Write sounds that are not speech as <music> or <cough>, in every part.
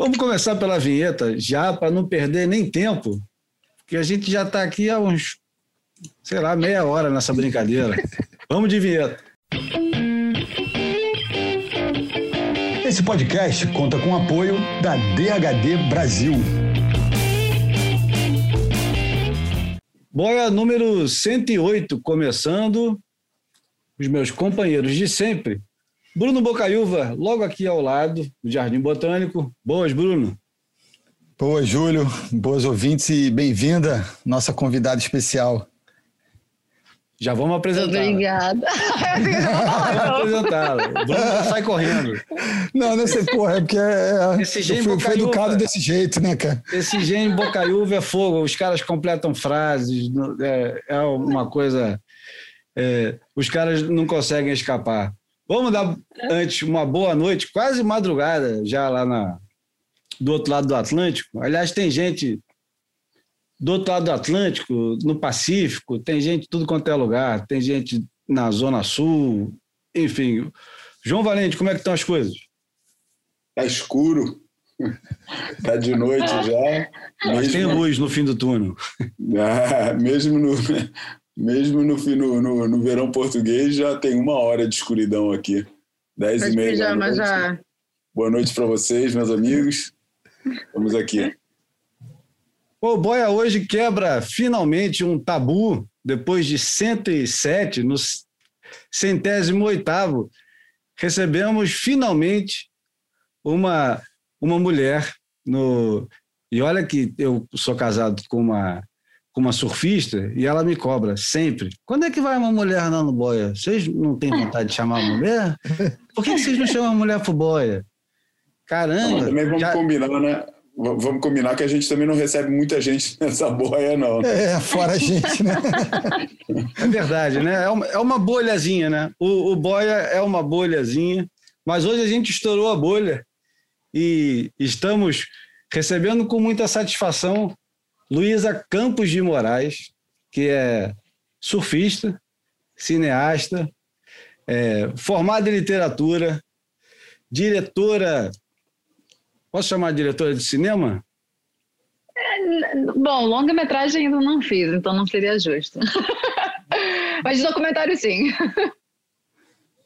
Vamos começar pela vinheta, já para não perder nem tempo, porque a gente já está aqui há uns, sei lá, meia hora nessa brincadeira. Vamos de vinheta. Esse podcast conta com o apoio da DHD Brasil. Boia número 108, começando. Os meus companheiros de sempre. Bruno Bocaiúva, logo aqui ao lado do Jardim Botânico. Boas, Bruno. Boas, Júlio. Boas ouvintes e bem-vinda, nossa convidada especial. Já vamos apresentar. Obrigada. vamos apresentá-la. Bruno sai correndo. Não, não sei, porra, é porque é, Esse eu fui, fui educado desse jeito, né, cara? Esse gênio Bocaiúva é fogo. Os caras completam frases, é, é uma coisa. É, os caras não conseguem escapar. Vamos dar antes uma boa noite, quase madrugada, já lá na, do outro lado do Atlântico. Aliás, tem gente do outro lado do Atlântico, no Pacífico, tem gente tudo quanto é lugar, tem gente na Zona Sul, enfim. João Valente, como é que estão as coisas? Tá escuro. <laughs> Tá de noite já. Mas tem luz no fim do túnel. <laughs> Ah, mesmo no, mesmo no, no, no, no, verão português, já tem uma hora de escuridão aqui. Dez e meia. Pijama já. Boa noite para vocês, meus amigos. Estamos aqui. O Boia hoje quebra finalmente um tabu, depois de 107, no centésimo oitavo. Recebemos finalmente uma, uma mulher no. E olha que eu sou casado com uma com uma surfista e ela me cobra sempre. Quando é que vai uma mulher lá no boia? Vocês não têm vontade de chamar uma mulher? Por que vocês não chamam a mulher pro boia? Caramba! também vamos já... combinar, né? Vamos combinar que a gente também não recebe muita gente <laughs> nessa boia, não. É, fora a gente, né? É verdade, né? É uma, é uma bolhazinha, né? O, o boia é uma bolhazinha, mas hoje a gente estourou a bolha e estamos recebendo com muita satisfação Luísa Campos de Moraes, que é surfista, cineasta, é, formada em literatura, diretora. Posso chamar de diretora de cinema? É, bom, longa-metragem ainda não fiz, então não seria justo. <laughs> Mas de documentário, sim.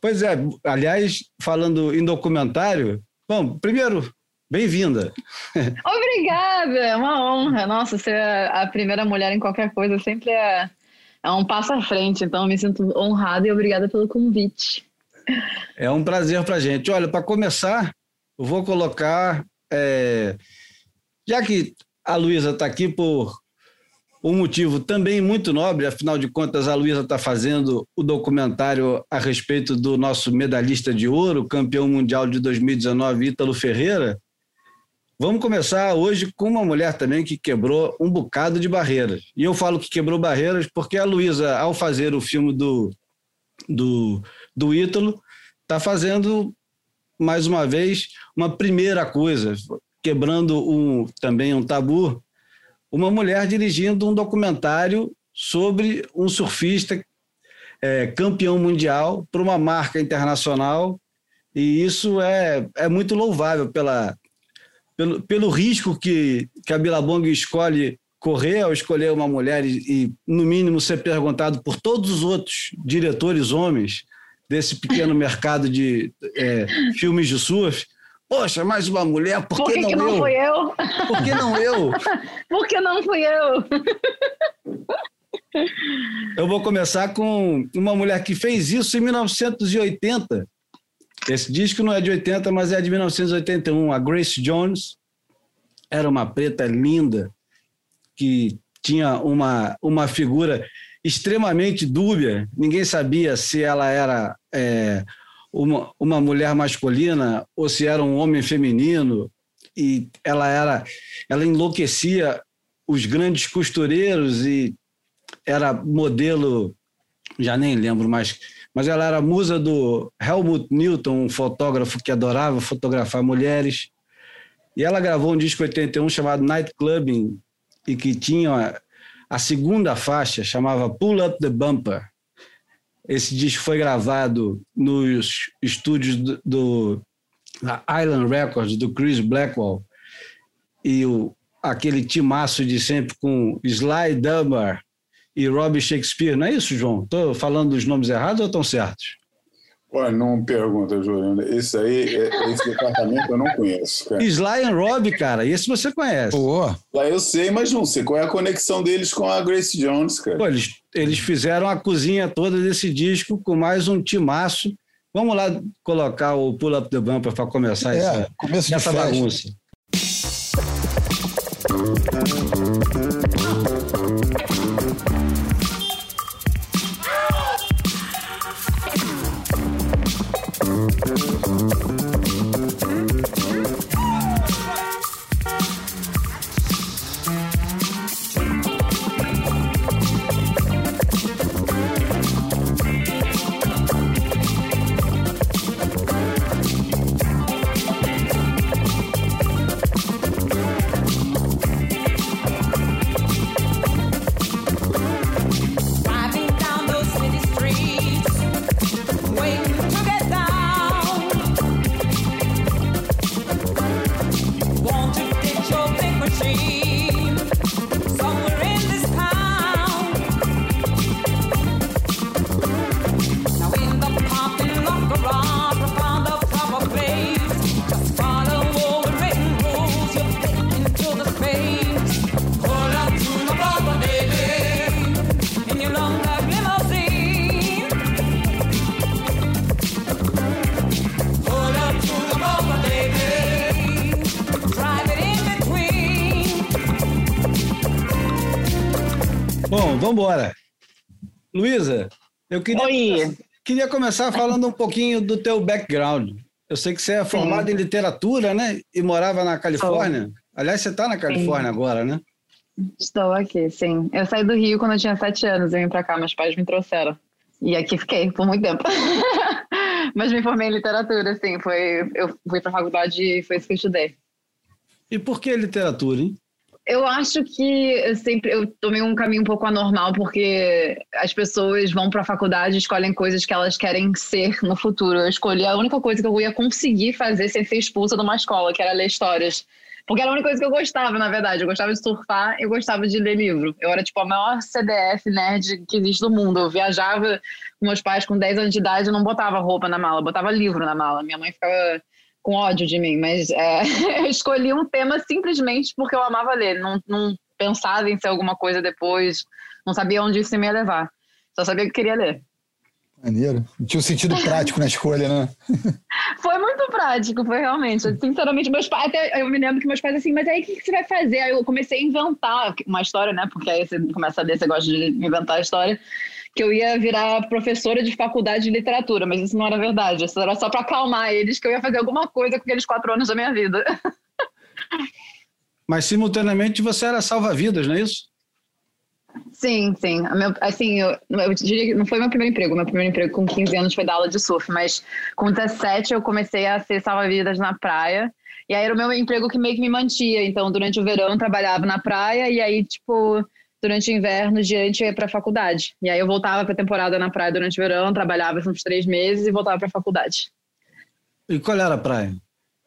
Pois é, aliás, falando em documentário, bom, primeiro, Bem-vinda. <laughs> Obrigada, é uma honra. Nossa, ser a primeira mulher em qualquer coisa sempre é, é um passo à frente, então eu me sinto honrada e obrigada pelo convite. É um prazer para gente. Olha, para começar, eu vou colocar. É, já que a Luísa está aqui por um motivo também muito nobre, afinal de contas, a Luísa está fazendo o documentário a respeito do nosso medalhista de ouro, campeão mundial de 2019, Ítalo Ferreira. Vamos começar hoje com uma mulher também que quebrou um bocado de barreiras. E eu falo que quebrou barreiras porque a Luísa, ao fazer o filme do, do, do Ítalo, está fazendo, mais uma vez, uma primeira coisa, quebrando um, também um tabu, uma mulher dirigindo um documentário sobre um surfista é, campeão mundial para uma marca internacional. E isso é, é muito louvável pela, pelo, pelo risco que, que a Bilabong escolhe correr ao escolher uma mulher e, e, no mínimo, ser perguntado por todos os outros diretores homens desse pequeno <laughs> mercado de é, filmes de surf. Poxa, mais uma mulher, por, por que, que, não, que não eu? fui eu? Por que não eu? <laughs> por que não fui eu? Eu vou começar com uma mulher que fez isso em 1980 esse disco não é de 80, mas é de 1981. A Grace Jones era uma preta linda que tinha uma, uma figura extremamente dúbia. Ninguém sabia se ela era é, uma, uma mulher masculina ou se era um homem feminino. E ela era, ela enlouquecia os grandes costureiros e era modelo, já nem lembro mais mas ela era musa do Helmut Newton, um fotógrafo que adorava fotografar mulheres. E ela gravou um disco 81 chamado Night Clubbing e que tinha a segunda faixa, chamava Pull Up the Bumper. Esse disco foi gravado nos estúdios do, do Island Records, do Chris Blackwell. e o, aquele timaço de sempre com Sly Dunbar e Robbie Shakespeare, não é isso, João? Estou falando dos nomes errados ou estão certos? Olha, não pergunta, Juliana. Esse aí, é, esse departamento eu não conheço. Cara. Sly and Robbie, cara, esse você conhece. Lá eu sei, mas não sei qual é a conexão deles com a Grace Jones, cara. Pô, eles, eles fizeram a cozinha toda desse disco com mais um timaço. Vamos lá colocar o Pull Up the Bumper para começar É, essa, começo de essa bagunça. Vamos embora. Luísa, eu queria, Oi. queria começar falando um pouquinho do teu background. Eu sei que você é formado em literatura, né? E morava na Califórnia. Aliás, você está na Califórnia agora, né? Estou aqui, sim. Eu saí do Rio quando eu tinha sete anos, eu vim pra cá, meus pais me trouxeram. E aqui fiquei por muito tempo. <laughs> Mas me formei em literatura, sim. Foi, eu fui pra faculdade e foi isso que eu estudei. E por que literatura, hein? Eu acho que eu sempre eu tomei um caminho um pouco anormal porque as pessoas vão para a faculdade escolhem coisas que elas querem ser no futuro. Eu escolhi a única coisa que eu ia conseguir fazer sem ser expulsa de uma escola, que era ler histórias. Porque era a única coisa que eu gostava, na verdade. Eu gostava de surfar eu gostava de ler livro. Eu era tipo a maior CDF nerd que existe do mundo. Eu viajava com meus pais com 10 anos de idade, eu não botava roupa na mala, botava livro na mala. Minha mãe ficava com ódio de mim, mas é, <laughs> eu escolhi um tema simplesmente porque eu amava ler, não, não pensava em ser alguma coisa depois, não sabia onde isso me ia levar, só sabia que queria ler. Maneiro. Tinha um sentido prático na escolha, né? <laughs> Foi muito prático, foi realmente. Sinceramente, meus pais, até eu me lembro que meus pais assim, mas aí o que, que você vai fazer? Aí eu comecei a inventar uma história, né? Porque aí você começa a ler, você gosta de inventar a história. Que eu ia virar professora de faculdade de literatura, mas isso não era verdade. Isso era só para acalmar eles, que eu ia fazer alguma coisa com aqueles quatro anos da minha vida. <laughs> Mas simultaneamente você era salva-vidas, não é isso? Sim, sim. Meu- assim, eu, eu diria que não foi meu primeiro emprego. Meu primeiro emprego com 15 anos foi dar aula de surf, mas com 17 eu comecei a ser salva-vidas na praia. E aí era o meu emprego que meio que me mantia. Então, durante o verão eu trabalhava na praia e aí, tipo, durante o inverno, diante eu ia pra faculdade. E aí eu voltava pra temporada na praia durante o verão, trabalhava uns três meses e voltava pra faculdade. E qual era a praia?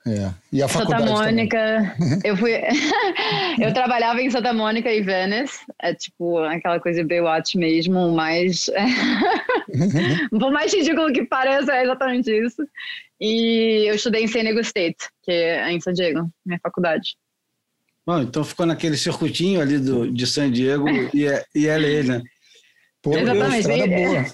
É. E a Santa faculdade também. Mônica, <laughs> eu fui. <laughs> eu trabalhava em Santa Mônica e Venice, é tipo aquela coisa Baywatch mesmo, mas. <laughs> Por mais ridículo que pareça, é exatamente isso. E eu estudei em San Diego State, que é em San Diego, minha faculdade. Bom, então ficou naquele circuitinho ali do, de San Diego e, é- e LA, né? Pô, Exatamente. estrada boa.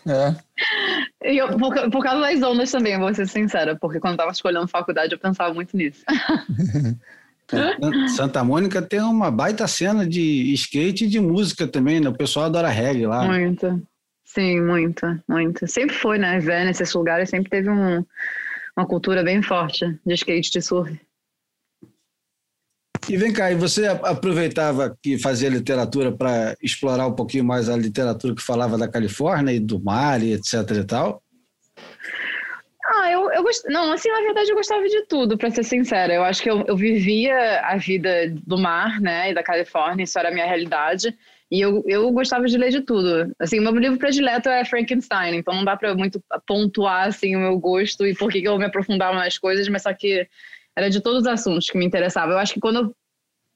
É. E eu, por, por causa das ondas também, vou ser sincera, porque quando eu tava escolhendo faculdade eu pensava muito nisso. <laughs> Santa Mônica tem uma baita cena de skate e de música também, né? O pessoal adora reggae lá. Muito. Sim, muito, muito. Sempre foi, né? Venice, esses lugares sempre teve um, uma cultura bem forte de skate, de surf. E vem cá, e você aproveitava que fazia literatura para explorar um pouquinho mais a literatura que falava da Califórnia e do mar e etc e tal? Ah, eu, eu. Não, assim, na verdade eu gostava de tudo, pra ser sincera. Eu acho que eu, eu vivia a vida do mar, né, e da Califórnia, isso era a minha realidade. E eu, eu gostava de ler de tudo. Assim, meu livro predileto é Frankenstein, então não dá pra muito pontuar, assim, o meu gosto e por que eu me aprofundava nas coisas, mas só que era de todos os assuntos que me interessavam. Eu acho que quando eu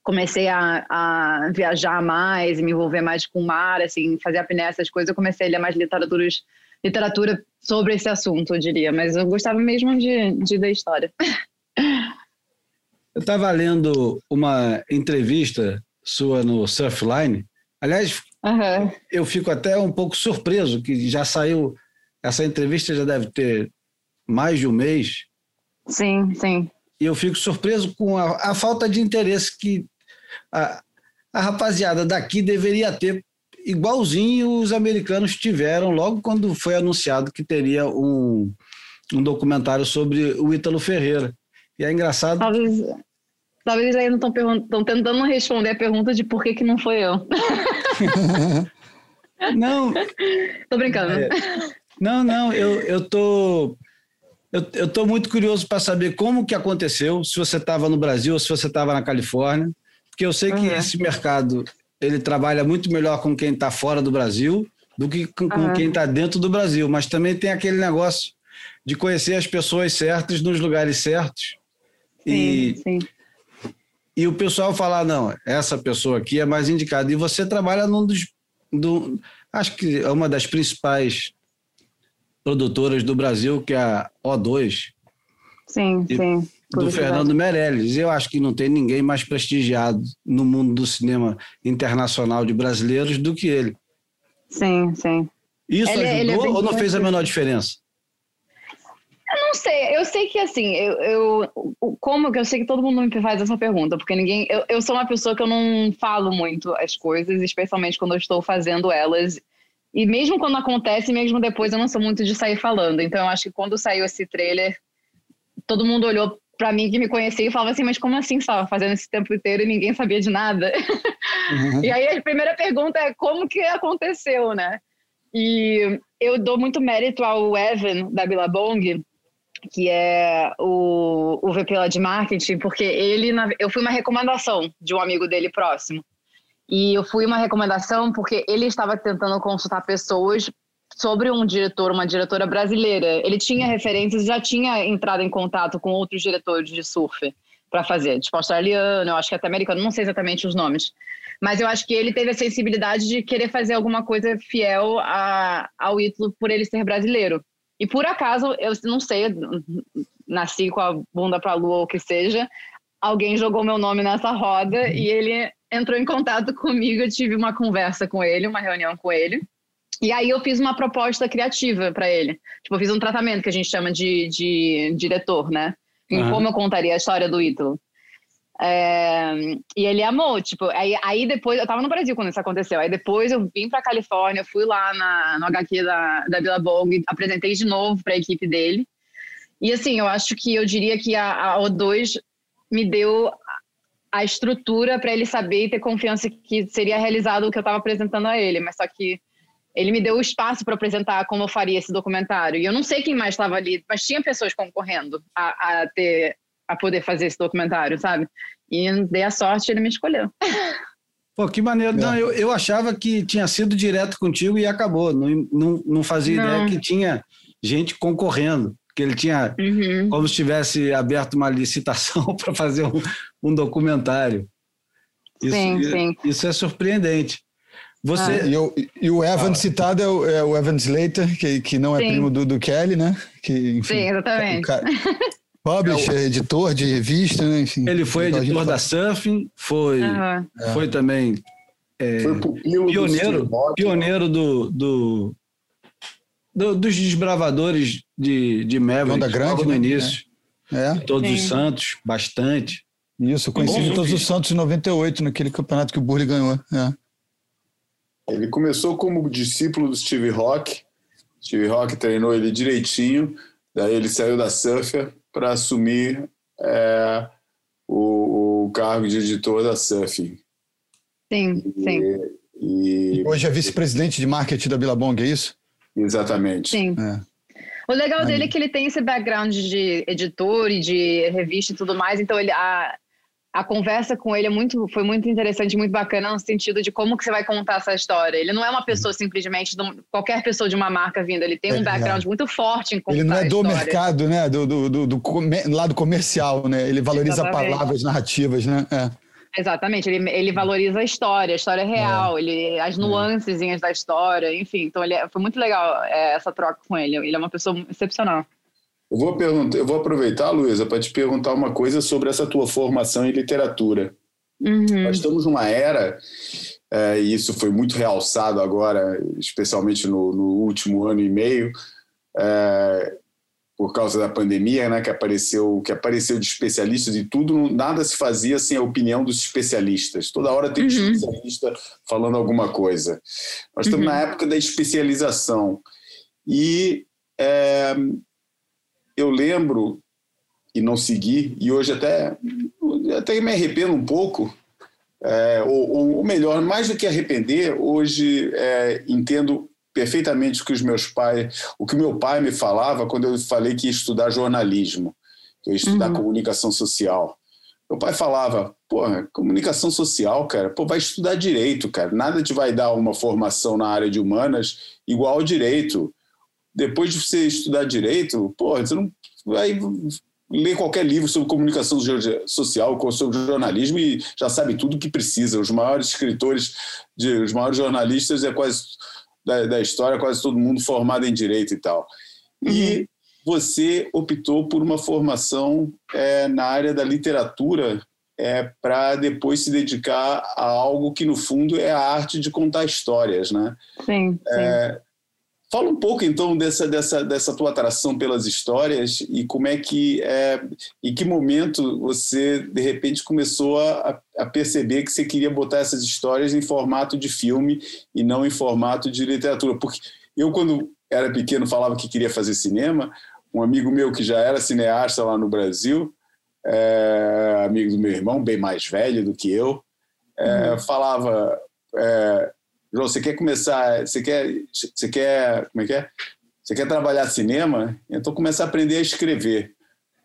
comecei a, a viajar mais, me envolver mais com o mar, assim, fazer apneia, essas coisas, eu comecei a ler mais literaturas, literatura sobre esse assunto, eu diria. Mas eu gostava mesmo de, de ler história. Eu estava lendo uma entrevista sua no Surfline. Aliás, Aham. eu fico até um pouco surpreso que já saiu. Essa entrevista já deve ter mais de um mês. Sim, sim. E eu fico surpreso com a, a falta de interesse que a, a rapaziada daqui deveria ter, igualzinho os americanos tiveram logo quando foi anunciado que teria um, um documentário sobre o Ítalo Ferreira. E é engraçado. Talvez, talvez eles ainda estão tentando responder a pergunta de por que, que não foi eu. <laughs> Não, <laughs> Tô brincando. É. Não, não, eu, eu tô. Eu, tô muito curioso para saber como que aconteceu, se você estava no Brasil ou se você estava na Califórnia, porque eu sei que Uhum. esse mercado ele trabalha muito melhor com quem está fora do Brasil do que com, Uhum. quem está dentro do Brasil, mas também tem aquele negócio de conhecer as pessoas certas nos lugares certos. E, Sim, sim. e o pessoal falar, não, essa pessoa aqui é mais indicada. E você trabalha num dos. Do, acho que é uma das principais produtoras do Brasil, que é a O2, Sim, E- sim. do. Fernando Meirelles. Eu acho que não tem ninguém mais prestigiado no mundo do cinema internacional de brasileiros do que ele. Sim, sim. Isso Ele é- ele é ajudou ou não fez a menor diferença? Eu não sei, eu sei que assim, eu, eu como que eu sei que todo mundo me faz essa pergunta, porque ninguém, eu, eu sou uma pessoa que eu não falo muito as coisas, especialmente quando eu estou fazendo elas. E mesmo quando acontece, mesmo depois, eu não sou muito de sair falando. Então eu acho que quando saiu esse trailer, todo mundo olhou pra mim que me conhecia e falava assim, mas como assim estava fazendo esse tempo inteiro e ninguém sabia de nada? E aí a primeira pergunta é como que aconteceu, né? E eu dou muito mérito ao Evan da Billabong, que é o, o VP lá de marketing, porque ele, eu fui uma recomendação de um amigo dele próximo. E eu fui uma recomendação porque ele estava tentando consultar pessoas sobre um diretor, uma diretora brasileira. Ele tinha referências, já tinha entrado em contato com outros diretores de surf para fazer, tipo australiano, eu acho que até americano, não sei exatamente os nomes. Mas eu acho que ele teve a sensibilidade de querer fazer alguma coisa fiel a, ao Ítalo por ele ser brasileiro. E por acaso, eu não sei, nasci com a bunda para a lua ou o que seja, alguém jogou meu nome nessa roda e ele entrou em contato comigo, eu tive uma conversa com ele, uma reunião com ele. E aí eu fiz uma proposta criativa para ele. Tipo, eu fiz um tratamento que a gente chama de, de diretor, né? Em Aham. como eu contaria a história do Ítalo. É, e ele amou, tipo, aí, aí depois, eu tava no Brasil quando isso aconteceu, aí depois eu vim pra Califórnia, fui lá na, no HQ da, da Vila Bong, apresentei de novo pra equipe dele, e assim, eu acho que eu diria que a, a O2 me deu a estrutura para ele saber e ter confiança que seria realizado o que eu tava apresentando a ele, mas só que ele me deu o espaço para apresentar como eu faria esse documentário, e eu não sei quem mais estava ali, mas tinha pessoas concorrendo a, a ter a poder fazer esse documentário, sabe? E dei a sorte, ele me escolheu. Pô, que maneiro. É. Não, eu, eu achava que tinha sido direto contigo e acabou. Não, não, não fazia Não. ideia que tinha gente concorrendo, que ele tinha Uhum. como se tivesse aberto uma licitação <laughs> para fazer um, um documentário. Isso, Sim, sim. isso é surpreendente. Você, E, eu- e o Evan Fala. citado é o, é o Evan Slater, que, que não é Sim. primo do, do Kelly, né? Que, enfim, Sim, exatamente. o cara- publisher, editor de revista, né? Enfim, ele foi Então editor da Surfing, foi, Aham. foi também Foi pupilo do pioneiro, pioneiro do, do, do- dos desbravadores de, de Maverick, Onda Grande, logo no né? início. É, Todos os Sim. Santos, bastante. isso, conheci Bom, de todos eu os Santos em 98, naquele campeonato que o Burley ganhou. É. Ele começou como discípulo do Steve Rock. Steve Rock treinou ele direitinho. Daí ele saiu da Surfer para assumir é, o, o cargo de editor da Surfing. Sim, sim, E, Hoje é vice-presidente de marketing da Billabong, é isso? exatamente. sim. É. O legal Aí. dele é que ele tem esse background de editor e de revista e tudo mais, então ele, a, a conversa com ele é muito, foi muito interessante, muito bacana no sentido de como que você vai contar essa história. Ele não é uma pessoa simplesmente, de qualquer pessoa de uma marca vindo, ele tem É um verdade. background muito forte em contar Ele não é do mercado, né? Do, do, do, do lado comercial, né? Ele valoriza Exatamente. palavras narrativas, né? É. Exatamente, ele, ele valoriza a história, a história real, ele, as nuancezinhas da história, enfim. Então ele é- foi muito legal é, essa troca com ele. Ele é uma pessoa excepcional. Eu vou, perguntar, eu vou aproveitar, Luísa, para te perguntar uma coisa sobre essa tua formação em literatura. Uhum. Nós estamos numa era, é, e isso foi muito realçado agora, especialmente no, no último ano e meio, é, por causa da pandemia, né, que apareceu, que apareceu de especialistas e tudo, nada se fazia sem a opinião dos especialistas. Toda hora tem um Uhum. especialista falando alguma coisa. Nós estamos Uhum. na época da especialização. E é, eu lembro, e não segui, e hoje até, até me arrependo um pouco, é, ou, ou- ou melhor, mais do que arrepender, hoje é, entendo perfeitamente o que os meus pais, o que meu pai me falava quando eu falei que ia estudar jornalismo, que eu ia estudar Uhum. comunicação social. Meu pai falava, porra, comunicação social, cara, pô, vai estudar direito, cara. Nada te vai dar uma formação na área de humanas igual ao direito. Depois de você estudar direito, porra, você não vai ler qualquer livro sobre comunicação social, ou sobre jornalismo e já sabe tudo o que precisa. Os maiores escritores, de, os maiores jornalistas é quase da, da história, quase todo mundo formado em direito e tal. E você optou por uma formação é, na área da literatura é, para depois se dedicar a algo que no fundo é a arte de contar histórias, né? Sim, sim. É, Fala um pouco então dessa, dessa, dessa tua atração pelas histórias e como é que, é, em que momento você de repente começou a, a perceber que você queria botar essas histórias em formato de filme e não em formato de literatura. Porque eu, quando era pequeno, falava que queria fazer cinema, um amigo meu que já era cineasta lá no Brasil, é, amigo do meu irmão, bem mais velho do que eu, é, falava. é, João, você quer começar, você quer, você quer, como é que é? Você quer trabalhar cinema? Então começa a aprender a escrever,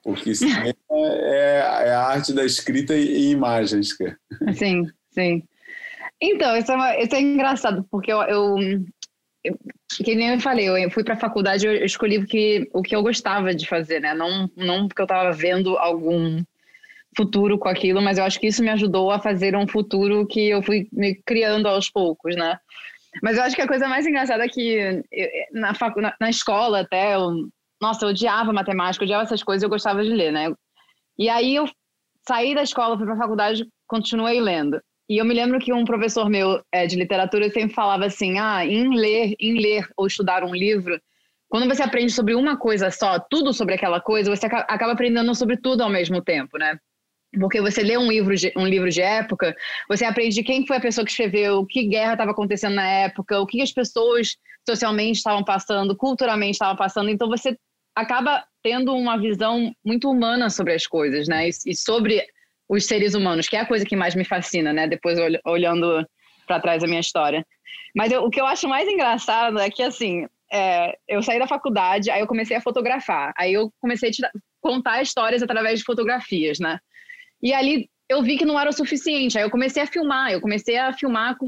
porque cinema é, é a arte da escrita em imagens. Sim, sim. Então, isso é, uma- isso é engraçado, porque eu, eu, eu- que nem eu falei, eu fui para a faculdade, eu escolhi o que, o que eu gostava de fazer, né? Não, não porque eu estava vendo algum futuro com aquilo, mas eu acho que isso me ajudou a fazer um futuro que eu fui me criando aos poucos, né? Mas eu acho que a coisa mais engraçada é que na, facu, na, na escola até, eu, nossa, eu odiava matemática, eu odiava essas coisas, eu gostava de ler, né? E aí eu saí da escola, fui para a faculdade, continuei lendo. E eu me lembro que um professor meu é, de literatura sempre falava assim: ah, em ler, em ler ou estudar um livro, quando você aprende sobre uma coisa só, tudo sobre aquela coisa, você aca- acaba aprendendo sobre tudo ao mesmo tempo, né? Porque você lê um livro de, um livro de época, você aprende quem foi a pessoa que escreveu, que guerra estava acontecendo na época, o que as pessoas socialmente estavam passando, culturalmente estavam passando. Então você acaba tendo uma visão muito humana sobre as coisas, né? E, e sobre os seres humanos, que é a coisa que mais me fascina, né? Depois olh- olhando para trás da minha história. Mas eu- o que eu acho mais engraçado é que, assim, é, eu saí da faculdade, aí eu comecei a fotografar. Aí eu comecei a contar histórias através de fotografias, né? E ali eu vi que não era o suficiente. Aí eu comecei a filmar. Eu comecei a filmar com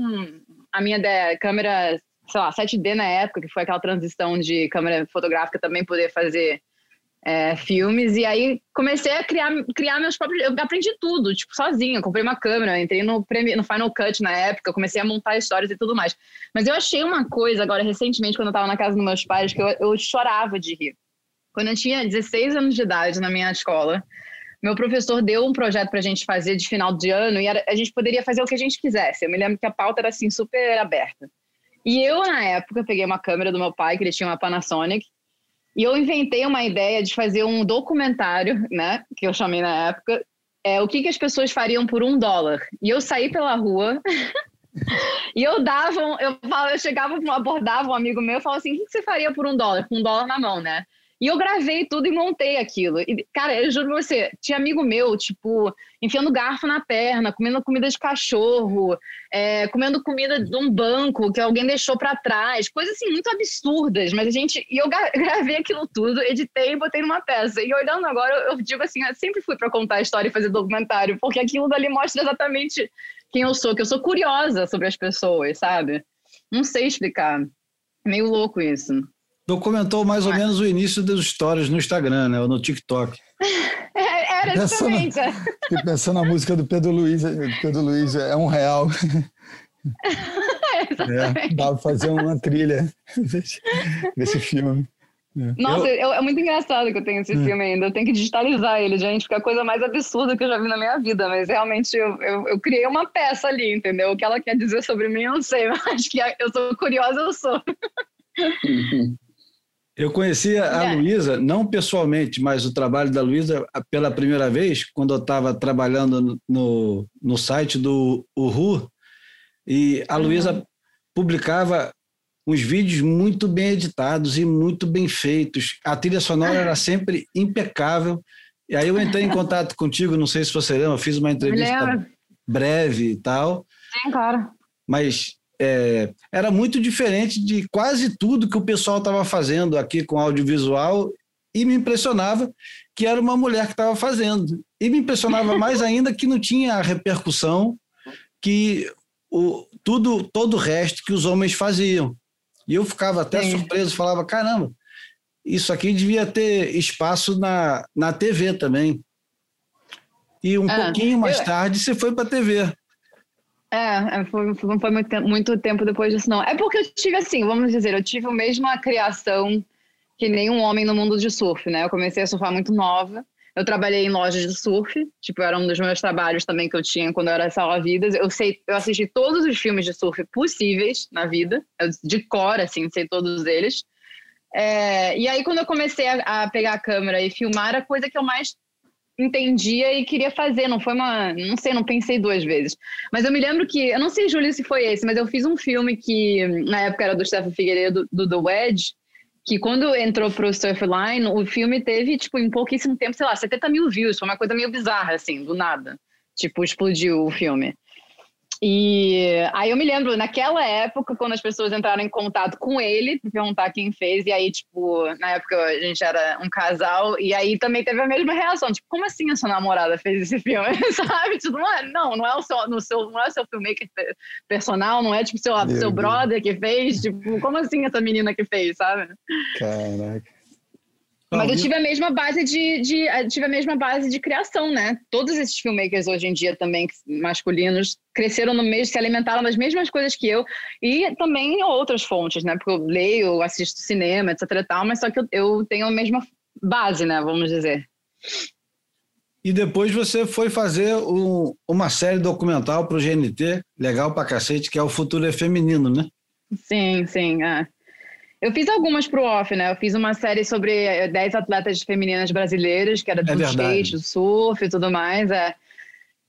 a minha câmera, sei lá, 7D na época, que foi aquela transição de câmera fotográfica também poder fazer é, filmes. E aí comecei a criar, criar meus próprios. Eu aprendi tudo, tipo, sozinha. Comprei uma câmera, entrei no, Premi- no Final Cut na época, comecei a montar histórias e tudo mais. Mas eu achei uma coisa agora, recentemente, quando eu estava na casa dos meus pais, que eu, eu chorava de rir. Quando eu tinha 16 anos de idade na minha escola, meu professor deu um projeto para a gente fazer de final de ano e era- a gente poderia fazer o que a gente quisesse. Eu me lembro que a pauta era assim super aberta. E eu na época peguei uma câmera do meu pai, que ele tinha uma Panasonic, e eu inventei uma ideia de fazer um documentário, né, que eu chamei na época, é o que, que as pessoas fariam por um dólar. E eu saí pela rua <laughs> e eu dava, eu, eu chegava, abordava um amigo meu e falava assim, o que você faria por um dólar? Com um dólar na mão, né? E eu gravei tudo e montei aquilo. E, cara, eu juro pra você, tinha amigo meu, tipo, enfiando garfo na perna, comendo comida de cachorro, é, comendo comida de um banco que alguém deixou pra trás, coisas assim muito absurdas. Mas a gente. E eu <laughs> gravei aquilo tudo, editei e botei numa peça. E olhando agora, eu, digo assim, eu sempre fui pra contar a história e fazer documentário, porque aquilo dali mostra exatamente quem eu sou, que eu sou curiosa sobre as pessoas, sabe? Não sei explicar. Meio louco isso. Documentou mais ou menos o início das histórias no Instagram, né? Ou no TikTok. <laughs> É, Era justamente. é. Fiquei pensando na música do Pedro Luiz. Pedro Luiz é um real. <laughs> É, dá pra fazer uma trilha desse, filme. Nossa, eu- é muito engraçado que eu tenho esse Hum. filme ainda. Eu tenho que digitalizar ele, gente, porque é a coisa mais absurda que eu já vi na minha vida. Mas realmente eu, eu, eu criei uma peça ali, entendeu? O que ela quer dizer sobre mim, eu não sei. <laughs> Mas que eu sou curiosa, eu sou. Eu conhecia a É. Luísa, não pessoalmente, mas o trabalho da Luísa pela primeira vez, quando eu estava trabalhando no, no site do Uhu, e a Luísa publicava uns vídeos muito bem editados e muito bem feitos. A trilha sonora era <laughs> sempre impecável. E aí eu entrei em contato contigo, não sei se você lembra, eu fiz uma entrevista breve e tal, Sim, claro. mas é, era muito diferente de quase tudo que o pessoal estava fazendo aqui com audiovisual e me impressionava que era uma mulher que estava fazendo. E me impressionava mais <laughs> ainda que não tinha a repercussão que o, tudo, todo o resto que os homens faziam. E eu ficava até Sim. surpreso, falava, caramba, isso aqui devia ter espaço na, na TV também. E um Ah, pouquinho mais eu- tarde você foi para a TV. É, é, foi, não foi muito, tempo- muito tempo depois disso, não. É porque eu tive, assim, vamos dizer, eu tive a mesma criação que nenhum homem no mundo de surf, né? Eu comecei a surfar muito nova. Eu trabalhei em lojas de surf, tipo, era um dos meus trabalhos também que eu tinha quando eu era salva-vidas. Eu sei, eu assisti todos os filmes de surf possíveis na vida, eu, de cor, assim, sei todos eles. É, e aí, quando eu comecei a, a pegar a câmera e filmar, a coisa que eu mais entendia e queria fazer. Não foi uma. Não sei, não pensei duas vezes. Mas eu me lembro que. Eu não sei, Júlio, se foi esse, mas eu fiz um filme que na época era do Stefan Figueiredo, do The Wedge. Que quando entrou pro Surfline, o filme teve, tipo, em pouquíssimo tempo, sei lá, 70 mil views. Foi uma coisa meio bizarra, assim, do nada. Tipo, explodiu o filme. E aí eu me lembro, naquela época, quando as pessoas entraram em contato com ele, perguntar quem fez, e aí, tipo, na época a gente era um casal, e aí também teve a mesma reação, tipo, como assim a sua namorada fez esse filme? <laughs> Sabe? Tipo, não, é, não, não é o seu, no seu, não é o seu filmmaker pe- personal, não é tipo seu, Meu seu Deus. brother que fez, tipo, como assim essa menina que fez, sabe? Caraca. Mas eu tive a mesma base de, de eu tive a mesma base de criação, né? Todos esses filmmakers hoje em dia também masculinos cresceram no meio, se alimentaram das mesmas coisas que eu e também outras fontes, né? Porque eu leio, assisto cinema, etc e tal, mas só que eu, eu tenho a mesma base, né? Vamos dizer. E depois você foi fazer um- uma série documental para o GNT, legal pra cacete, que é o Futuro é Feminino, né? Sim, sim. é. Eu fiz algumas pro off, né? Eu fiz uma série sobre eh, 10 atletas femininas brasileiras, que era do É skate, do surf e tudo mais. É.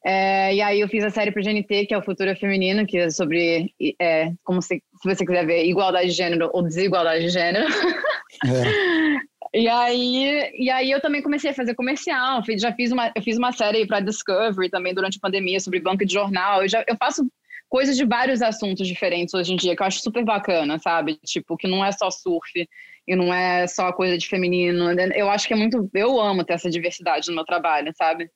É, e aí eu fiz a série pro GNT, que é o Futuro Feminino, que é sobre, é, como se, se você quiser ver, igualdade de gênero ou desigualdade de gênero. É. <laughs> E aí, e aí eu também comecei a fazer comercial. Já fiz uma, eu fiz uma série para Discovery também durante a pandemia sobre banca de jornal. Eu, já, eu faço coisas de vários assuntos diferentes hoje em dia, que eu acho super bacana, sabe? Tipo, que não é só surf e não é só coisa de feminino. Eu acho que é muito. Eu amo ter essa diversidade no meu trabalho, sabe?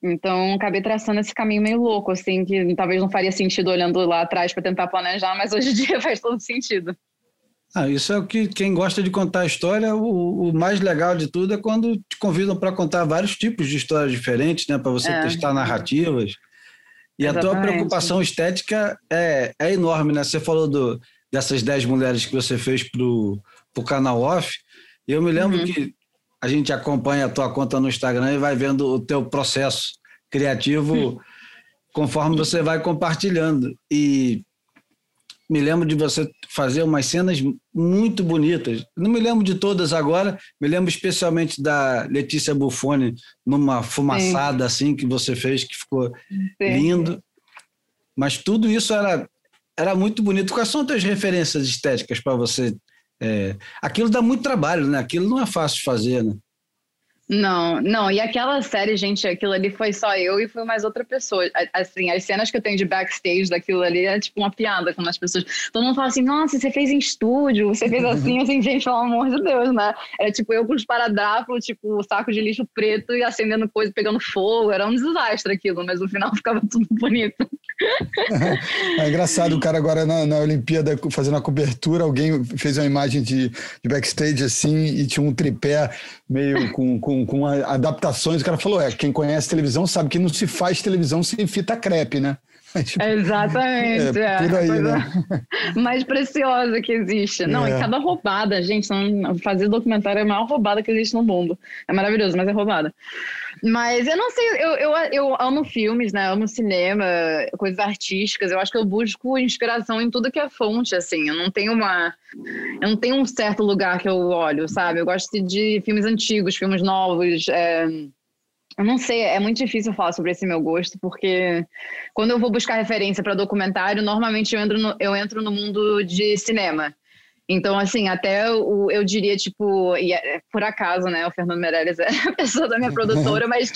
Então, acabei traçando esse caminho meio louco, assim, que talvez não faria sentido olhando lá atrás para tentar planejar, mas hoje em dia <laughs> faz todo sentido. Ah, isso é o que quem gosta de contar história, o, o mais legal de tudo é quando te convidam para contar vários tipos de histórias diferentes, né? Para você É. testar narrativas. E a tua Exatamente. preocupação estética é, é enorme, né? Você falou do, dessas 10 mulheres que você fez para o canal off. E eu me lembro Uhum. que a gente acompanha a tua conta no Instagram e vai vendo o teu processo criativo conforme você vai compartilhando. E me lembro de você fazer umas cenas muito bonitas. Não me lembro de todas agora, me lembro especialmente da Letícia Buffoni numa fumaçada assim que você fez, que ficou Sim. lindo. Mas tudo isso era, era muito bonito. Quais são as tuas referências estéticas para você? É, aquilo dá muito trabalho, né? Aquilo não é fácil de fazer, né? Não, não, e aquela série, gente, aquilo ali foi só eu e foi mais outra pessoa. Assim, as cenas que eu tenho de backstage daquilo ali é tipo uma piada com as pessoas. Todo mundo fala assim, nossa, você fez em estúdio, você fez <laughs> assim, assim, gente, pelo amor de Deus, né? Era tipo eu com os paradrapos, tipo, saco de lixo preto e acendendo coisa, pegando fogo, era um desastre aquilo, mas no final <laughs> ficava tudo bonito. É engraçado, o cara agora na, na Olimpíada fazendo a cobertura, alguém fez uma imagem de, de backstage assim e tinha um tripé meio com, com, com adaptações. O cara falou: é, quem conhece televisão sabe que não se faz televisão sem fita crepe, né? <laughs> Tipo, Exatamente. É, É, por aí, né? <laughs> mais preciosa que existe. Não, É. e cada roubada, gente, fazer documentário é a maior roubada que existe no mundo. É maravilhoso, mas é roubada. Mas eu não sei, eu, eu, eu amo filmes, né? Amo cinema, coisas artísticas. Eu acho que eu busco inspiração em tudo que é fonte, assim. Eu não tenho uma. Eu não tenho um certo lugar que eu olho, sabe? Eu gosto de filmes antigos, filmes novos. é, Eu não sei, é muito difícil falar sobre esse meu gosto, porque quando eu vou buscar referência para documentário, normalmente eu entro, no, eu entro no mundo de cinema. Então, assim, até o, eu diria, tipo, e é- por acaso, né, o Fernando Meirelles <laughs> é a pessoa da minha produtora, <laughs> mas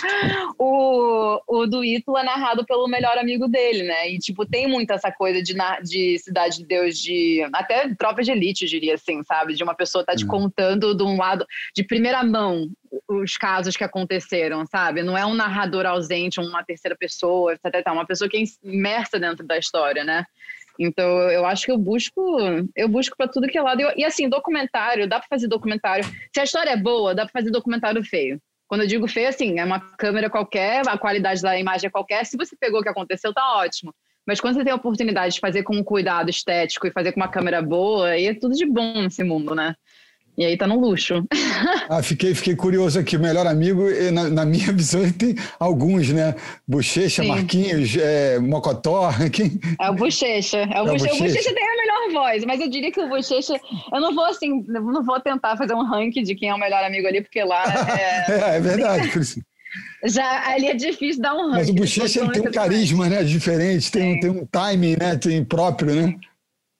o, o do Ítalo é narrado pelo melhor amigo dele, né? E, tipo, tem muito essa coisa de, de Cidade de Deus, de até tropa de elite, eu diria assim, sabe? De uma pessoa tá te Uhum. contando de um lado, de primeira mão, os casos que aconteceram, sabe? Não é um narrador ausente, uma terceira pessoa, etc, etc, uma pessoa que é imersa dentro da história, né? Então, eu acho que eu busco, eu busco para tudo que é lado. E, assim, documentário, dá para fazer documentário. Se a história é boa, dá para fazer documentário feio. Quando eu digo feio, assim, é uma câmera qualquer, a qualidade da imagem é qualquer. Se você pegou o que aconteceu, tá ótimo. Mas quando você tem a oportunidade de fazer com um cuidado estético e fazer com uma câmera boa, aí é tudo de bom nesse mundo, né? E aí tá no luxo. Ah, fiquei, fiquei curioso aqui. O melhor amigo, na, na minha <laughs> visão, ele tem alguns, né? Bochecha, Sim. Marquinhos, é, Mocotó. <laughs> Quem... É o Bochecha. É o, É Bochecha. O Bochecha. Bochecha tem a melhor voz, mas eu diria que o Bochecha. Eu não vou assim, não vou tentar fazer um ranking de quem é o melhor amigo ali, porque lá <laughs> é, É, é verdade. por isso. já ali é difícil dar um ranking. Mas o Bochecha ele tem um carisma né, diferente, tem, Tem. tem um timing né, tem próprio, né?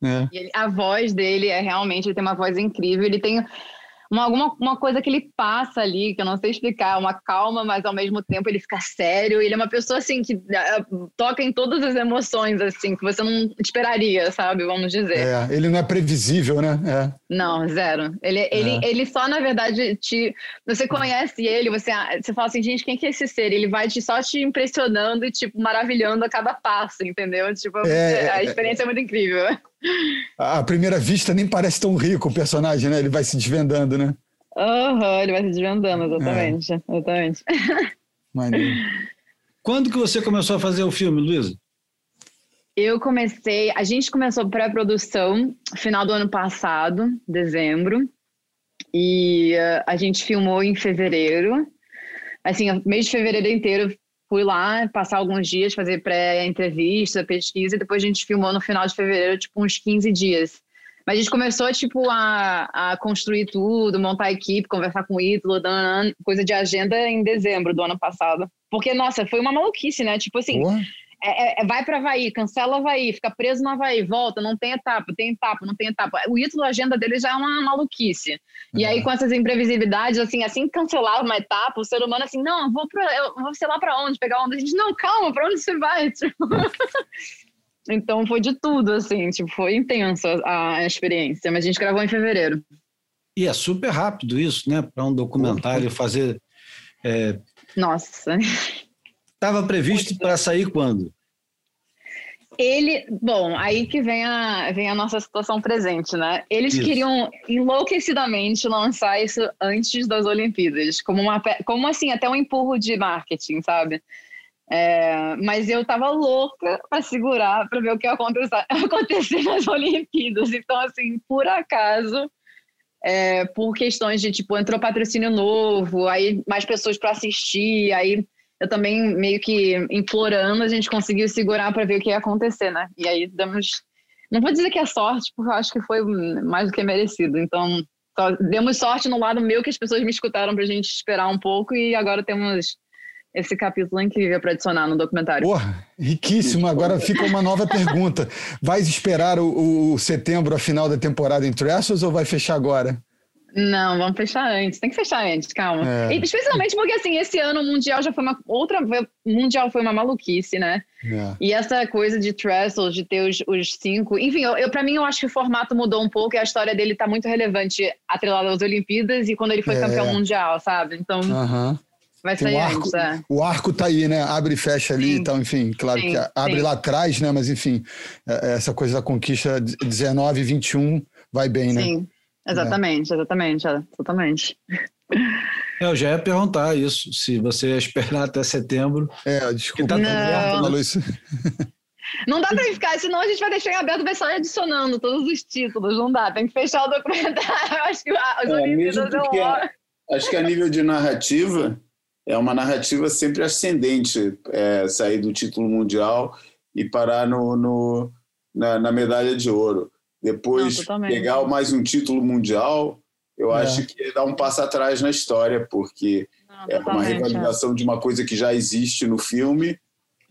É. Ele- a voz dele é realmente, ele tem uma voz incrível, ele tem uma, alguma uma coisa que ele passa ali, que eu não sei explicar, uma calma, mas ao mesmo tempo ele fica sério, ele é uma pessoa assim que eh, toca em todas as emoções, assim, que você não esperaria, sabe, vamos dizer. É, ele não é previsível, né? É. Não, zero. Ele, ele, ele só, na verdade, te. Você conhece ele, você, você fala assim, gente, quem que é esse ser? Ele vai te, só te impressionando e, tipo, maravilhando a cada passo, entendeu? Tipo, É, a é, experiência é muito incrível. À primeira vista nem parece tão rico o personagem, né? Ele vai se desvendando, né? Aham, ele vai se desvendando, exatamente. Exatamente. Maneiro. Quando que você começou a fazer o filme, Luísa? Eu comecei, a gente começou pré-produção final do ano passado, dezembro, e eh, a gente filmou em fevereiro. Assim, o mês de fevereiro inteiro fui lá passar alguns dias, fazer pré-entrevista, pesquisa, e depois a gente filmou no final de fevereiro, tipo, uns 15 dias. Mas a gente começou, tipo, a, a construir tudo, montar a equipe, conversar com o Ítalo, coisa de agenda em dezembro do ano passado. Porque, nossa, foi uma maluquice, né? Tipo assim. É, é- é- vai para Havaí, cancela Havaí, fica preso no Havaí, volta, não tem etapa, tem etapa, não tem etapa. O Ítalo, a agenda dele já é uma maluquice. E É. aí, com essas imprevisibilidades, assim, assim que cancelava uma etapa, o ser humano assim, não, eu vou, pra, eu vou sei lá para onde, pegar onda. A gente, não, calma, para onde você vai? <laughs> Tipo, então foi de tudo, assim, tipo, foi intensa a, a experiência, mas a gente gravou em fevereiro. E é super rápido isso, né? Para um documentário fazer. Nossa. Estava previsto para sair quando? Ele, bom, aí que vem a, vem a nossa situação presente, né? Eles Isso. queriam enlouquecidamente lançar isso antes das Olimpíadas, como uma, como assim, até um empurro de marketing, sabe? É, mas eu tava louca para segurar, para ver o que ia acontecer, <laughs> acontecer nas Olimpíadas. Então, assim, por acaso, é, por questões de tipo, entrou patrocínio novo, aí mais pessoas para assistir, aí eu também meio que implorando, a gente conseguiu segurar para ver o que ia acontecer, né? E aí damos. Não vou dizer que é sorte, porque eu acho que foi mais do que merecido. Então, só demos sorte no lado meu que as pessoas me escutaram pra gente esperar um pouco e agora temos esse capítulo incrível para adicionar no documentário. Porra, riquíssimo. Agora fica uma nova pergunta. Vais esperar o, o setembro, a final da temporada em Trestles, ou vai fechar agora? Não, vamos fechar antes. Tem que fechar antes, calma. É. E, especialmente porque assim, esse ano o mundial já foi uma outra, o mundial foi uma maluquice, né? É. E essa coisa de Trestles, de ter os, os cinco. Enfim, eu, eu, para mim, eu acho que o formato mudou um pouco e a história dele tá muito relevante atrelada às Olimpíadas e quando ele foi É. campeão mundial, sabe? Então, Aham. Vai Tem sair um arco, antes, é. o arco tá aí, né? Abre e fecha ali Sim. e tal, enfim, claro Sim, que abre sim. lá atrás, né? Mas enfim, é- essa coisa da conquista 19 e 21 vai bem, né? Sim, exatamente, exatamente, é, exatamente. É, Eu já ia perguntar isso, se você ia esperar até setembro. É, desculpa, tá Não. aberto, isso. Não dá pra ficar, senão a gente vai deixar em aberto, vai só ir adicionando todos os títulos, não dá, tem que fechar o documentário. <laughs> Acho que as É, Olimpíadas é um acho que a nível de narrativa é uma narrativa sempre ascendente é, sair do título mundial e parar no, no- na, na medalha de ouro. Depois Não, pegar mais um título mundial, eu É. acho que dá um passo atrás na história, porque Não, é uma é. revalidação de uma coisa que já existe no filme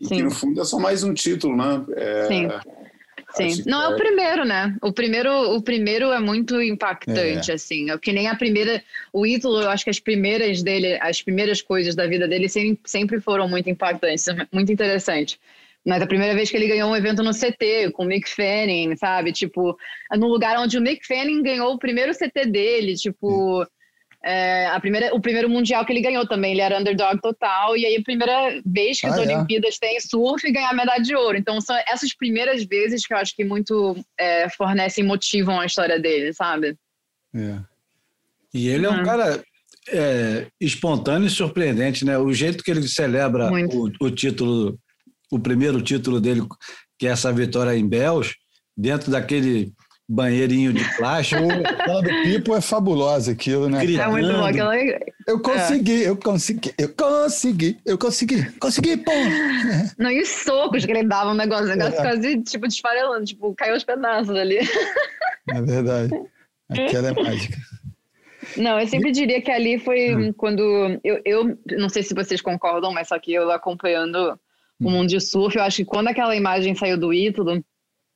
e que Sim. no fundo é só mais um título, né? É, Sim. Sim, que não é o primeiro, né? O primeiro, o primeiro é muito impactante, assim. É que nem a primeira, o Ítalo, eu acho que as primeiras dele, as primeiras coisas da vida dele sempre, sempre foram muito impactantes, muito interessante. Mas a primeira vez que ele ganhou um evento no CT com o Mick Fanning, sabe? Tipo, no lugar onde o Mick Fanning ganhou o primeiro CT dele, tipo, é, a primeira, o primeiro mundial que ele ganhou também, ele era underdog total, e aí a primeira vez que as Ah, é? Olimpíadas têm surf e ganhar medalha de ouro. Então são essas primeiras vezes que eu acho que muito é, fornecem motivam a história dele, sabe? É. E ele é um Uhum. cara é, espontâneo e surpreendente, né? O jeito que ele celebra o, o título, o primeiro título dele, que é essa vitória em Bells, dentro daquele banheirinho de plástico, <laughs> O- Aquela do Pipo é fabulosa aquilo, né? Gritando. É muito bom. Aquela... Eu consegui, eu consegui, eu consegui, eu consegui, consegui, pô! Não, e os socos que ele dava um negócio, um negócio É. quase, tipo, desfarelando, tipo, caiu aos pedaços ali. É verdade. Aquela é mágica. Não, eu sempre diria que ali foi quando. Eu, eu não sei se vocês concordam, mas só que eu acompanhando o mundo de surf, eu acho que quando aquela imagem saiu do Ítalo,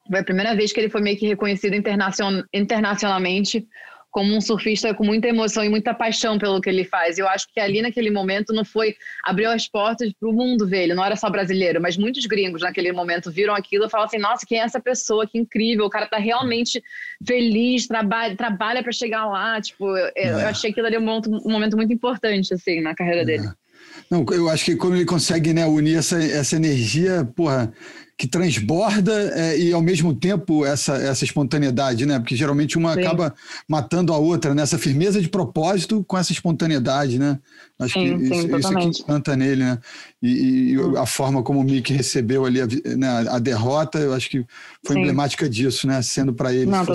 foi a primeira vez que ele foi meio que reconhecido internacion, internacionalmente como um surfista com muita emoção e muita paixão pelo que ele faz. Eu acho que ali naquele momento não foi abriu as portas para o mundo ver ele, não era só brasileiro, mas muitos gringos naquele momento viram aquilo e falaram assim: "Nossa, quem é essa pessoa? Que incrível! O cara tá realmente feliz, trabalha, trabalha para chegar lá". Tipo, eu, eu É. achei aquilo ali um momento, um momento muito importante assim na carreira dele. Não, eu acho que como ele consegue né, unir essa, essa energia, porra, que transborda é, e ao mesmo tempo essa, essa espontaneidade, né? Porque geralmente uma Sim. acaba matando a outra, né? Essa firmeza de propósito com essa espontaneidade, né? Acho Sim, que sim, isso, isso é que encanta nele, né? E, e a forma como o Mick recebeu ali a, né, a derrota, eu acho que foi Sim. emblemática disso, né? Sendo para ele Não,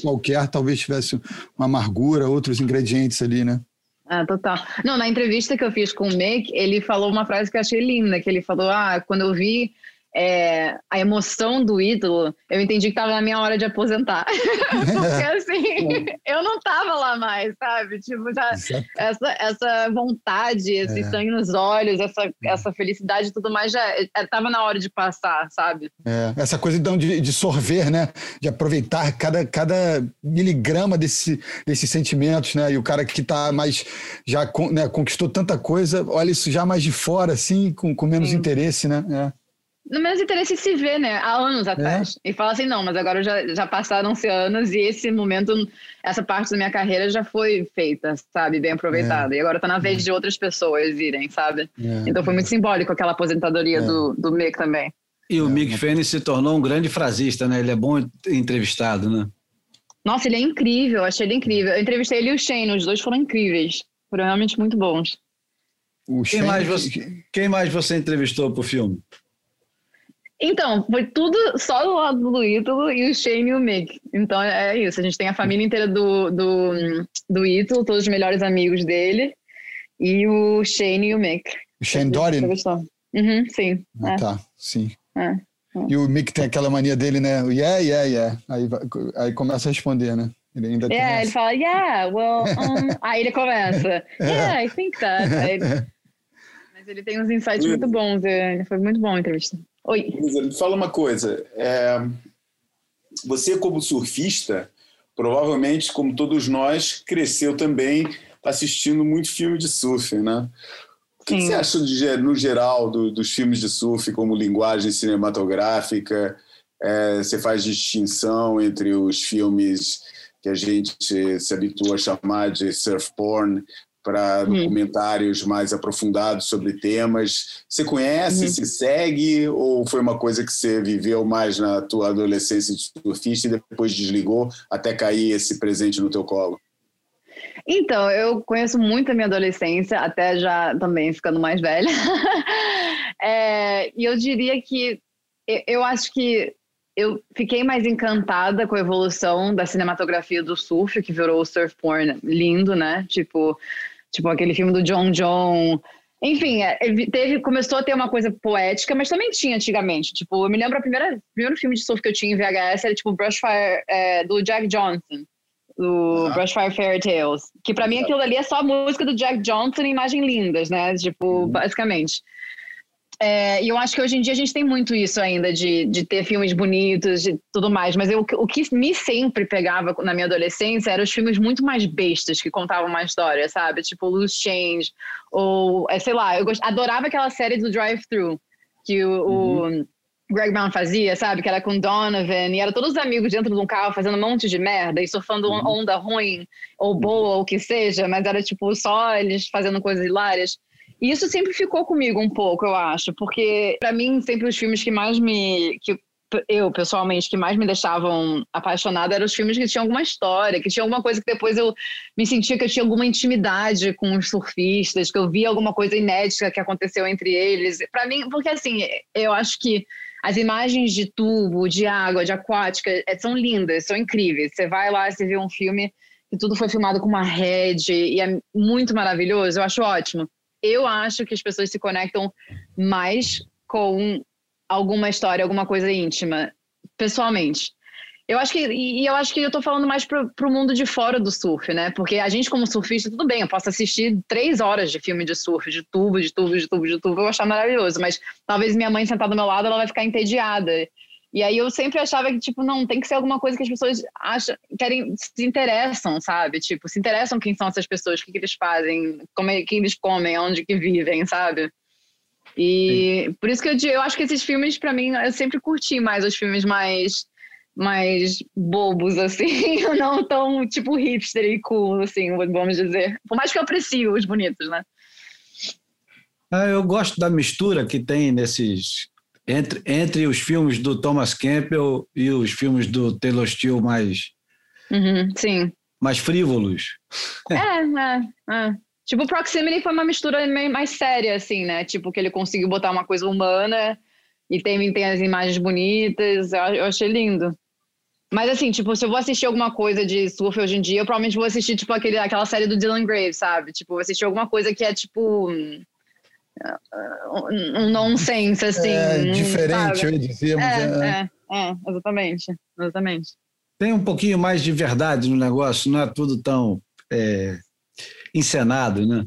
qualquer, talvez tivesse uma amargura, outros ingredientes ali, né? Ah, total. Não, na entrevista que eu fiz com o Mick, ele falou uma frase que eu achei linda, que ele falou, ah, quando eu vi é, a emoção do ídolo, eu entendi que estava na minha hora de aposentar. <laughs> Porque <laughs> assim, eu não tava lá mais, sabe? Tipo, já, essa, essa vontade, esse É. sangue nos olhos, essa, essa felicidade e tudo mais, já estava na hora de passar, sabe? É, essa coisa então, de, de sorver, né? De aproveitar cada, cada miligrama desse, desses sentimentos, né? E o cara que tá mais já né, conquistou tanta coisa, olha isso já mais de fora, assim, com, com menos Sim. interesse, né? É. No menos interesse se vê, né? Há anos atrás. E fala assim, não, mas agora já, já passaram-se anos e esse momento, essa parte da minha carreira já foi feita, sabe? Bem aproveitada. E agora tá na vez de outras pessoas irem, sabe? É. Então foi muito simbólico aquela aposentadoria do, do Mick também. E o É, Mick Fanning se tornou um grande frasista, né? Ele é bom entrevistado, né? Nossa, ele é incrível, achei ele incrível. Eu entrevistei ele e o Shane, os dois foram incríveis. Foram realmente muito bons. O Quem Shane- mais você, quem mais você entrevistou pro filme? Então, foi tudo só do lado do Ítalo e o Shane e o Mick. Então é isso, a gente tem a família inteira do, do, do Ítalo, todos os melhores amigos dele, e o Shane e o Mick. o Shane Dorian? Uhum, sim. Ah, é. tá, sim. É. E o Mick tem aquela mania dele, né? Yeah, yeah, yeah. Aí, aí começa a responder, né? Ele ainda É, ele essa. fala, yeah, well, um... <laughs> aí ele começa, <laughs> yeah, I think that. <laughs> Mas ele tem uns insights muito bons, é, foi muito bom a entrevista. Oi. Me fala uma coisa. é, você, como surfista, provavelmente, como todos nós, cresceu também assistindo muito filme de surf, né? O que, que você acha, de no geral, do- dos filmes de surf como linguagem cinematográfica? É, você faz distinção entre os filmes que a gente se habitua a chamar de surf porn para Uhum. documentários mais aprofundados sobre temas. Você conhece, Uhum. se segue, ou foi uma coisa que você viveu mais na tua adolescência de surfista e depois desligou até cair esse presente no teu colo? Então, eu conheço muito a minha adolescência, até já também ficando mais velha. <laughs> É, e eu diria que eu, eu acho que eu fiquei mais encantada com a evolução da cinematografia do surf, que virou o surf porn lindo, né? Tipo, tipo aquele filme do John John. Enfim, é, teve, começou a ter uma coisa poética, mas também tinha antigamente. Tipo, eu me lembro a primeira, o primeiro filme de surf que eu tinha em VHS era tipo Brushfire, é, do Jack Johnson do. Brushfire Fairy Tales. Que pra mim aquilo ali é só a música do Jack Johnson e imagem lindas, né? Tipo, basicamente. É, e eu acho que hoje em dia a gente tem muito isso ainda, de, de ter filmes bonitos e tudo mais. Mas eu, o que me sempre pegava na minha adolescência eram os filmes muito mais bestas, que contavam uma história, sabe? Tipo Loose Change, ou, é, sei lá, eu gost... adorava aquela série do Drive Thru, que o, o Greg Brown fazia, sabe? Que era com Donovan, e eram todos os amigos dentro de um carro fazendo um monte de merda e surfando onda ruim, ou boa, ou o que seja, mas era tipo só eles fazendo coisas hilárias. E isso sempre ficou comigo um pouco, eu acho, porque pra mim sempre os filmes que mais me. Que eu, pessoalmente, que mais me deixavam apaixonada eram os filmes que tinham alguma história, que tinha alguma coisa que depois eu me sentia que eu tinha alguma intimidade com os surfistas, que eu via alguma coisa inédita que aconteceu entre eles. Pra mim, porque assim, eu acho que as imagens de tubo, de água, de aquática, é, são lindas, são incríveis. Você vai lá, você vê um filme que tudo foi filmado com uma rede e é muito maravilhoso, eu acho ótimo. Eu acho que as pessoas se conectam mais com alguma história, alguma coisa íntima, pessoalmente. Eu acho que, e eu acho que eu tô falando mais pro, pro mundo de fora do surf, né? Porque a gente, como surfista, tudo bem, eu posso assistir três horas de filme de surf, de tubo, de tubo, de tubo, de tubo, eu vou achar maravilhoso, mas talvez minha mãe sentada do meu lado, ela vai ficar entediada. E aí eu sempre achava que, tipo, não, tem que ser alguma coisa que as pessoas acham, querem, se interessam, sabe? Tipo, se interessam quem são essas pessoas, o que, que eles fazem, como é que eles comem, onde que vivem, sabe? E por isso que eu, eu acho que esses filmes, pra mim, eu sempre curti mais os filmes mais mais bobos, <laughs> assim, não tão, tipo, hipster e cool, assim, vamos dizer. Por mais que eu aprecie os bonitos, né? Ah, eu gosto da mistura que tem nesses. Entre, entre os filmes do Thomas Campbell e os filmes do Taylor Steele mais, Uhum, sim. mais frívolos. É, é, é. Tipo, o Proximity foi uma mistura meio mais séria, assim, né? Tipo, que ele conseguiu botar uma coisa humana e tem, tem as imagens bonitas. Eu, eu achei lindo. Mas, assim, tipo, se eu vou assistir alguma coisa de surf hoje em dia, eu provavelmente vou assistir, tipo, aquele, aquela série do Dylan Graves, sabe? Tipo, vou assistir alguma coisa que é, tipo... um- nonsense, assim. é diferente, eu sabe? ia dizer, mas é, É, é, é, exatamente. Exatamente. Tem um pouquinho mais de verdade no negócio, não é tudo tão é, encenado, né?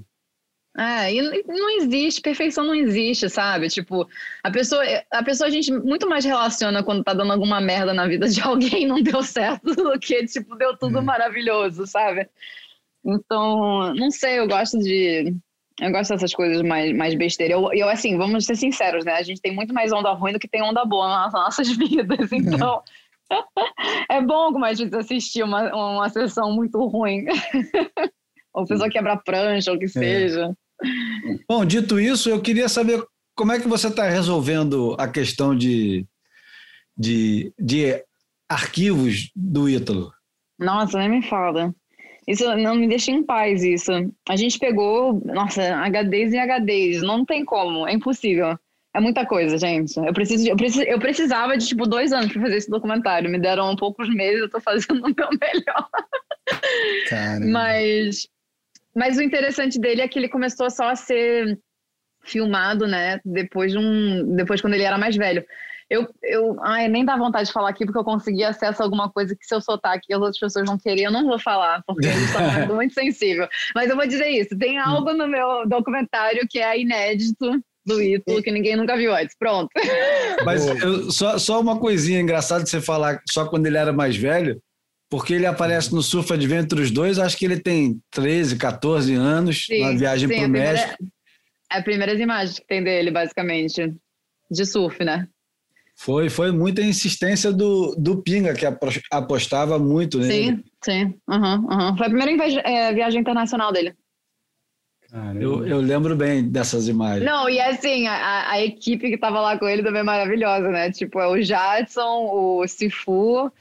É, e não existe, perfeição não existe, sabe? Tipo, a pessoa, a pessoa a gente muito mais relaciona quando tá dando alguma merda na vida de <laughs> alguém e não deu certo do que, tipo, deu tudo É. maravilhoso, sabe? Então, não sei, eu gosto de. Eu gosto dessas coisas mais, mais besteira. Eu, eu, assim, vamos ser sinceros, né? A gente tem muito mais onda ruim do que tem onda boa nas <laughs> nossas vidas. Então, <laughs> é bom algumas vezes assistir uma, uma sessão muito ruim. <laughs> ou pessoa quebra prancha, ou o que seja. Bom, dito isso, eu queria saber como é que você está resolvendo a questão de, de, de arquivos do Ítalo. Nossa, nem me fala. Isso não me deixa em paz, isso. A gente pegou, nossa, HDs e HDs. Não tem como, é impossível. É muita coisa, gente. Eu, preciso, eu, preciso, eu precisava de, tipo, dois anos para fazer esse documentário. Me deram poucos meses, eu tô fazendo <laughs> o meu melhor. Mas, mas o interessante dele é que ele começou só a ser filmado, né? Depois de um, depois quando ele era mais velho. Eu, eu, ai, nem dá vontade de falar aqui porque eu consegui acesso a alguma coisa que se eu soltar aqui as outras pessoas vão querer, eu não vou falar porque isso é muito sensível. Mas eu vou dizer isso, tem algo no meu documentário que é inédito do Ítalo que ninguém nunca viu antes. Pronto. Mas eu- só, só uma coisinha engraçada de você falar só quando ele era mais velho, porque ele aparece no Surf Adventures 2, acho que ele tem 13, 14 anos, na viagem sim, para a o primeira- México. É as primeiras imagens que tem dele, basicamente, de surf, né? Foi, foi muita insistência do, do Pinga, que apostava muito nele. Sim, sim. Uhum, uhum. Foi a primeira é, viagem internacional dele. Eu, eu lembro bem dessas imagens. Não, e assim, a, a equipe que tava lá com ele também é maravilhosa, né? Tipo, é o Jadson, o Sifu.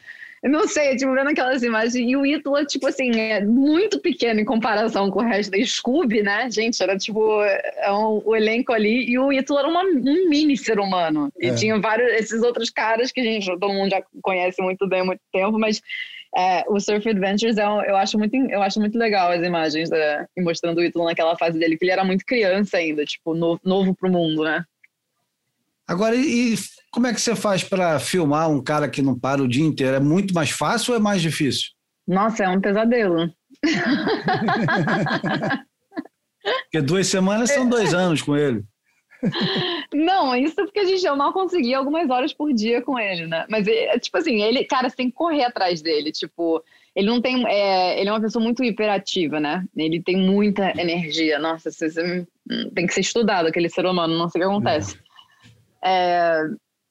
Eu não sei, tipo, vendo aquelas imagens. E o Ítalo, tipo assim, é muito pequeno em comparação com o resto da Scooby, né? Gente, era tipo é um, o elenco ali. E o Ítalo era uma- um mini ser humano. E É. tinha vários, esses outros caras que a gente, todo mundo já conhece muito bem há muito tempo, mas é, o Surf Adventures é um- eu, acho muito, eu acho muito legal as imagens da, e mostrando o Ítalo naquela fase dele, que ele era muito criança ainda, tipo, no- novo pro mundo, né? Agora, e, como é que você faz para filmar um cara que não para o dia inteiro? É muito mais fácil ou é mais difícil? Nossa, é um pesadelo. <laughs> Porque duas semanas são dois anos com ele. <laughs> Não, isso porque a gente eu mal conseguia algumas horas por dia com ele, né? Mas é, tipo assim, ele, cara, você tem que correr atrás dele. Tipo, ele não tem. É, ele é uma pessoa muito hiperativa, né? Ele tem muita energia. Nossa, você, tem que ser estudado aquele ser humano, não sei o que acontece. É,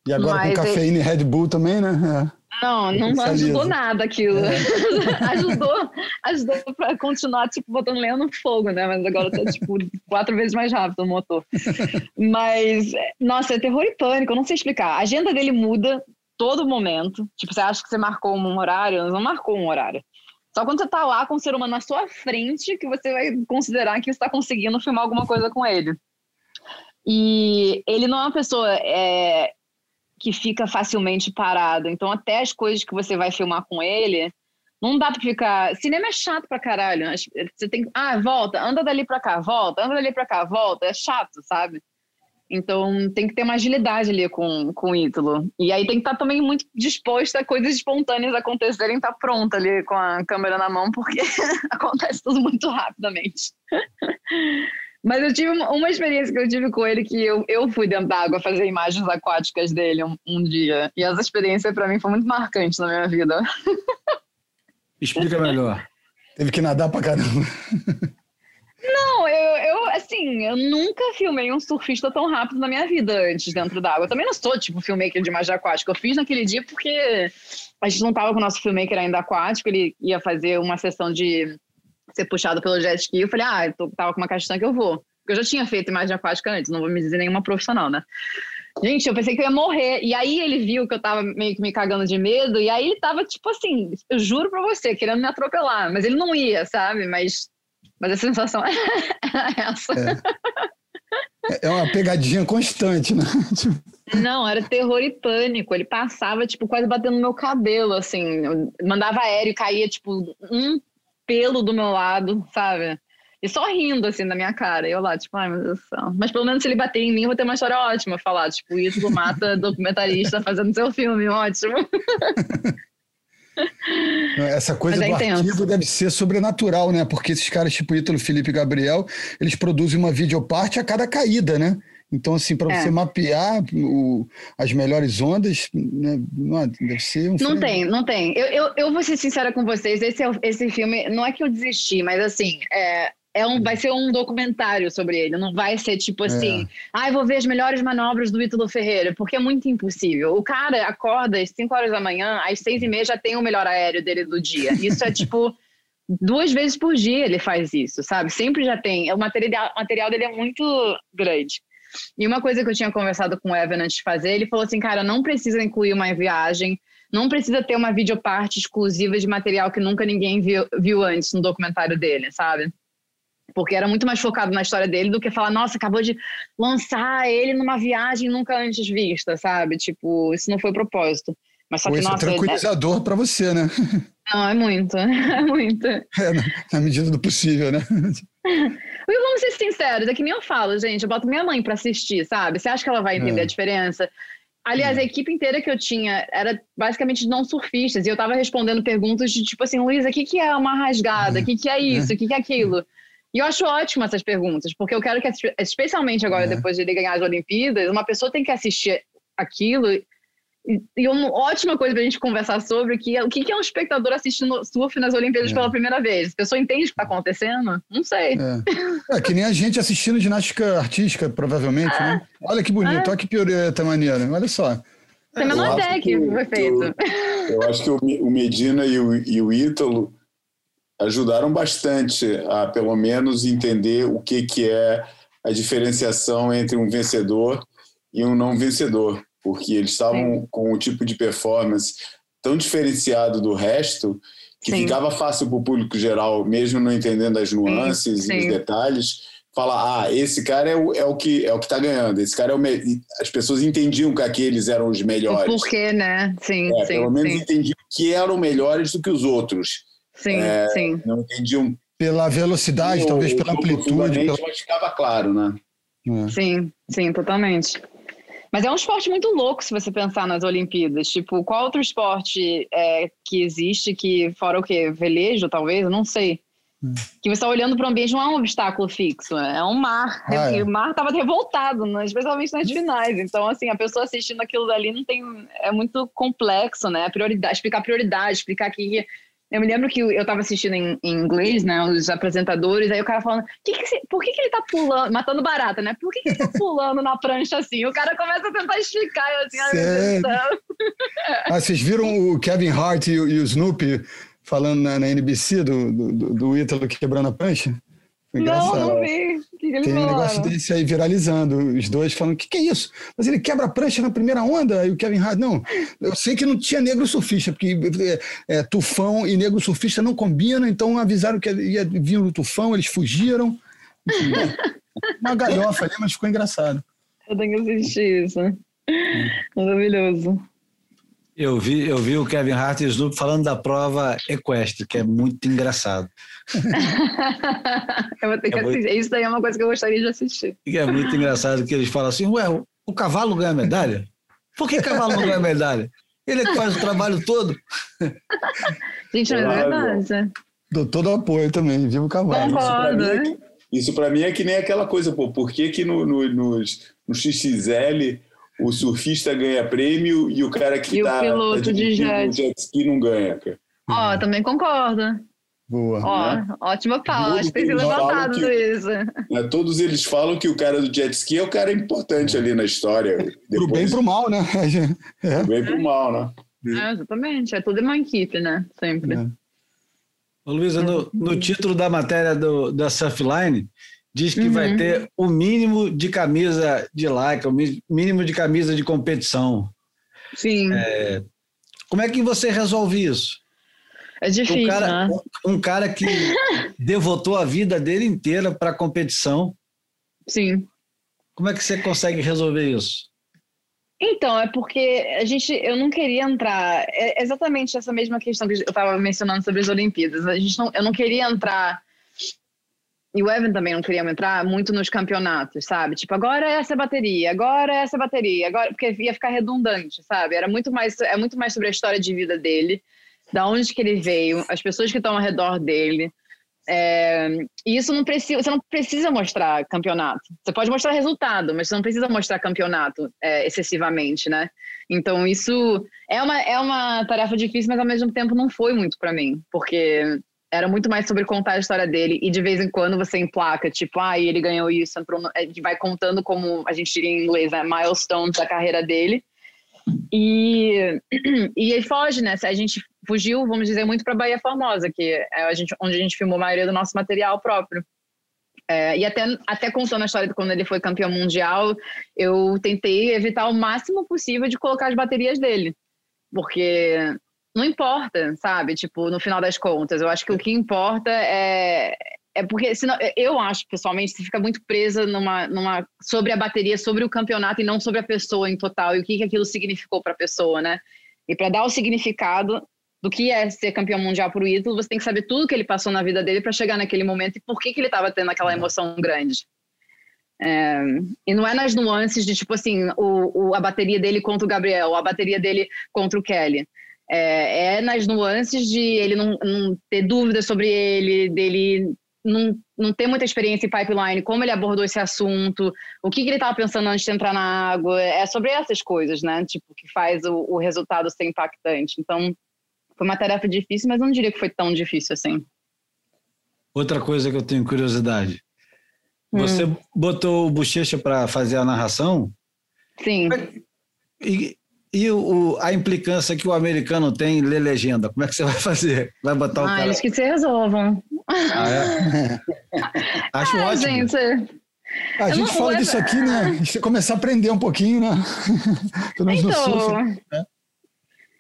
E agora Mas com cafeína e Red Bull também, né? não, não Salisa. ajudou nada aquilo. <laughs> ajudou, ajudou pra continuar, tipo, botando lenha no fogo, né? Mas agora tá, tipo, quatro vezes mais rápido o motor. Mas, nossa, é terror e pânico, eu não sei explicar. A agenda dele muda todo momento. Tipo, você acha que você marcou um horário, não marcou um horário. Só quando você tá lá com o ser humano na sua frente que você vai considerar que você está conseguindo filmar alguma coisa com ele. E ele não é uma pessoa é, que fica facilmente parado. Então, até as coisas que você vai filmar com ele, não dá pra ficar. Cinema é chato pra caralho. As- Você tem. Ah, volta, anda dali pra cá, volta, anda dali pra cá, volta. É chato, sabe? Então tem que ter uma agilidade ali com, com o Ítalo. E aí tem que estar também muito disposta a coisas espontâneas acontecerem, estar pronta ali com a câmera na mão, porque <laughs> acontece tudo muito rapidamente. <laughs> Mas eu tive uma, uma experiência que eu tive com ele que eu, eu fui dentro d'água fazer imagens aquáticas dele um, um dia. E essa experiência para mim foi muito marcante na minha vida. <laughs> Explica melhor. Teve que nadar pra caramba. Não, eu, eu, assim, eu nunca filmei um surfista tão rápido na minha vida antes dentro d'água. Eu também não sou, tipo, filmmaker de imagem aquática. Eu fiz naquele dia porque a gente não tava com o nosso filmmaker ainda aquático, ele ia fazer uma sessão de ser puxado pelo jet ski. Eu falei, ah, eu tô, tava com uma caixa que eu vou. Porque eu já tinha feito imagem aquática antes, não vou me dizer nenhuma profissional, né? Gente, eu pensei que eu ia morrer. E aí ele viu que eu tava meio que me cagando de medo. E aí ele tava, tipo assim, eu juro pra você, querendo me atropelar. Mas ele não ia, sabe? Mas, mas a sensação era <laughs> essa. É uma pegadinha constante, né? <laughs> Tipo, Não, era terror e pânico. Ele passava, tipo, quase batendo no meu cabelo, assim. Eu mandava aéreo e caía, tipo, um pelo do meu lado, sabe? E só rindo, assim, da minha cara. E eu lá, tipo, ai, meu Deus do céu. Mas pelo menos se ele bater em mim, eu vou ter uma história ótima. Falar, tipo, isso mata <laughs> documentarista fazendo seu filme, ótimo. Essa coisa é do intenso. arquivo deve ser sobrenatural, né? Porque esses caras, tipo Ítalo, Felipe e Gabriel, eles produzem uma videoparte a cada caída, né? Então, assim, para É. você mapear o- as melhores ondas, né? não, deve ser um Não filme- tem, não tem. Eu, eu, eu vou ser sincera com vocês, esse, é esse filme, não é que eu desisti, mas assim, é, é um, vai ser um documentário sobre ele, não vai ser tipo assim, ai, vou ver as melhores manobras do Ítalo Ferreira, porque é muito impossível. O cara acorda às 5 horas da manhã, às 6 e meia já tem o melhor aéreo dele do dia. Isso é tipo... <laughs> Duas vezes por dia ele faz isso, sabe? Sempre já tem. O material, o material dele é muito grande. E uma coisa que eu tinha conversado com o Evan antes de fazer, ele falou assim, cara, não precisa incluir uma viagem, não precisa ter uma videoparte exclusiva de material que nunca ninguém viu, viu antes no documentário dele, sabe? Porque era muito mais focado na história dele do que falar, nossa, acabou de lançar ele numa viagem nunca antes vista, sabe? Tipo, isso não foi o propósito. Mas só Pô, que, é nossa, é- tranquilizador para você, né? não, é muito, <laughs> é muito. É, na medida do possível, né? E vamos ser sinceros, é que nem eu falo, gente, eu boto minha mãe pra assistir, sabe? Você acha que ela vai entender É. a diferença? Aliás, a equipe inteira que eu tinha era basicamente não surfistas, e eu tava respondendo perguntas de tipo assim, Luísa, o que, que é uma rasgada? O que, que é isso? O que, que é aquilo? E eu acho ótimo essas perguntas, porque eu quero que, especialmente agora, É. depois de ele ganhar as Olimpíadas, uma pessoa tem que assistir aquilo. E, uma ótima coisa pra gente conversar sobre que é o que, que é um espectador assistindo surf nas Olimpíadas É. pela primeira vez? A pessoa entende o que tá acontecendo? Não sei. É. É, que nem a gente assistindo ginástica artística, provavelmente, né? Olha que bonito, olha que pioreta maneira, olha só. Tem a Eu menor acho ideia que foi feito. Eu acho que o Medina e o, e o Ítalo ajudaram bastante a, pelo menos, entender o que, que é a diferenciação entre um vencedor e um não vencedor, porque eles estavam com um tipo de performance tão diferenciado do resto que Sim. ficava fácil para o público geral, mesmo não entendendo as nuances sim. e os detalhes, falar: ah, esse cara é o, é o que é o que está ganhando, esse cara é o me... As pessoas entendiam que aqueles eram os melhores. porquê, né? Sim, É, sim, pelo menos sim. entendiam que eram melhores do que os outros. Sim, É, sim. Não entendiam Pela velocidade, o- talvez pela amplitude. pela- mas ficava claro, né? É. Sim, sim, totalmente. Mas é um esporte muito louco se você pensar nas Olimpíadas. Tipo, qual outro esporte é, que existe que, fora o quê? Velejo, talvez? Eu não sei. Que você está olhando para o ambiente, não é um obstáculo fixo, é um mar. Ah, é. O mar estava revoltado, né? especialmente nas finais. Então, assim, a pessoa assistindo aquilo dali não tem. É muito complexo, né? A prioridade, explicar prioridade, explicar que. Eu me lembro que eu estava assistindo em, em inglês, né? Os apresentadores, aí o cara falando, que que por que, que ele tá pulando, matando barata, né? Por que, que ele tá <laughs> pulando na prancha assim? O cara começa a tentar explicar, eu assim, ai. Ah, vocês viram o Kevin Hart e o, e o Snoopy falando na, na NBC do, do, do- do Ítalo quebrando a prancha? Foi Não, não vi. Que, Tem um negócio desse aí viralizando, os dois falando, o que, que é isso? Mas ele quebra a prancha na primeira onda, e o Kevin Hart, não, eu sei que não tinha negro surfista, porque é, é, tufão e negro surfista não combinam, então avisaram que ia vir o tufão, eles fugiram. Enfim, <laughs> uma galhofa ali, mas ficou engraçado. Eu tenho que assistir isso. Maravilhoso. Eu vi, eu vi o Kevin Hart e o Snoop falando da prova equestre, que é muito engraçado. <laughs> eu vou ter que É muito- assistir. Isso daí é uma coisa que eu gostaria de assistir. E é muito engraçado que eles falam assim: ué, o, o cavalo ganha medalha? Por que cavalo não ganha medalha? Ele é que faz o trabalho todo. <laughs> Gente, mas é verdade. Dou todo o apoio também, viva o cavalo. Concordo. mim é que- Isso para mim é que nem aquela coisa, pô, por que, que no, no, nos- no XXL o surfista ganha prêmio e o cara que E o tá, piloto tá de jet. jet ski não ganha, cara? Ó, também concordo. Boa. Ó, Né? ótima pauta. Acho que tem sido levantado que- isso. Né, Todos eles falam que o cara do jet ski é o cara importante ali na história. <laughs> Pro Depois, bem e pro mal, né? <laughs> É. pro bem e pro mal, né? É, exatamente. É tudo uma equipe, né? Sempre. É. Ô, Luísa, no, no título da matéria do, da Surfline, diz que Uhum. vai ter o mínimo de camisa de like, o mínimo de camisa de competição. Sim. Como é que você resolve isso? É difícil, Um cara, né? um, um cara que <laughs> devotou a vida dele inteira para a competição, Sim. como é que você consegue resolver isso? Então, é porque a gente, eu não queria entrar, é exatamente essa mesma questão que eu estava mencionando sobre as Olimpíadas. A gente não, eu não queria entrar, e o Evan também não queria entrar muito nos campeonatos, sabe? Tipo, agora é essa bateria, agora é essa bateria, agora porque ia ficar redundante, sabe? Era muito mais, é muito mais sobre a história de vida dele, da onde que ele veio, as pessoas que estão ao redor dele. É, e isso não precisa, você não precisa mostrar campeonato. Você pode mostrar resultado, mas você não precisa mostrar campeonato é, excessivamente, né? Então isso é uma, é uma tarefa difícil, mas ao mesmo tempo não foi muito para mim, porque era muito mais sobre contar a história dele e de vez em quando você emplaca, tipo, ah, ele ganhou isso, entrou gente vai contando como a gente diria em inglês, né? Milestones da carreira dele. E, <clears throat> e aí foge, né? A gente fugiu, vamos dizer, muito para Bahia Formosa, que é a gente, onde a gente filmou a maioria do nosso material próprio. É, e até, até contando a história de quando ele foi campeão mundial, eu tentei evitar o máximo possível de colocar as baterias dele. Porque não importa, sabe? Tipo, no final das contas, eu acho que o que importa é. É porque, senão, eu acho, pessoalmente, você fica muito presa numa, numa, sobre a bateria, sobre o campeonato e não sobre a pessoa em total e o que, que aquilo significou para a pessoa, né? E para dar o significado do que é ser campeão mundial para o Ítalo, você tem que saber tudo que ele passou na vida dele para chegar naquele momento e por que, que ele estava tendo aquela emoção grande. É, e não é nas nuances de tipo assim, o, o, a bateria dele contra o Gabriel, a bateria dele contra o Kelly. É, é nas nuances de ele não, não ter dúvidas sobre ele, dele não, não ter muita experiência em pipeline, como ele abordou esse assunto, o que, que ele estava pensando antes de entrar na água. É sobre essas coisas, né? Tipo, que faz o, o resultado ser impactante. Então, foi uma tarefa difícil, mas eu não diria que foi tão difícil assim. Outra coisa que eu tenho curiosidade. Você botou o Bochecha para fazer a narração Sim. e E o, o- a implicância que o americano tem em ler legenda, como é que você vai fazer? Vai botar o Ah, cara. eles que se resolvam. Ah, é? <laughs> Acho Ah, ótimo. gente, A Eu gente fala disso aqui, né? A gente tem que começar a aprender um pouquinho, né? <laughs> Pelo menos no surf. então.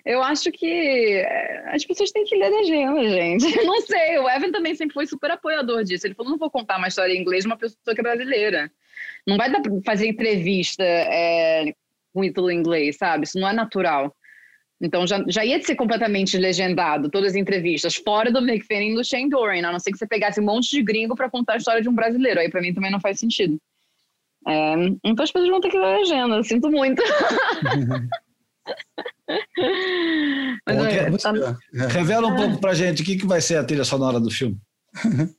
Eu acho que é, as pessoas têm que ler legenda, gente. <laughs> Não sei, o Evan também sempre foi super apoiador disso. Ele falou: não vou contar uma história em inglês de uma pessoa que é brasileira. Não vai dar pra fazer entrevista é, com título em inglês, sabe? Isso não é natural. Então já, já ia ser completamente legendado, todas as entrevistas, fora do McFadden e do Shane Dorian, a não ser que você pegasse um monte de gringo para contar a história de um brasileiro. Aí para mim também não faz sentido. É, então as pessoas vão ter que ler legenda, eu sinto muito. <laughs> Mas, Bom, que- tá- Revela um pouco pra gente o que, que vai ser a trilha sonora do filme. <laughs>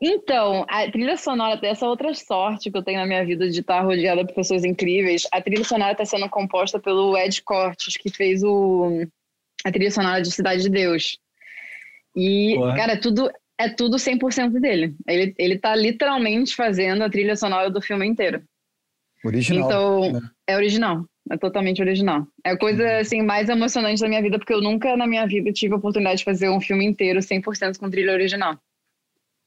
Então, a trilha sonora, essa outra sorte que eu tenho na minha vida de estar rodeada por pessoas incríveis, a trilha sonora está sendo composta pelo Ed Cortes, que fez o, a trilha sonora de Cidade de Deus. E, Porra. cara, é tudo, é tudo 100% dele. Ele, ele tá literalmente fazendo a trilha sonora do filme inteiro. Original. Então, é original. É totalmente original. É a coisa assim, mais emocionante da minha vida, porque eu nunca na minha vida tive a oportunidade de fazer um filme inteiro 100% com trilha original.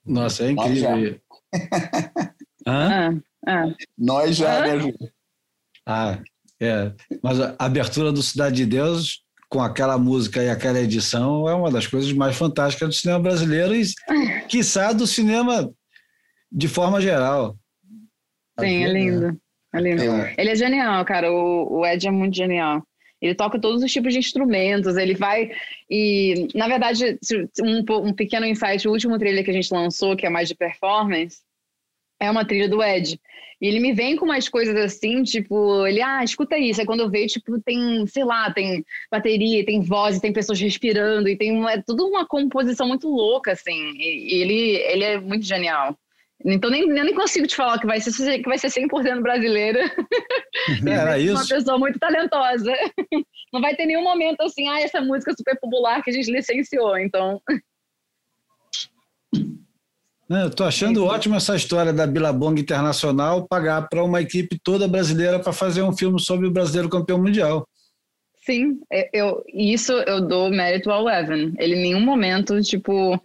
Nossa, é incrível. <laughs> Hã? Ah, ah. Nós já, Hã? né, Ju? Ah, é. Mas a abertura do Cidade de Deus, com aquela música e aquela edição, é uma das coisas mais fantásticas do cinema brasileiro e, quiçá, do cinema de forma geral. Sim, é lindo. É lindo. É. Ele é genial, cara. O, o Ed é muito genial. Ele toca todos os tipos de instrumentos, ele vai. E, na verdade, um, um pequeno insight: o último trailer que a gente lançou, que é mais de performance, é uma trilha do Ed. E ele me vem com umas coisas assim, tipo, ele, ah, escuta isso. Aí quando eu vejo, tipo, tem, sei lá, tem bateria, tem voz, tem pessoas respirando, e tem uma, é tudo uma composição muito louca, assim. E, e ele, ele é muito genial. Então nem, eu nem consigo te falar que vai ser, que vai ser 100% brasileira. <laughs> Era Uma isso. pessoa muito talentosa. <laughs> Não vai ter nenhum momento assim, ah, essa música super popular que a gente licenciou. Então, Né, Eu estou achando ótimo essa história da Billabong Internacional pagar para uma equipe toda brasileira para fazer um filme sobre o brasileiro campeão mundial. sim, eu- isso eu dou mérito ao Evan. Ele em nenhum momento, tipo,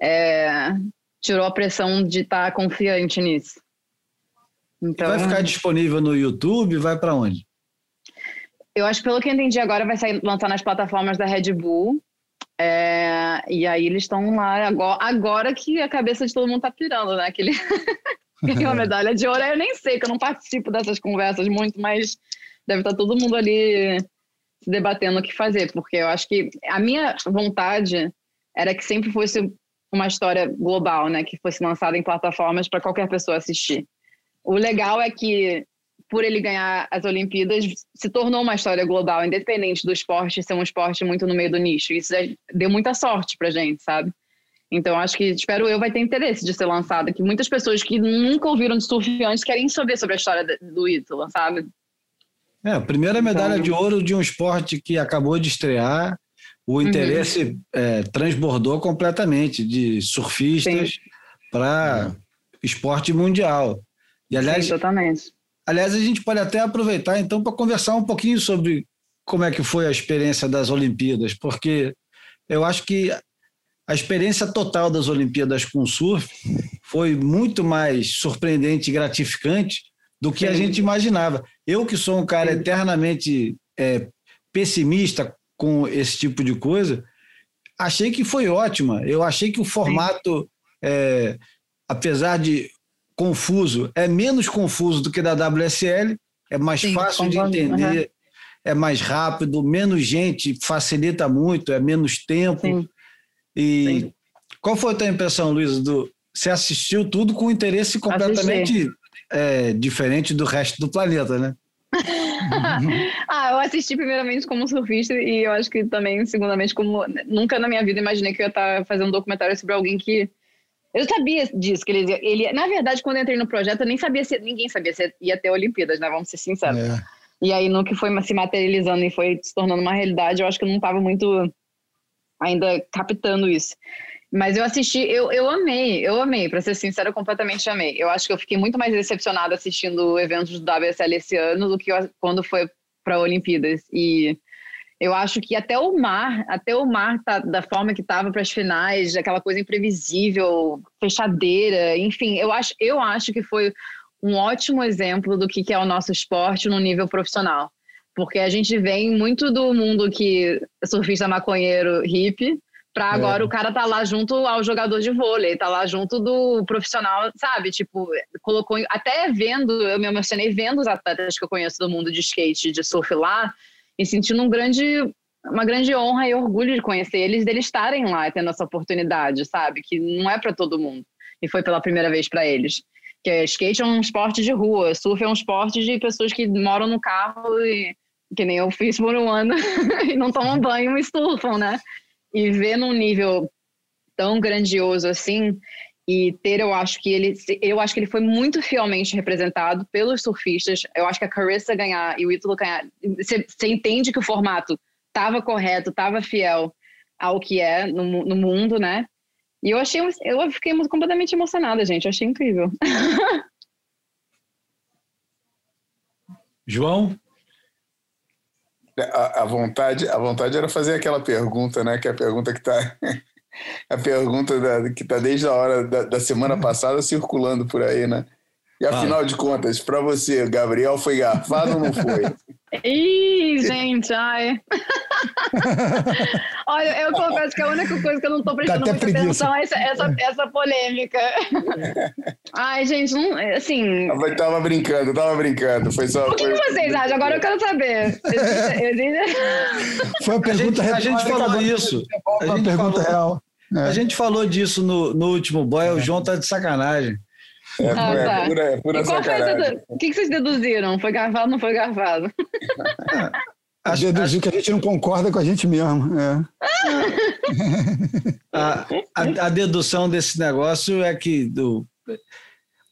é, tirou a pressão de estar confiante nisso. Então, Vai ficar disponível no YouTube? Vai para onde? eu acho que pelo que eu entendi agora vai sair, lançar nas plataformas da Red Bull. É, e aí eles estão lá agora, agora que a cabeça de todo mundo tá pirando, né? Que ele ganhou a medalha de ouro. Eu nem sei, que eu não participo dessas conversas muito, mas deve estar todo mundo ali se debatendo o que fazer, porque eu acho que a minha vontade era que sempre fosse uma história global, né? Que fosse lançada em plataformas para qualquer pessoa assistir. O legal é que por ele ganhar as Olimpíadas, se tornou uma história global, independente do esporte ser um esporte muito no meio do nicho. Isso deu muita sorte pra gente, sabe? Então, acho que, espero eu, vai ter interesse de ser lançada, que muitas pessoas que nunca ouviram de surf antes querem saber sobre a história do Ítalo, sabe? É, a primeira medalha Então- de ouro de um esporte que acabou de estrear, o Uhum. interesse é, transbordou completamente de surfistas para esporte mundial. E, aliás, Sim, totalmente. aliás, a gente pode até aproveitar então para conversar um pouquinho sobre como é que foi a experiência das Olimpíadas, porque eu acho que a experiência total das Olimpíadas com surf foi muito mais surpreendente e gratificante do que a Sim. gente imaginava. Eu que sou um cara Sim. eternamente é, pessimista com esse tipo de coisa, achei que foi ótima. Eu achei que o formato, é, apesar de confuso, é menos confuso do que da WSL, é mais Sim, fácil de entender, é mais rápido, menos gente, facilita muito, é menos tempo. Sim. E Sim. qual foi a tua impressão, Luiz? Do, você assistiu tudo com interesse completamente é, diferente do resto do planeta, né? <laughs> ah, eu assisti primeiramente como surfista e eu acho que também, segundamente, como nunca na minha vida imaginei que eu ia estar fazendo um documentário sobre alguém que. Eu sabia disso, que ele, ele. Na verdade, quando eu entrei no projeto, eu nem sabia se. Ninguém sabia se ia ter Olimpíadas, né? Vamos ser sinceros. É. E aí, no que foi se materializando e foi se tornando uma realidade, eu acho que eu não estava muito ainda captando isso. Mas eu assisti, eu, eu amei, eu amei, para ser sincera, eu completamente amei. Eu acho que eu fiquei muito mais decepcionada assistindo eventos do WSL esse ano do que eu- quando foi para Olimpíadas. E eu acho que até o mar, até o mar tá da forma que estava para as finais, aquela coisa imprevisível, fechadeira, enfim, eu acho, eu acho que foi um ótimo exemplo do que que é o nosso esporte no nível profissional. Porque a gente vem muito do mundo que surfista maconheiro hippie, para agora É. o cara tá lá junto ao jogador de vôlei, tá lá junto do profissional, sabe? Tipo, colocou até vendo, eu me emocionei vendo os atletas que eu conheço do mundo de skate, de surf lá, e sentindo um grande uma grande honra e orgulho de conhecer eles, deles estarem lá tendo essa oportunidade, sabe? Que não é para todo mundo. E foi pela primeira vez para eles. Que é, skate é um esporte de rua, surf é um esporte de pessoas que moram no carro e que nem eu fiz por um ano <laughs> e não tomam banho e surfam, né? E ver num nível tão grandioso assim e ter, eu acho que ele, eu acho que ele foi muito fielmente representado pelos surfistas. Eu acho que a Carissa ganhar e o Ítalo ganhar, você, entende que o formato estava correto, estava fiel ao que é no, no mundo, né? E eu achei, eu fiquei completamente emocionada, gente. Eu achei incrível. <laughs> João? A, a vontade, a vontade era fazer aquela pergunta, né? Que é a pergunta que está <laughs> a pergunta da- que está desde a hora da, da semana passada circulando por aí, né? E afinal de contas, para você, Gabriel foi garfado ou não foi? <laughs> Ih, gente, ai. <laughs> Olha, eu confesso que a única coisa que eu não tô prestando até muita preguiça. atenção é essa, essa, essa polêmica. Ai, gente, não, assim. Eu tava brincando, tava brincando. Foi só. O que, foi- que vocês acham? Agora eu quero saber. <laughs> Foi a pergunta a gente falou isso. A gente pergunta falou- real. A gente falou disso no, no último boy, o João tá de sacanagem. É, Ah, é tá. pura, é pura a sacanagem. dedu- O que, que vocês deduziram? Foi garfado ou não foi garfado? Acho- Deduziu que a gente não concorda com a gente mesmo. É. <laughs> A, a, a dedução desse negócio é que do,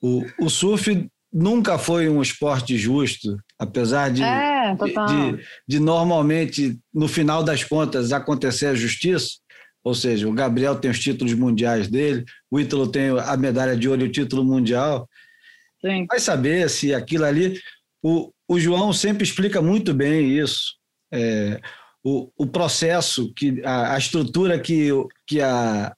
o, o surf nunca foi um esporte justo, apesar de, É, de, de- de normalmente, no final das contas, acontecer a justiça. Ou seja, o Gabriel tem os títulos mundiais dele, o Ítalo tem a medalha de ouro e o título mundial. Sim. vai saber se aquilo ali. O, o João sempre explica muito bem isso. É, o, o processo, que a, a estrutura que, que a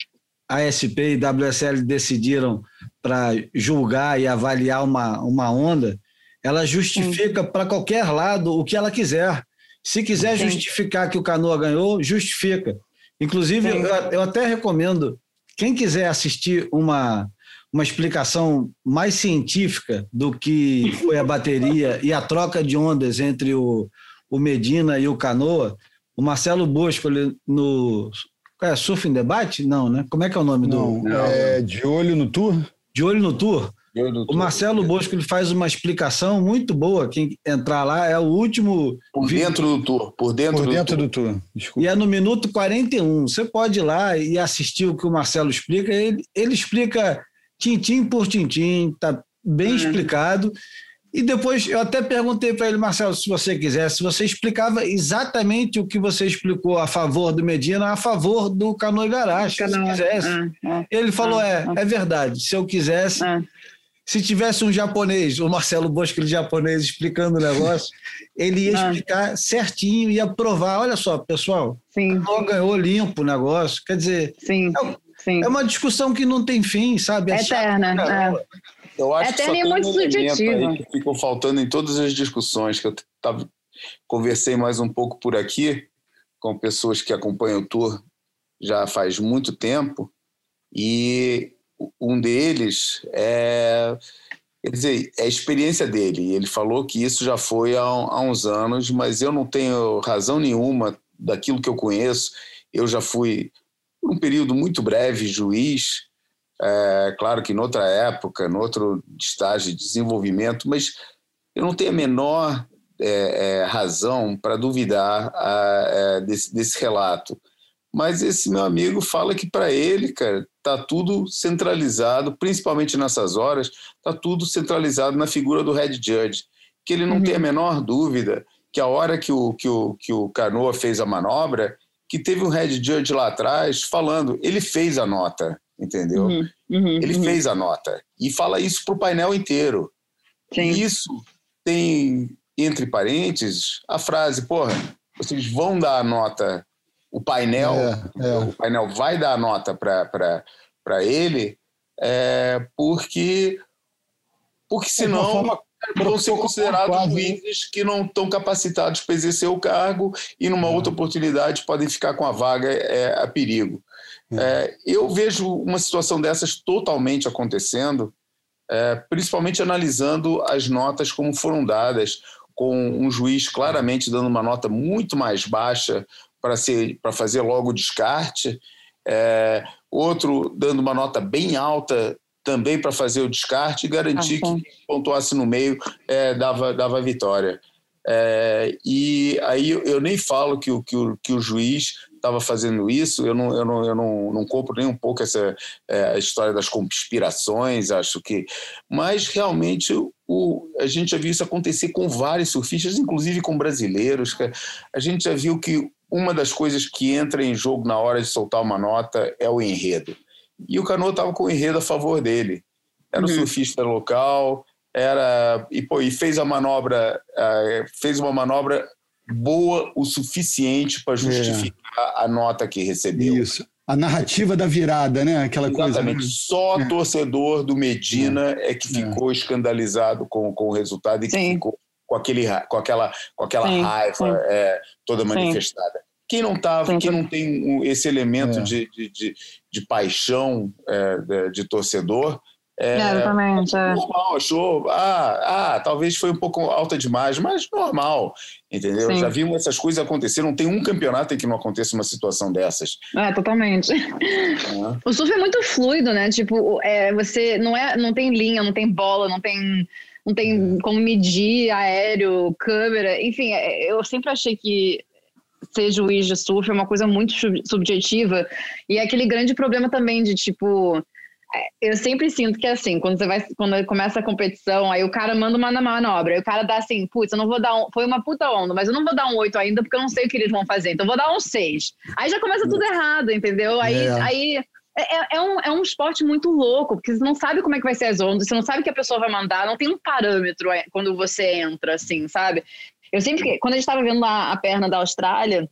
ASP e WSL decidiram para julgar e avaliar uma, uma onda, ela justifica para qualquer lado o que ela quiser. Se quiser Sim. justificar que o Canoa ganhou, justifica. Inclusive, eu, eu até recomendo, quem quiser assistir uma, uma explicação mais científica do que foi a bateria e a troca de ondas entre o, o Medina e o Canoa, o Marcelo Bosco ele, no é, Surf em Debate? Não, né? Como é que é o nome Não, do é de olho no tour? De Olho no Tour? O Marcelo Bosco ele faz uma explicação muito boa. Quem entrar lá é o último Por vídeo dentro do tour. Por dentro, Por do dentro tour. do tour. Desculpa. E é no minuto 41. Você pode ir lá e assistir o que o Marcelo explica. Ele, ele explica tintim por tintim, tá bem explicado. E depois eu até perguntei para ele, Marcelo, se você quiser, se você explicava exatamente o que você explicou a favor do Medina, a favor do Canoa e Garage, se quisesse. Ah, Ele falou: ah, é, ah. é verdade. Se eu quisesse, ah, ah. Se tivesse um japonês, o Marcelo Bosco, ele japonês, explicando o negócio, ele ia Ah. explicar certinho, ia provar. Olha só, pessoal, Sim, ganhou limpo o negócio. Quer dizer, sim, sim. é uma discussão que não tem fim, sabe? É eterna, pra caramba. Eu acho É que só muito um aí que ficou faltando em todas as discussões que eu tava, conversei mais um pouco por aqui com pessoas que acompanham o tour já faz muito tempo e um deles é quer dizer é a experiência dele ele falou que isso já foi há, há uns anos mas eu não tenho razão nenhuma daquilo que eu conheço eu já fui por um período muito breve juiz é, claro que noutra época, em outro estágio de desenvolvimento, mas eu não tenho a menor é, é, razão para duvidar a, é, desse, desse relato. Mas esse meu amigo fala que para ele, cara, tá tudo centralizado, principalmente nessas horas, tá tudo centralizado na figura do head judge, que ele não Uhum. tem a menor dúvida que a hora que o, que o, que o Canoa fez a manobra, que teve um head judge lá atrás falando, ele fez a nota, entendeu? Uhum, uhum, Ele uhum. fez a nota e fala isso para o painel inteiro. Sim. E isso tem entre parênteses, a frase, porra, vocês vão dar a nota, o painel, É, é. o painel vai dar a nota para ele, é, porque, porque É, senão forma vão ser considerados juízes que não estão capacitados para exercer o cargo e numa Uhum. outra oportunidade podem ficar com a vaga é, a perigo. Uhum. É, eu vejo uma situação dessas totalmente acontecendo, principalmente analisando as notas como foram dadas, com um juiz claramente dando uma nota muito mais baixa para ser para fazer logo o descarte, é, outro dando uma nota bem alta também para fazer o descarte e garantir Ah, sim. que pontuasse no meio é, dava, dava vitória. É, e aí eu, nem falo que o, que o, que o juiz estava fazendo isso, eu não, eu não, eu não, não compro nem um pouco essa é, a história das conspirações, acho que. Mas realmente o, a gente já viu isso acontecer com vários surfistas, inclusive com brasileiros. A gente já viu que uma das coisas que entra em jogo na hora de soltar uma nota é o enredo. E o Cano estava com o enredo a favor dele. Era um Uhum. surfista local, era e, pô, e fez a manobra, eh, fez uma manobra boa o suficiente para justificar a nota que recebeu. Isso. A narrativa da virada, né? Aquela Exatamente. coisa. Só É. torcedor do Medina é, que ficou escandalizado com, com o resultado e que Sim. ficou com, aquele, com aquela, com aquela Sim, raiva sim. é, toda Sim. manifestada. Quem não tava, Sim, quem sim. não tem esse elemento É. de, de, de, de paixão é, de, de torcedor, é, É, exatamente. é. normal, achou, ah, ah, talvez foi um pouco alta demais, mas normal, entendeu? Sim. Já vimos essas coisas acontecer, não tem um campeonato em que não aconteça uma situação dessas. É, totalmente. O surf é muito fluido, né? Tipo, é, você não é, não tem linha, não tem bola, não tem, não tem como medir aéreo, câmera, enfim. é, eu sempre achei que ser juiz de surf é uma coisa muito sub- subjetiva e é aquele grande problema também de tipo é, eu sempre sinto que é assim, quando você vai, quando começa a competição, aí o cara manda uma manobra, aí o cara dá assim, putz, eu não vou dar um, foi uma puta onda, mas eu não vou dar um 8 ainda porque eu não sei o que eles vão fazer, então eu vou dar um 6. Aí já começa tudo errado, entendeu? Aí, É. aí é, é- é um, é um esporte muito louco, porque você não sabe como é que vai ser as ondas, você não sabe o que a pessoa vai mandar, não tem um parâmetro é, quando você entra, assim, sabe? Eu sempre, quando a gente estava vendo lá a perna da Austrália,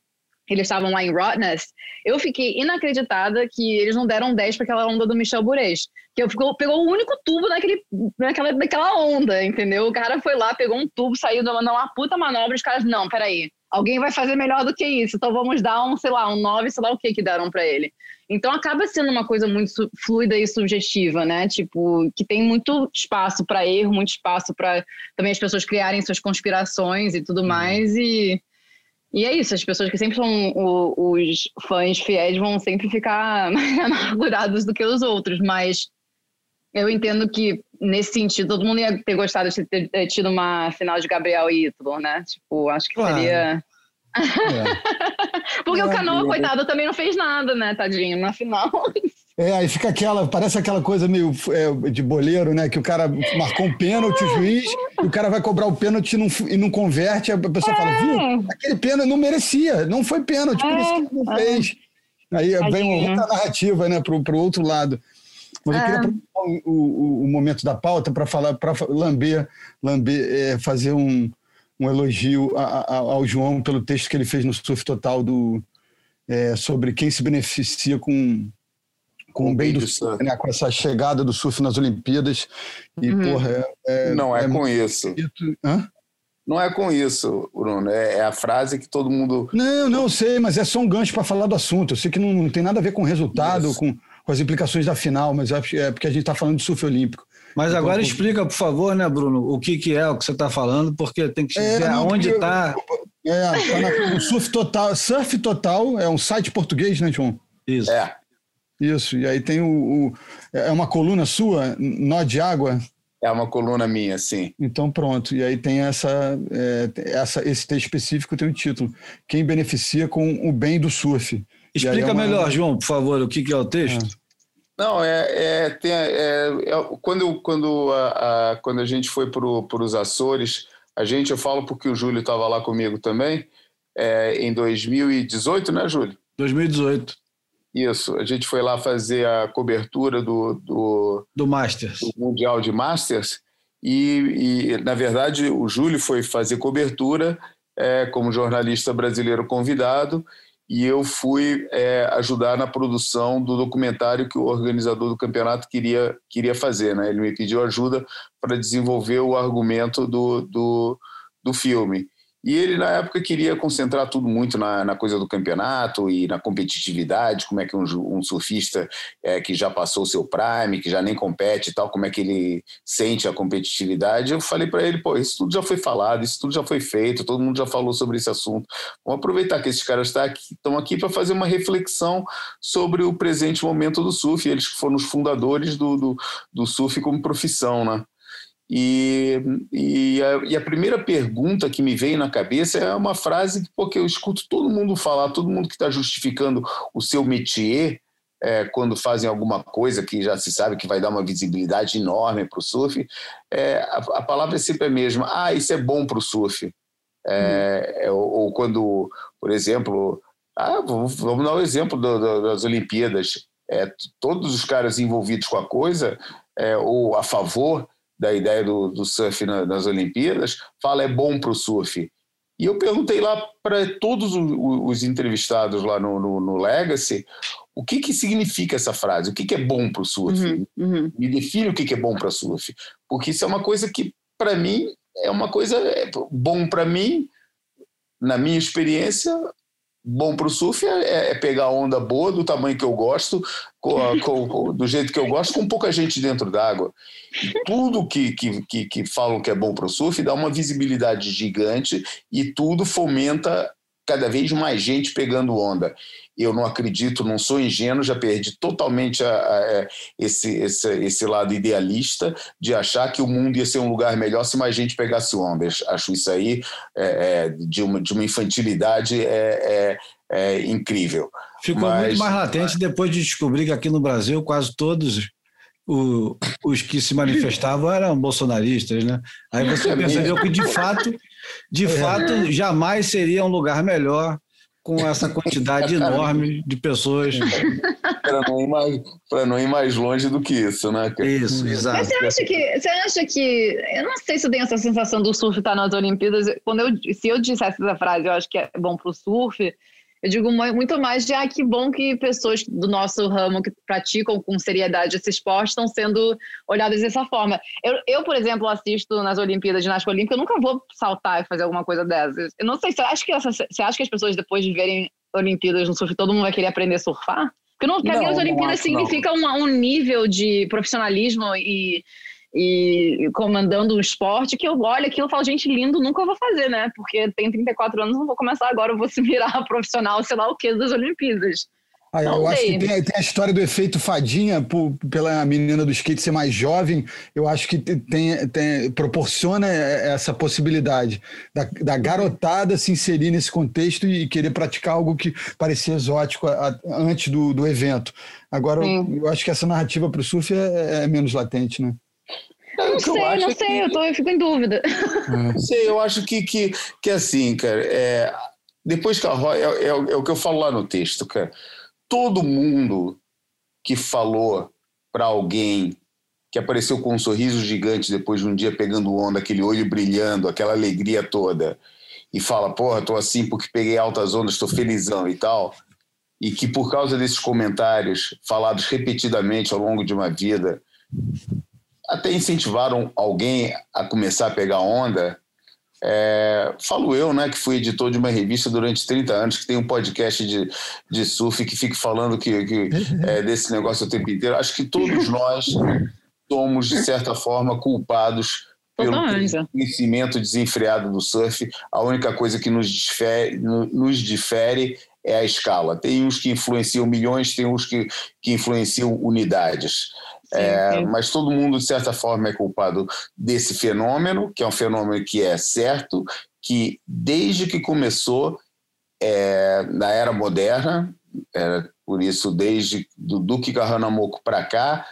eles estavam lá em Rottnest, eu fiquei inacreditada que eles não deram 10 para aquela onda do Michel Bourez. Que eu ficou, pegou o único tubo naquele, naquela, naquela onda, entendeu? O cara foi lá, pegou um tubo, saiu dando uma puta manobra, os caras, não, peraí, alguém vai fazer melhor do que isso, então vamos dar um, sei lá, um 9, sei lá o que que deram para ele. Então acaba sendo uma coisa muito fluida e subjetiva, né? Tipo, que tem muito espaço para erro, muito espaço para também as pessoas criarem suas conspirações e tudo mais e e é isso, as pessoas que sempre são o- os fãs fiéis vão sempre ficar <laughs> mais amargurados do que os outros, mas eu entendo que, nesse sentido, todo mundo ia ter gostado de ter, ter tido uma final de Gabriel e Ítalo, né? Tipo, acho que Claro. seria. É. <laughs> Porque o É, Canoa, eu- coitado, também não fez nada, né, tadinho, na final. É, aí fica aquela, parece aquela coisa meio é, de boleiro, né? Que o cara marcou um pênalti, o juiz, e o cara vai cobrar o pênalti e não, e não converte, a pessoa fala, viu? Aquele pênalti não merecia, não foi pênalti, por isso que ele não É, é. fez. Aí vem uma Tadinho. outra narrativa, né, pro, pro outro lado. Mas eu É. queria aproveitar o, o, o momento da pauta para falar, para lamber, lamber é, fazer um, um elogio a- a- ao João pelo texto que ele fez no Surf Total do, é, sobre quem se beneficia com, com o bem do surf, né, com essa chegada do surf nas Olimpíadas. E, Uhum. porra, é, é, Não é, é com isso. Não é com isso, Bruno. É, é a frase que todo mundo. Não, não sei, mas é só um gancho para falar do assunto. Eu sei que não, não tem nada a ver com o resultado, Isso. com, com as implicações da final, mas é porque a gente está falando de surf olímpico. Mas Então, agora por- explica, por favor, né, Bruno, o que, que é o que você está falando, porque tem que É, dizer não, aonde está. É, tá na, no Surf Total. Surf Total é um site português, né, João? Isso. É. Isso. E aí tem o, o- É uma coluna sua, Nó de Água. É uma coluna minha, sim. Então pronto. E aí tem essa, é, essa esse texto específico tem o título: Quem beneficia com o bem do surf. Aí Explica é uma- melhor, João, por favor, o que, que é o texto. Não, é, é, tem, é, é- quando, quando, a, a- quando a gente foi para os Açores, a gente, eu falo porque o Júlio estava lá comigo também, é, em 2018, né, Júlio? 2018, Isso, a gente foi lá fazer a cobertura do, do, do Masters. do Mundial de Masters e, e, na verdade, o Júlio foi fazer cobertura é, como jornalista brasileiro convidado e eu fui é, ajudar na produção do documentário que o organizador do campeonato queria, queria fazer. Né? Ele me pediu ajuda para desenvolver o argumento do, do, do filme. E ele, na época, queria concentrar tudo muito na, na coisa do campeonato e na competitividade, como é que um, um surfista é, que já passou o seu prime, que já nem compete e tal, como é que ele sente a competitividade. Eu falei para ele, pô, isso tudo já foi falado, isso tudo já foi feito, todo mundo já falou sobre esse assunto. Vamos aproveitar que esses caras estão tá aqui, aqui para fazer uma reflexão sobre o presente momento do surf, eles foram os fundadores do, do, do surf como profissão, né? E, e, a, e, a, primeira pergunta que me veio na cabeça é uma frase que, porque eu escuto todo mundo falar, todo mundo que está justificando o seu métier é, quando fazem alguma coisa que já se sabe que vai dar uma visibilidade enorme para o surf, é, a, a, palavra é sempre a mesma. Ah, isso é bom para o surf. É, hum. ou, ou, quando, por exemplo, ah, vamos, dar o um exemplo do, do, das Olimpíadas. É, todos os caras envolvidos com a coisa, é, ou a favor, da ideia do, do surf na, nas Olimpíadas, fala é bom para o surf. E eu perguntei lá para todos os, os, entrevistados lá no, no, no, Legacy o que, que significa essa frase, o que, que é bom para o surf. Uhum, uhum. Me define o que, que é bom para surf. Porque isso é uma coisa que, para mim, é uma coisa é bom para mim, na minha experiência, bom para o surf é, é, pegar onda boa, do tamanho que eu gosto, com, com, do jeito que eu gosto, com pouca gente dentro d'água. Tudo que, que, que, que falam que é bom para o surf dá uma visibilidade gigante e tudo fomenta cada vez mais gente pegando onda. Eu não acredito, não sou ingênuo, já perdi totalmente a, a, é, esse, esse, esse lado idealista de achar que o mundo ia ser um lugar melhor se mais gente pegasse onda. Acho isso aí é, é, de, uma, de uma infantilidade é, é, é incrível. Ficou Mas, muito mais latente depois de descobrir que aqui no Brasil quase todos o, os que se manifestavam eram bolsonaristas, né? Aí você percebeu que de fato de fato, jamais seria um lugar melhor com essa quantidade enorme de pessoas. <laughs> Para não, ir mais, não ir mais longe do que isso, né? Isso, exato. Mas você acha que. Você acha que. Eu não sei se eu tenho essa sensação do surf estar nas Olimpíadas. Quando eu, se eu dissesse essa frase, eu acho que é bom para o surf. Eu digo muito mais de ah, que bom que pessoas do nosso ramo que praticam com seriedade esse esporte estão sendo olhadas dessa forma. Eu, eu por exemplo, assisto nas Olimpíadas de ginástica olímpica, eu nunca vou saltar e fazer alguma coisa dessas. Eu não sei, você acha que, essa, você acha que as pessoas depois de verem Olimpíadas no surf, todo mundo vai querer aprender a surfar? Porque não, para mim as Olimpíadas significam um, um nível de profissionalismo e e comandando um esporte que eu olho aquilo e falo, gente, lindo, nunca vou fazer, né? Porque tem 34 anos, não vou começar agora, eu vou se virar <laughs> profissional, sei lá o que, das Olimpíadas. Ah, eu acho que tem, tem, a história do efeito fadinha por, pela menina do skate ser mais jovem. Eu acho que tem, tem proporciona essa possibilidade da, da, garotada se inserir nesse contexto e querer praticar algo que parecia exótico a, a, antes do, do evento. Agora, eu, eu, acho que essa narrativa para o surf é, é menos latente, né? Não, não sei, não sei, que... eu, tô, eu fico em dúvida. <laughs> Não sei, eu acho que, que, que assim, cara, é, depois que a Roy, é, é, é, o que eu falo lá no texto, cara, todo mundo que falou para alguém que apareceu com um sorriso gigante depois de um dia pegando onda, aquele olho brilhando, aquela alegria toda, e fala, porra, tô assim porque peguei altas ondas, tô felizão e tal, e que por causa desses comentários falados repetidamente ao longo de uma vida, até incentivaram alguém a começar a pegar onda. É, falo eu, né, que fui editor de uma revista durante 30 anos, que tem um podcast de, de surf que fica falando que, que <laughs> é, desse negócio o tempo inteiro. Acho que todos nós somos, de certa forma, culpados pelo conhecimento desenfreado do surf. A única coisa que nos difere, nos difere é a escala. Tem uns que influenciam milhões, tem uns que, que influenciam unidades. É, mas todo mundo, de certa forma, é culpado desse fenômeno, que é um fenômeno que é certo, que desde que começou é, na era moderna, é, por isso, desde do Duque Kahanamoku para cá,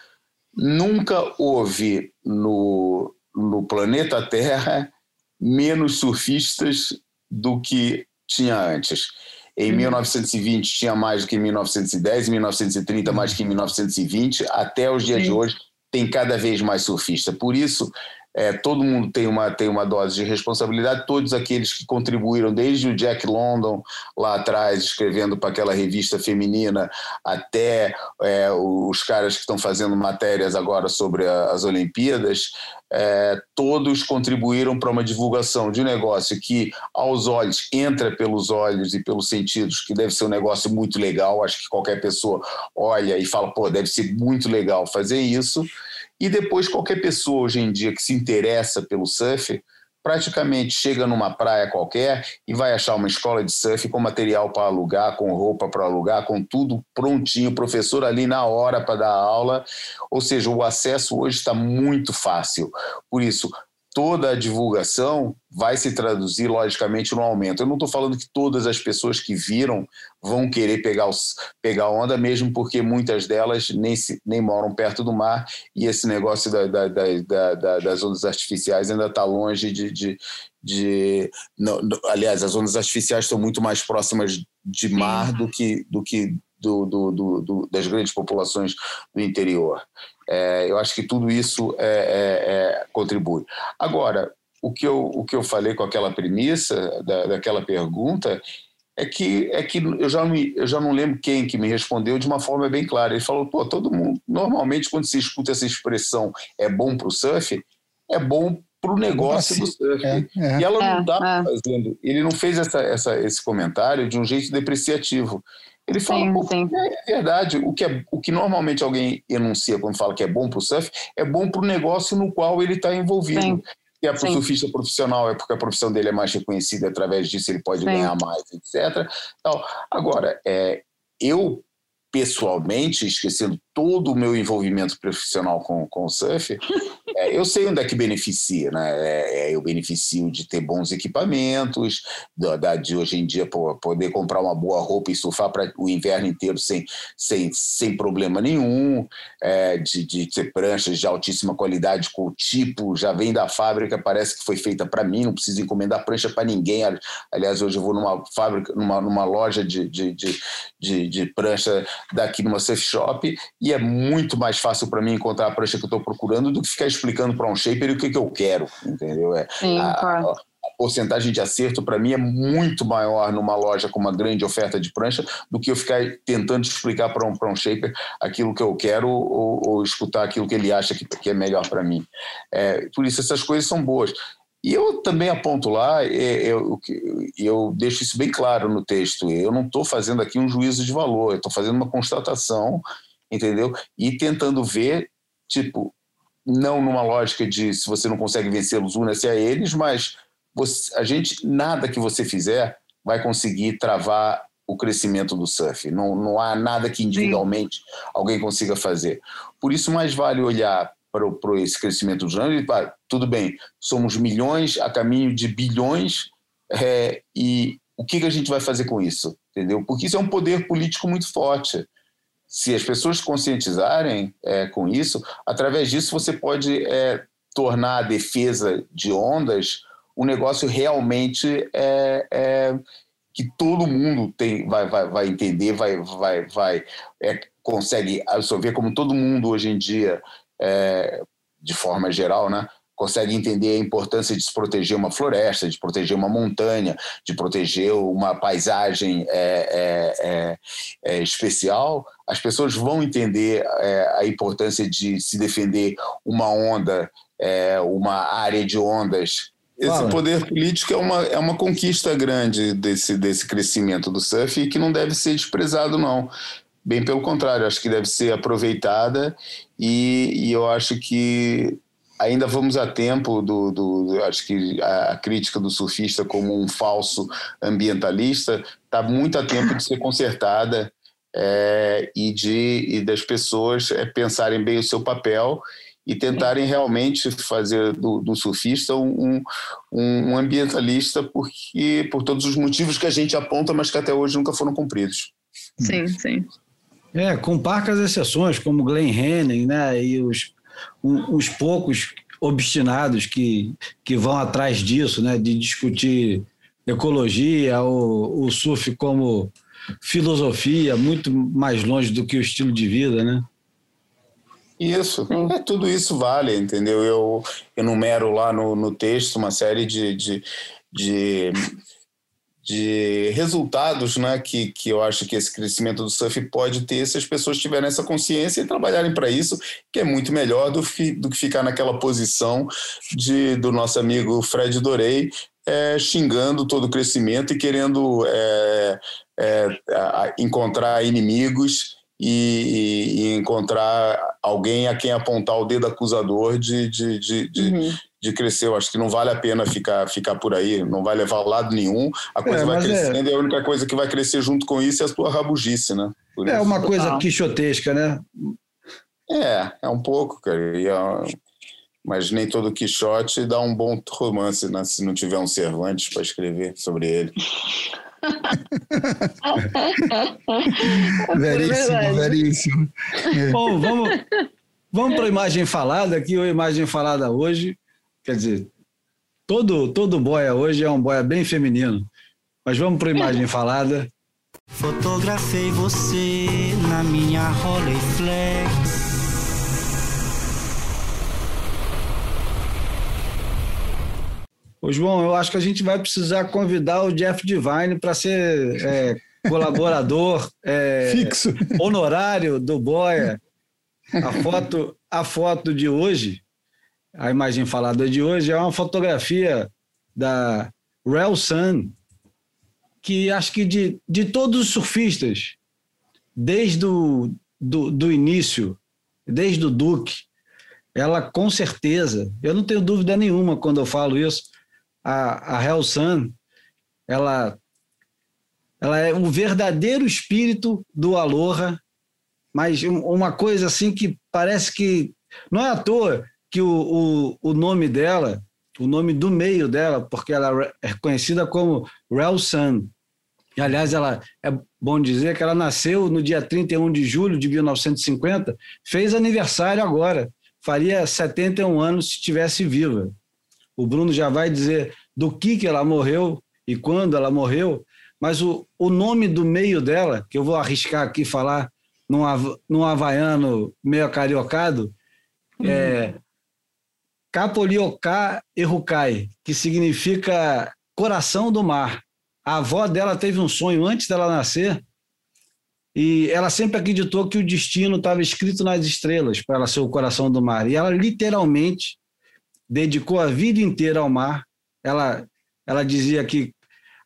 nunca houve no, no planeta Terra menos surfistas do que tinha antes. Em 1920 uhum. tinha mais do que em 1910, em 1930 mais que em 1920, até os dias Sim. de hoje tem cada vez mais surfista. Por isso, é, todo mundo tem uma, tem uma dose de responsabilidade, todos aqueles que contribuíram, desde o Jack London lá atrás, escrevendo para aquela revista feminina, até é, os caras que estão fazendo matérias agora sobre a, as Olimpíadas, é, todos contribuíram para uma divulgação de um negócio que, aos olhos, entra pelos olhos e pelos sentidos, que deve ser um negócio muito legal. Acho que qualquer pessoa olha e fala, pô, deve ser muito legal fazer isso. E depois, qualquer pessoa hoje em dia que se interessa pelo surf, praticamente chega numa praia qualquer e vai achar uma escola de surf com material para alugar, com roupa para alugar, com tudo prontinho, professor ali na hora para dar aula. Ou seja, o acesso hoje está muito fácil. Por isso, toda a divulgação vai se traduzir, logicamente, no aumento. Eu não estou falando que todas as pessoas que viram vão querer pegar, os, pegar onda, mesmo porque muitas delas nem, se, nem moram perto do mar e esse negócio da, da, da, das ondas artificiais ainda está longe de. de, de não, aliás, as ondas artificiais estão muito mais próximas de mar do que, do que do, do, do, das grandes populações do interior. É, eu acho que tudo isso é, é, é, contribui. Agora, o que, eu, o que eu falei com aquela premissa, da, daquela pergunta, é que, é que eu, já não, eu já não lembro quem que me respondeu de uma forma bem clara. Ele falou: pô, todo mundo, normalmente, quando se escuta essa expressão é bom para o surf, é bom para o negócio do surf. É, é. E ela não É, está é. fazendo. Ele não fez essa, essa, esse comentário de um jeito depreciativo. Ele fala, Sim, sim. é verdade, o que, é, o que normalmente alguém enuncia quando fala que é bom para o surf, é bom para o negócio no qual ele está envolvido. Sim. E é para o surfista profissional, é porque a profissão dele é mais reconhecida, através disso ele pode ganhar mais, etc. Então, agora, é, eu pessoalmente, esquecendo todo o meu envolvimento profissional com, com o surf, é, eu sei onde é que beneficia, né? É, é, eu beneficio de ter bons equipamentos, da, da- de hoje em dia pô, poder comprar uma boa roupa e surfar para o inverno inteiro sem, sem, sem problema nenhum, é, de, de ter pranchas de altíssima qualidade com o tipo, já vem da fábrica, parece que foi feita para mim, não preciso encomendar prancha para ninguém. Ali- Aliás, hoje eu vou numa fábrica, numa, numa loja de, de, de, de, de prancha daqui numa surf shop e é muito mais fácil para mim encontrar a prancha que eu estou procurando do que ficar explicando para um shaper o que, que eu quero, entendeu? É, Sim, a, claro. a- porcentagem de acerto para mim é muito maior numa loja com uma grande oferta de prancha do que eu ficar tentando explicar para um, um shaper aquilo que eu quero ou, ou escutar aquilo que ele acha que, que é melhor para mim. É, por isso, essas coisas são boas. E eu também aponto lá, é, eu, eu deixo isso bem claro no texto, eu não estou fazendo aqui um juízo de valor, eu estou fazendo uma constatação, entendeu? E tentando ver, tipo, não numa lógica de se você não consegue vencê-los, una-se a eles, mas você- a gente, nada que você fizer vai conseguir travar o crescimento do surf. Não, não há nada que individualmente alguém consiga fazer. Por isso, mais vale olhar para, o- para esse crescimento do gênero e pá, tudo bem, somos milhões a caminho de bilhões é, e o que, que a gente vai fazer com isso? Entendeu? Porque isso é um poder político muito forte. Se as pessoas conscientizarem é, com isso, através disso você pode é, tornar a defesa de ondas um negócio realmente é, é, que todo mundo tem, vai, vai, vai entender, vai, vai, vai é, consegue absorver, como todo mundo hoje em dia, é, de forma geral, né, consegue entender a importância de se proteger uma floresta, de proteger uma montanha, de proteger uma paisagem especial, as pessoas vão entender é, a importância de se defender uma onda, é, uma área de ondas. Esse Fala. poder político é uma, é uma conquista grande desse, desse crescimento do surf e que não deve ser desprezado, não. Bem pelo contrário, acho que deve ser aproveitada e, e eu acho que ainda vamos a tempo do, do, acho que a, a crítica do surfista como um falso ambientalista está muito a tempo de ser consertada é, e de e das pessoas é, pensarem bem o seu papel e tentarem realmente fazer do, do surfista um, um, um ambientalista porque por todos os motivos que a gente aponta, mas que até hoje nunca foram cumpridos. Sim, sim. É, com parcas exceções, como Glenn Henning, né, e os, um- os poucos obstinados que, que vão atrás disso, né, de discutir ecologia, o, o surf como filosofia, muito mais longe do que o estilo de vida, né? Isso, é, tudo isso vale, entendeu? Eu enumero lá no, no texto uma série de, de, de, de resultados né, que, que eu acho que esse crescimento do surf pode ter se as pessoas tiverem essa consciência e trabalharem para isso, que é muito melhor do, fi- do que ficar naquela posição de, do nosso amigo Fred Dorei, é, xingando todo o crescimento e querendo é, é, encontrar inimigos e, e encontrar alguém a quem apontar o dedo acusador de, de, de, de, Uhum. de crescer. Eu acho que não vale a pena ficar, ficar por aí, não vai levar a lado nenhum. A coisa É, vai é- crescendo e a única coisa que vai crescer junto com isso é a tua rabugice, né? Por É isso. uma coisa Total. quixotesca, né? É, é um pouco, cara. E é- Mas nem todo Quixote dá um bom romance, né? Se não tiver um Cervantes para escrever sobre ele. <laughs> Veríssimo, verdade. veríssimo. Bom, vamos, vamos para a imagem falada aqui, a imagem falada hoje. Quer dizer, todo, todo boia hoje é um boia bem feminino. Mas vamos para a imagem falada. Fotografei você na minha Rolleiflex. Ô, João, eu acho que a gente vai precisar convidar o Jeff Divine para ser é, colaborador é, Fixo. honorário do Boia. A foto, a foto de hoje, a imagem falada de hoje, é uma fotografia da Rel Sun, que acho que de, de todos os surfistas, desde o do, do início, desde o Duque, ela com certeza, eu não tenho dúvida nenhuma quando eu falo isso, a, a Hell Sun, ela, ela é um verdadeiro espírito do Aloha, mas um- uma coisa assim que parece que não é à toa que o, o, o nome dela, o nome do meio dela, porque ela é conhecida como Rel Sun. E, aliás, ela é bom dizer que ela nasceu no dia 31 de julho de 1950, fez aniversário agora, faria 71 anos se estivesse viva. O Bruno já vai dizer do que, que ela morreu e quando ela morreu, mas o, o nome do meio dela, que eu vou arriscar aqui falar num, num havaiano meio cariocado, é Kapolioka Erukai, que significa coração do mar. A avó dela teve um sonho antes dela nascer e ela sempre acreditou que o destino estava escrito nas estrelas para ela ser o coração do mar. E ela literalmente dedicou a vida inteira ao mar. Ela, ela dizia que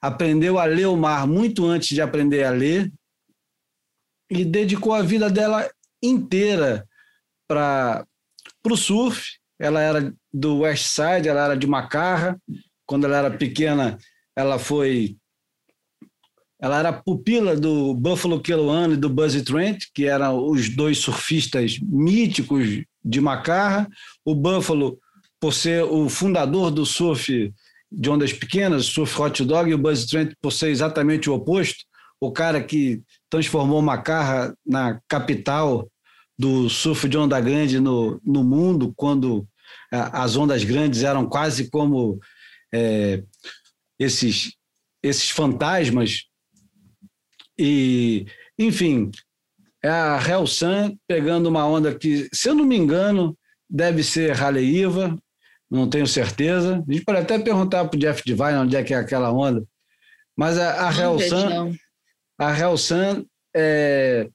aprendeu a ler o mar muito antes de aprender a ler e dedicou a vida dela inteira para o surf. Ela era do West Side, ela era de Macarra. Quando ela era pequena, ela foi ela era pupila do Buffalo Kelouane e do Buzzy Trent, que eram os dois surfistas míticos de Macarra. O Buffalo, por ser o fundador do surf de ondas pequenas, surf hot dog, e o Buzzy Trent por ser exatamente o oposto, o cara que transformou Macarra na capital do surf de onda grande no, no mundo, quando ah, as ondas grandes eram quase como é, esses, esses fantasmas. E, enfim, é a Hell Sun pegando uma onda que, se eu não me engano, deve ser Raleiva, não tenho certeza. A gente pode até perguntar para o Jeff Divine onde é que é aquela onda. Mas a, a Hell Sun, a Hell Sun é,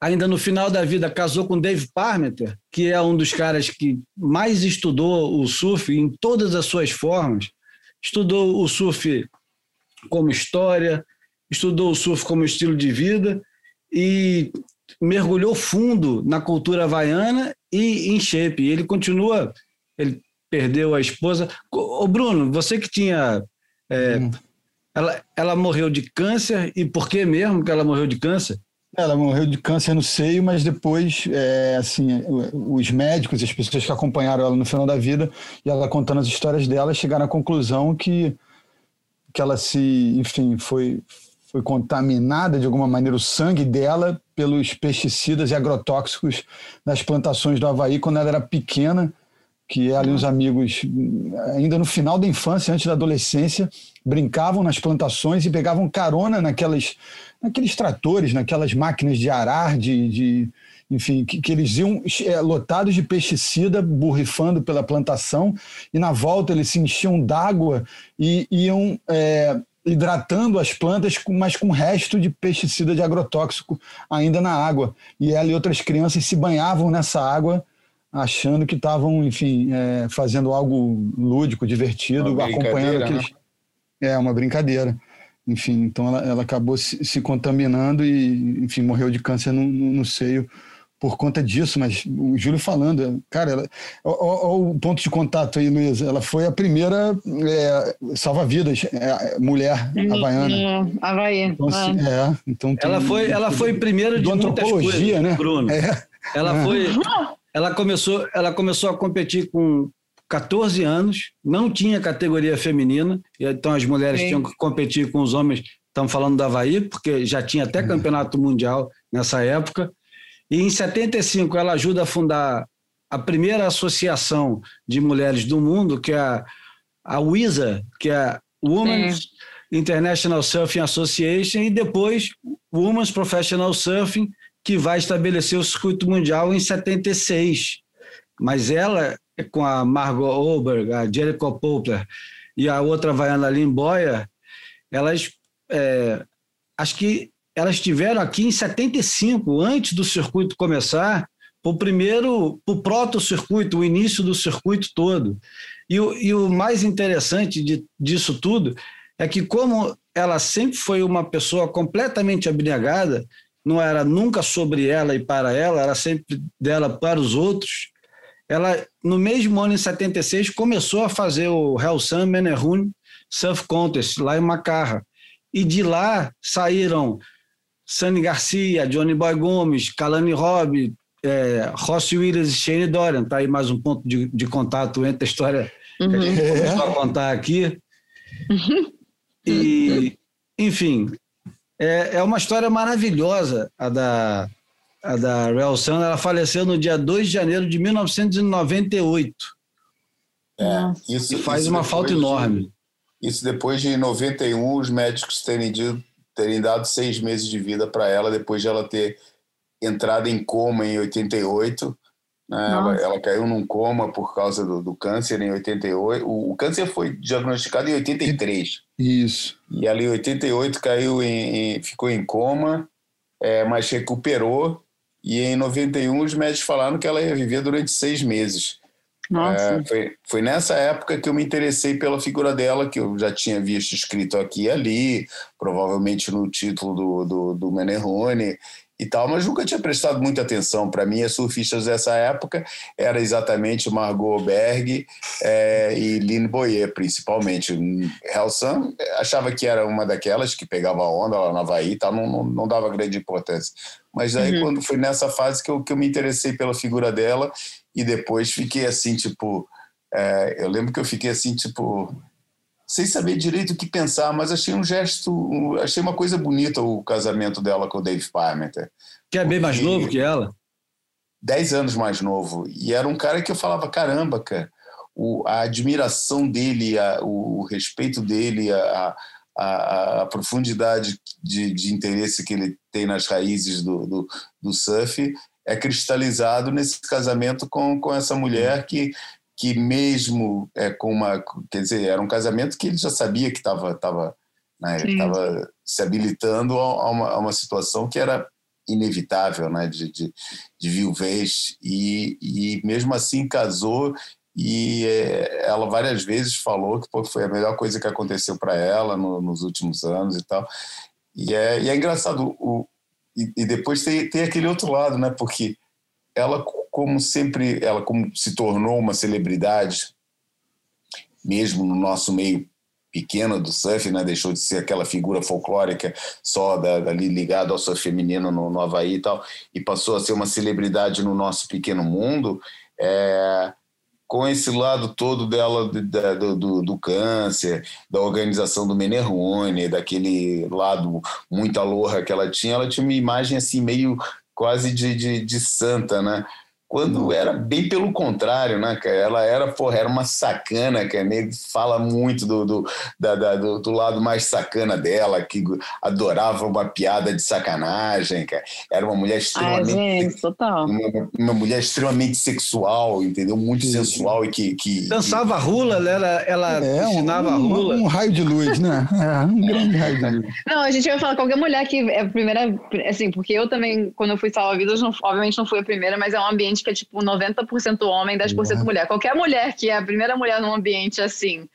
ainda no final da vida casou com Dave Parmenter, que é um dos caras que mais estudou o surf em todas as suas formas. Estudou o surf como história, estudou o surf como estilo de vida e mergulhou fundo na cultura havaiana e em shape. Ele continua, ele perdeu a esposa. Ô Bruno, você que tinha. é, Hum. ela, ela morreu de câncer, e por que mesmo que ela morreu de câncer? Ela morreu de câncer no seio, mas depois, é, assim, os médicos, as pessoas que acompanharam ela no final da vida, e ela contando as histórias dela, chegaram à conclusão que, que ela se, enfim, foi, foi contaminada de alguma maneira o sangue dela pelos pesticidas e agrotóxicos das plantações do Havaí quando ela era pequena, que ela e os amigos, ainda no final da infância, antes da adolescência, brincavam nas plantações e pegavam carona naquelas, naqueles tratores, naquelas máquinas de arar, de, de enfim, que, que eles iam é, lotados de pesticida, borrifando pela plantação, e na volta eles se enchiam d'água e iam é, hidratando as plantas, mas com resto de pesticida de agrotóxico ainda na água. E ela e outras crianças se banhavam nessa água, achando que estavam, enfim, é, fazendo algo lúdico, divertido, Uma acompanhando brincadeira, aqueles. né? É, uma brincadeira. Enfim, então ela, ela acabou se, se contaminando e, enfim, morreu de câncer no, no- no seio por conta disso. Mas o Júlio falando, cara, ela, ó, ó, ó o ponto de contato aí, Luísa. Ela foi a primeira é, salva-vidas, é, mulher havaiana. Havaí. Então, assim, é. é, então tem- Ela foi, ela foi primeiro de muitas antropologia, coisas, né? Bruno. É, Ela É. foi, ela começou, ela começou a competir com 14 anos, não tinha categoria feminina, e então as mulheres Sim. tinham que competir com os homens. Estamos falando da Havaí, porque já tinha até campeonato mundial nessa época. E em 75 ela ajuda a fundar a primeira associação de mulheres do mundo, que é a, a WISA, que é a Women's International Surfing Association, e depois Women's Professional Surfing, que vai estabelecer o circuito mundial em 76. Mas ela, com a Margot Oberg, a Jericho Poplar e a outra havaiana Lynn Boyer, elas, é, acho que elas estiveram aqui em 75, antes do circuito começar, o primeiro, o proto-circuito, o início do circuito todo. E o, e o mais interessante de, disso tudo é que, como ela sempre foi uma pessoa completamente abnegada, não era nunca sobre ela e para ela, era sempre dela para os outros. Ela, no mesmo ano, em 76, começou a fazer o Helsan Menerun Surf Contest, lá em Macarra. E de lá saíram Sani Garcia, Johnny Boy Gomes, Kalani Robb, é, Rossi Williams e Shane Dorian. Está aí mais um ponto de, de contato entre a história que a gente É. começou a contar aqui. E, enfim, é, é uma história maravilhosa a da, a da Real Sun. Ela faleceu no dia 2 de janeiro de 1998. É, isso, E faz isso uma falta de- enorme. Isso depois de 91, os médicos terem, dito- terem dado seis meses de vida para ela, depois de ela ter entrado em coma em 88. Né? Ela, ela caiu num coma por causa do, do câncer em 88. O, o câncer foi diagnosticado em 83. isso. E ela em 88 caiu em, em- ficou em coma, é, mas recuperou. E em 91 os médicos falaram que ela ia viver durante seis meses. Nossa. É, foi, foi nessa época que eu me interessei pela figura dela, que eu já tinha visto escrito aqui e ali, provavelmente no título do, do, do Menerrone e tal, mas nunca tinha prestado muita atenção. Para mim, as surfistas dessa época era exatamente Margot Berg é, e Lynn Boyer, principalmente. Helsan achava que era uma daquelas que pegava onda lá na Havaí e tal, não, não, não dava grande importância. Mas aí, Uhum. quando foi nessa fase que eu, que eu me interessei pela figura dela, e depois fiquei assim, tipo. é, eu lembro que eu fiquei assim, tipo. Sem saber direito o que pensar, mas achei um gesto, achei uma coisa bonita o casamento dela com o Dave Parmenter. Que é bem mais novo que ela. 10 anos mais novo. E era um cara que eu falava: caramba, cara, o, a admiração dele, a, o, o respeito dele, a, a, a profundidade de, de interesse que ele tem nas raízes do, do, do surf é cristalizado nesse casamento com, com essa mulher que, que mesmo é, com uma. Quer dizer, era um casamento que ele já sabia que estava. Tava, né, estava se habilitando a a uma, a uma situação que era inevitável, né, de, de, de viuvez e, e mesmo assim casou e é, ela várias vezes falou que pô, foi a melhor coisa que aconteceu para ela no- nos últimos anos e tal e é, e é engraçado o, e, e depois tem, tem aquele outro lado né porque ela como sempre ela como se tornou uma celebridade mesmo no nosso meio pequeno do surf, né? deixou de ser aquela figura folclórica só da, dali ligado ao surf feminino no, no Havaí e tal, e passou a ser uma celebridade no nosso pequeno mundo, é, com esse lado todo dela de- da- do, do, do câncer, da organização do Menerrone, daquele lado muito aloha que ela tinha, ela tinha uma imagem assim meio quase de, de, de santa, né? Quando era bem pelo contrário, né, cara? Ela era, porra, era uma sacana, que nego fala muito do, do, da- da- do, do lado mais sacana dela, que adorava uma piada de sacanagem, cara. Era uma mulher Ai, extremamente gente, total. uma, uma mulher extremamente sexual, entendeu? Muito sensual e que. que Dançava rula, ela, era- ela É, um, ensinava um- rula. um raio de luz, né? É, um <laughs> grande raio de luz. Não, a gente vai falar qualquer mulher que é a primeira, assim, porque eu também, quando eu fui salva-vidas, obviamente não fui a primeira, mas é um ambiente que é tipo 90% homem, 10% Uhum. mulher. Qualquer mulher que é a primeira mulher num ambiente assim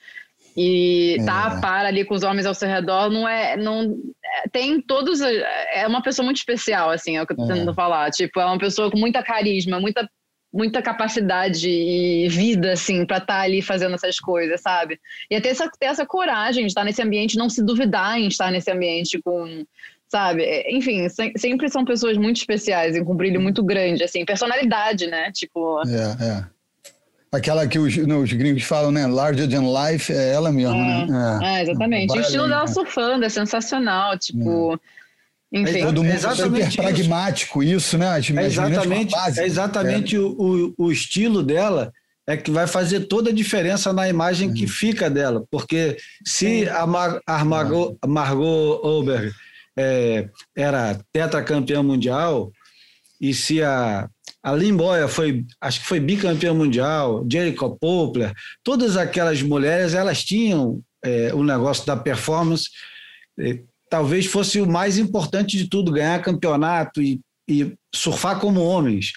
e tá a É. par ali com os homens ao seu redor, não é, não é, tem todos, é uma pessoa muito especial, assim, é o que eu tô É. tentando falar. Tipo, é uma pessoa com muita carisma, muita muita capacidade e vida, assim, pra estar ali fazendo essas coisas, sabe? E é ter essa, ter essa coragem de estar nesse ambiente, não se duvidar em estar nesse ambiente com, sabe? É, Enfim, se- sempre são pessoas muito especiais, em com um brilho muito grande, assim, personalidade, né? Tipo, É, é. Aquela que os, não, os gringos falam, né? Larger than life, é ela mesmo, né? é, exatamente. E o estilo dela né? surfando é sensacional, tipo, enfim. Todo mundo Exatamente super pragmático, isso, né? As, É meninas exatamente, base, é exatamente o, o, o estilo dela é que vai fazer toda a diferença na imagem Uhum. que fica dela. Porque se a, Mar, a Margot, a Margot Oberg é, era tetracampeã mundial e se a, a Boyer foi, acho que foi bicampeã mundial, Jericho Poplar, todas aquelas mulheres, elas tinham é, o negócio da performance, é, talvez fosse o mais importante de tudo, ganhar campeonato e, e surfar como homens.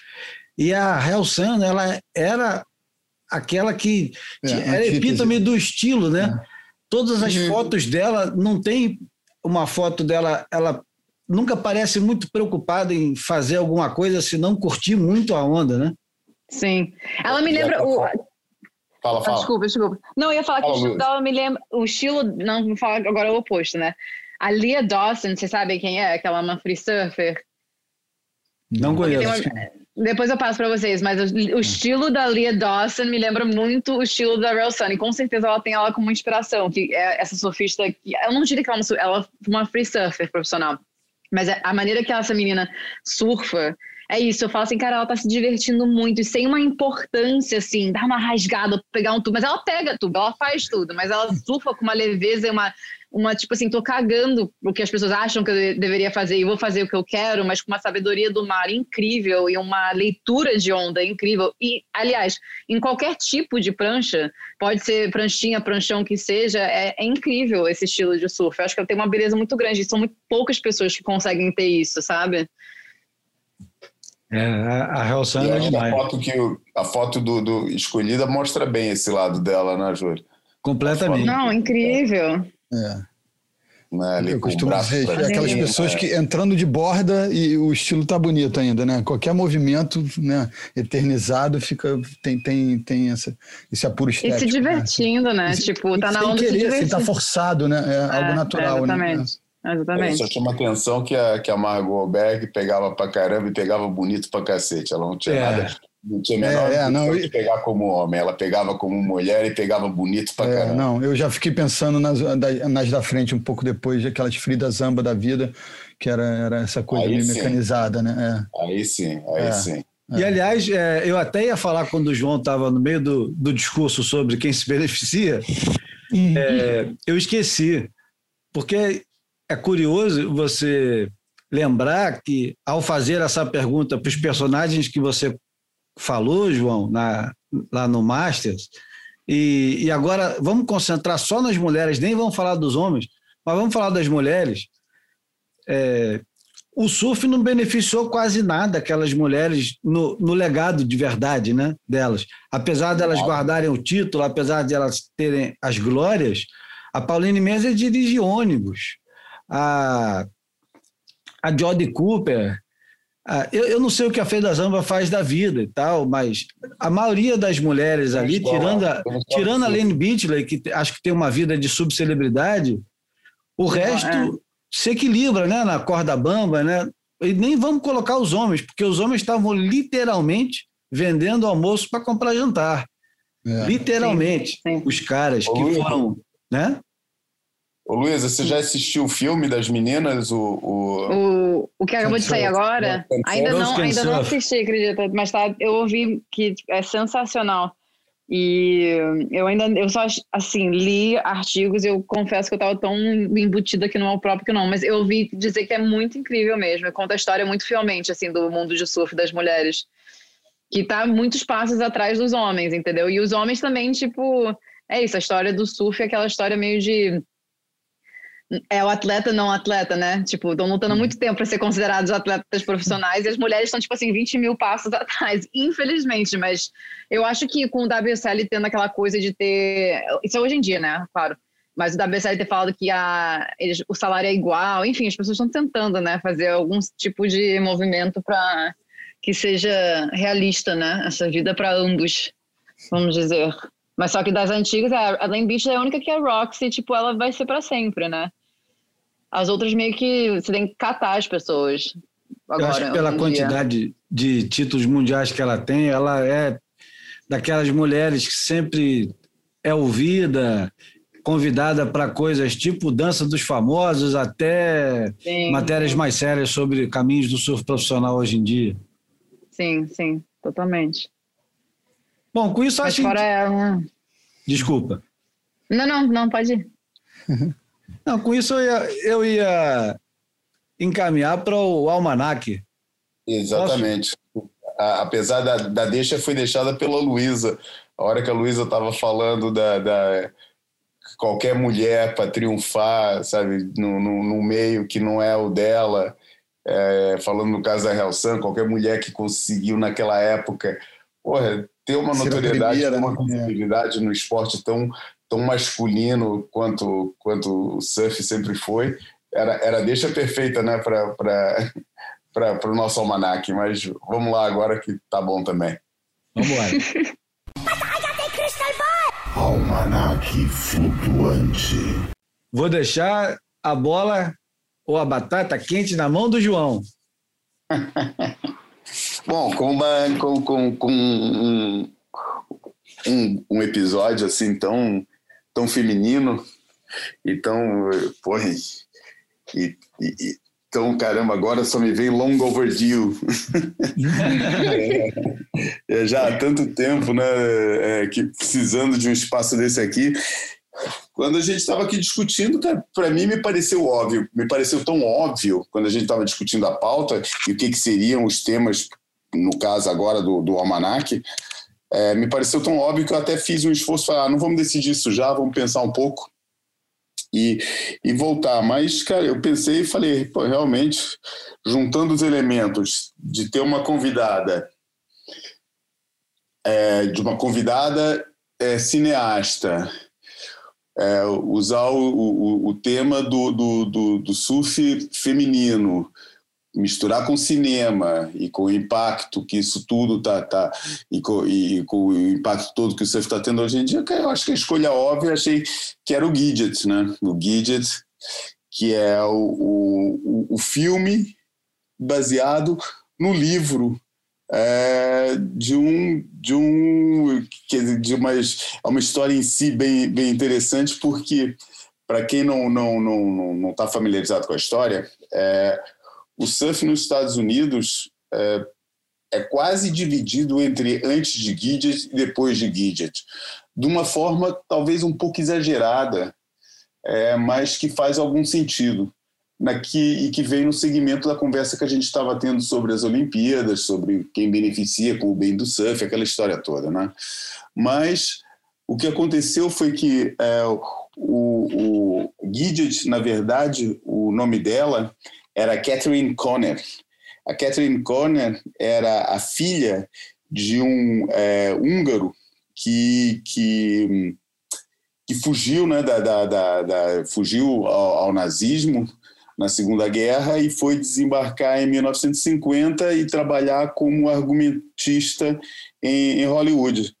E a Hel Sun, ela era aquela que É, era epítome do estilo, né? Todas as fotos dela, não tem uma foto dela, ela nunca parece muito preocupada em fazer alguma coisa se não curtir muito a onda, né? Sim. Ela me lembra. O, Fala, Ah, fala. Desculpa, desculpa. Não, eu ia falar que Fala, o estilo dela me lembra. O estilo. Não, vou falar agora é o oposto, né? A Leah Dawson, vocês sabem quem é? Aquela uma free surfer. Não conheço. uma- Depois eu passo para vocês, mas o, o estilo da Leah Dawson me lembra muito o estilo da Real Sun. E com certeza ela tem ela como inspiração, que é essa surfista que. Eu não diria que ela é uma, ela é uma free surfer profissional. Mas é- a maneira que essa menina surfa é isso. Eu falo assim, cara, ela tá se divertindo muito e sem uma importância, assim, dar uma rasgada, pegar um tubo. Mas ela pega tudo, ela faz tudo, mas ela surfa com uma leveza e uma, uma tipo assim, tô cagando o que as pessoas acham que eu de- deveria fazer e vou fazer o que eu quero, mas com uma sabedoria do mar incrível e uma leitura de onda incrível. E, aliás, em qualquer tipo de prancha, pode ser pranchinha, pranchão que seja, é, é incrível esse estilo de surf. Eu acho que tem uma beleza muito grande. São muito poucas pessoas que conseguem ter isso, sabe? É, a, a Hel Sun Eu é que a demais. foto, que a foto do, do escolhida mostra bem esse lado dela, né, Júlio? Completamente. Não, incrível. É. Né, ali Eu costumo dizer, é aquelas pessoas é. que entrando de borda e o estilo tá bonito ainda, né? Qualquer movimento né, eternizado fica tem, tem, tem essa, esse apuro E estético. se divertindo, né? né? Tipo, tá na Sem onda de se querer, assim, tá forçado, né? É, algo É, natural, né? exatamente. É, Exatamente. Só chama atenção que a, que a Margot Berg pegava pra caramba e pegava bonito pra cacete. Ela não tinha É. nada, não tinha a menor É, é, não, de pegar como homem. Ela pegava como mulher e pegava bonito pra É, caramba. não, eu já fiquei pensando nas, da- nas da frente um pouco depois, aquelas Frida Zamba da vida, que era, era essa coisa Aí meio sim. mecanizada, né? Aí sim, aí É. sim. E, aliás, é, eu até ia falar quando o João estava no meio do, do discurso sobre quem se beneficia, é, eu esqueci, porque é curioso você lembrar que, ao fazer essa pergunta para os personagens que você falou, João, na, lá no Masters, e, e agora vamos concentrar só nas mulheres, nem vamos falar dos homens, mas vamos falar das mulheres. É, o surf não beneficiou quase nada aquelas mulheres no, no legado de verdade né, delas. Apesar delas Nada. guardarem o título, apesar de elas terem as glórias, a Pauline Menzer dirige ônibus. A, a Jodie Cooper. A- eu, eu não sei o que a Feda Zamba faz da vida e tal, mas a maioria das mulheres ali, tirando a, tirando a Lane Beatley, que acho que tem uma vida de subcelebridade, o resto é. se equilibra né, na corda bamba, né? E nem vamos colocar os homens, porque os homens estavam literalmente vendendo almoço para comprar jantar. É. Literalmente. Sim, sim. Os caras que foram. Né? Ô Luísa, você já assistiu o filme das meninas? O, o... O, o, que acabou de sair agora, ainda não, ainda não assisti, acredita, mas tá, eu ouvi que é sensacional. E eu ainda, eu só, assim, li artigos, eu confesso que eu tava tão embutida que não é o próprio que não, mas eu ouvi dizer que é muito incrível mesmo, conta a história muito fielmente, assim, do mundo de surf das mulheres, que tá muitos passos atrás dos homens, entendeu? E os homens também, tipo, é isso, a história do surf é aquela história meio de é o atleta não atleta, né? Tipo, estão lutando há muito tempo para ser considerados atletas profissionais e as mulheres estão, tipo assim, 20 mil passos <laughs> atrás, infelizmente. Mas eu acho que com o WSL tendo aquela coisa de ter. Isso é hoje em dia, né? Claro. Mas o WSL ter falado que a, eles- o salário é igual, enfim, as pessoas estão tentando, né? Fazer algum tipo de movimento para que seja realista, né? Essa vida para ambos, vamos dizer. Mas só que das antigas, a Ellen Beach é a única que é Roxy, tipo, ela vai ser para sempre, né? As outras meio que você tem que catar as pessoas. Agora, Eu acho que pela em dia. quantidade de títulos mundiais que ela tem, ela é daquelas mulheres que sempre é ouvida, convidada para coisas tipo dança dos famosos, até Sim, matérias mais sérias sobre caminhos do surf profissional hoje em dia. Sim, sim, totalmente. Bom, com isso Mas acho que... ela. Desculpa. Não, não, não, pode ir. <laughs> Não, com isso eu ia, eu ia encaminhar para o almanaque. Exatamente. A- apesar da, da deixa foi deixada pela Luísa. A hora que a Luísa estava falando da, da- qualquer mulher para triunfar, sabe, no, no, no meio que não é o dela, é, falando no caso da Helsan, qualquer mulher que conseguiu naquela época, porra, ter uma Ser notoriedade, ter primeira, uma né? visibilidade no esporte tão, tão masculino quanto, quanto o surf sempre foi, era, era a deixa perfeita, né, para para o nosso almanaque, mas vamos lá agora que tá bom também. Vamos lá. Almanaque flutuante. Vou deixar a bola ou a batata quente na mão do João. <laughs> Bom, com, uma, com, com, com um, um, um episódio assim tão, tão feminino e tão. Porra, e, e, e- então, caramba, agora só me veio long overdue. <laughs> É, já há tanto tempo, né, é, que precisando de um espaço desse aqui. Quando a gente estava aqui discutindo, para mim me pareceu óbvio, me pareceu tão óbvio quando a gente estava discutindo a pauta e o que, que seriam os temas, no caso agora do, do Almanac, é, me pareceu tão óbvio que eu até fiz um esforço, ah, não vamos decidir isso já, vamos pensar um pouco e, e voltar. Mas, cara, eu pensei e falei, pô, realmente, juntando os elementos de ter uma convidada, é, de uma convidada é, cineasta, é, usar o, o, o tema do, do, do, do surf feminino, misturar com cinema e com o impacto que isso tudo tá, tá e, com, e com o impacto todo que o surf está tendo hoje em dia, eu acho que a escolha óbvia achei que era o Gidget, né? O Gidget, que é o, o, o filme baseado no livro é, de um de um de uma é uma história em si bem bem interessante porque para quem não não não não está familiarizado com a história é, o surf nos Estados Unidos é, é quase dividido entre antes de Gidget e depois de Gidget de uma forma talvez um pouco exagerada é, mas que faz algum sentido na que, e que vem no segmento da conversa que a gente estava tendo sobre as Olimpíadas, sobre quem beneficia com o bem do surf, aquela história toda, né? Mas o que aconteceu foi que é, o, o Gidget, na verdade, o nome dela era Catherine Conner. A Catherine Conner era a filha de um é, húngaro que, que, que fugiu, né, da, da, da, da fugiu ao, ao nazismo na Segunda Guerra e foi desembarcar em 1950 e trabalhar como argumentista em, em Hollywood.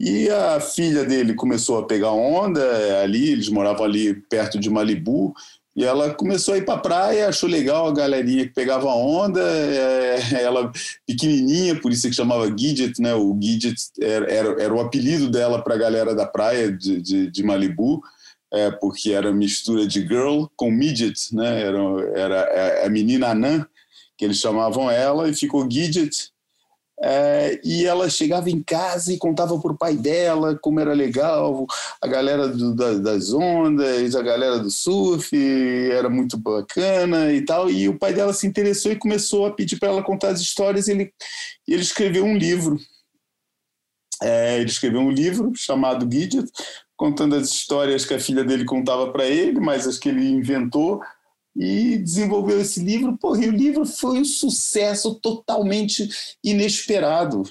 E a filha dele começou a pegar onda ali, eles moravam ali perto de Malibu, e ela começou a ir para a praia, achou legal a galerinha que pegava onda, é, ela pequenininha, por isso que chamava Gidget, né? O Gidget era, era, era o apelido dela para a galera da praia de, de, de Malibu é, porque era mistura de girl com midget, né? Era, era a menina anã que eles chamavam ela, e ficou Gidget. É, e ela chegava em casa e contava para o pai dela como era legal, a galera do, da, das ondas, a galera do surf, era muito bacana e tal. E o pai dela se interessou e começou a pedir para ela contar as histórias. E ele, ele escreveu um livro. É, ele escreveu um livro chamado Gidget, contando as histórias que a filha dele contava para ele, mas as que ele inventou e desenvolveu esse livro. Porra, e o livro foi um sucesso totalmente inesperado.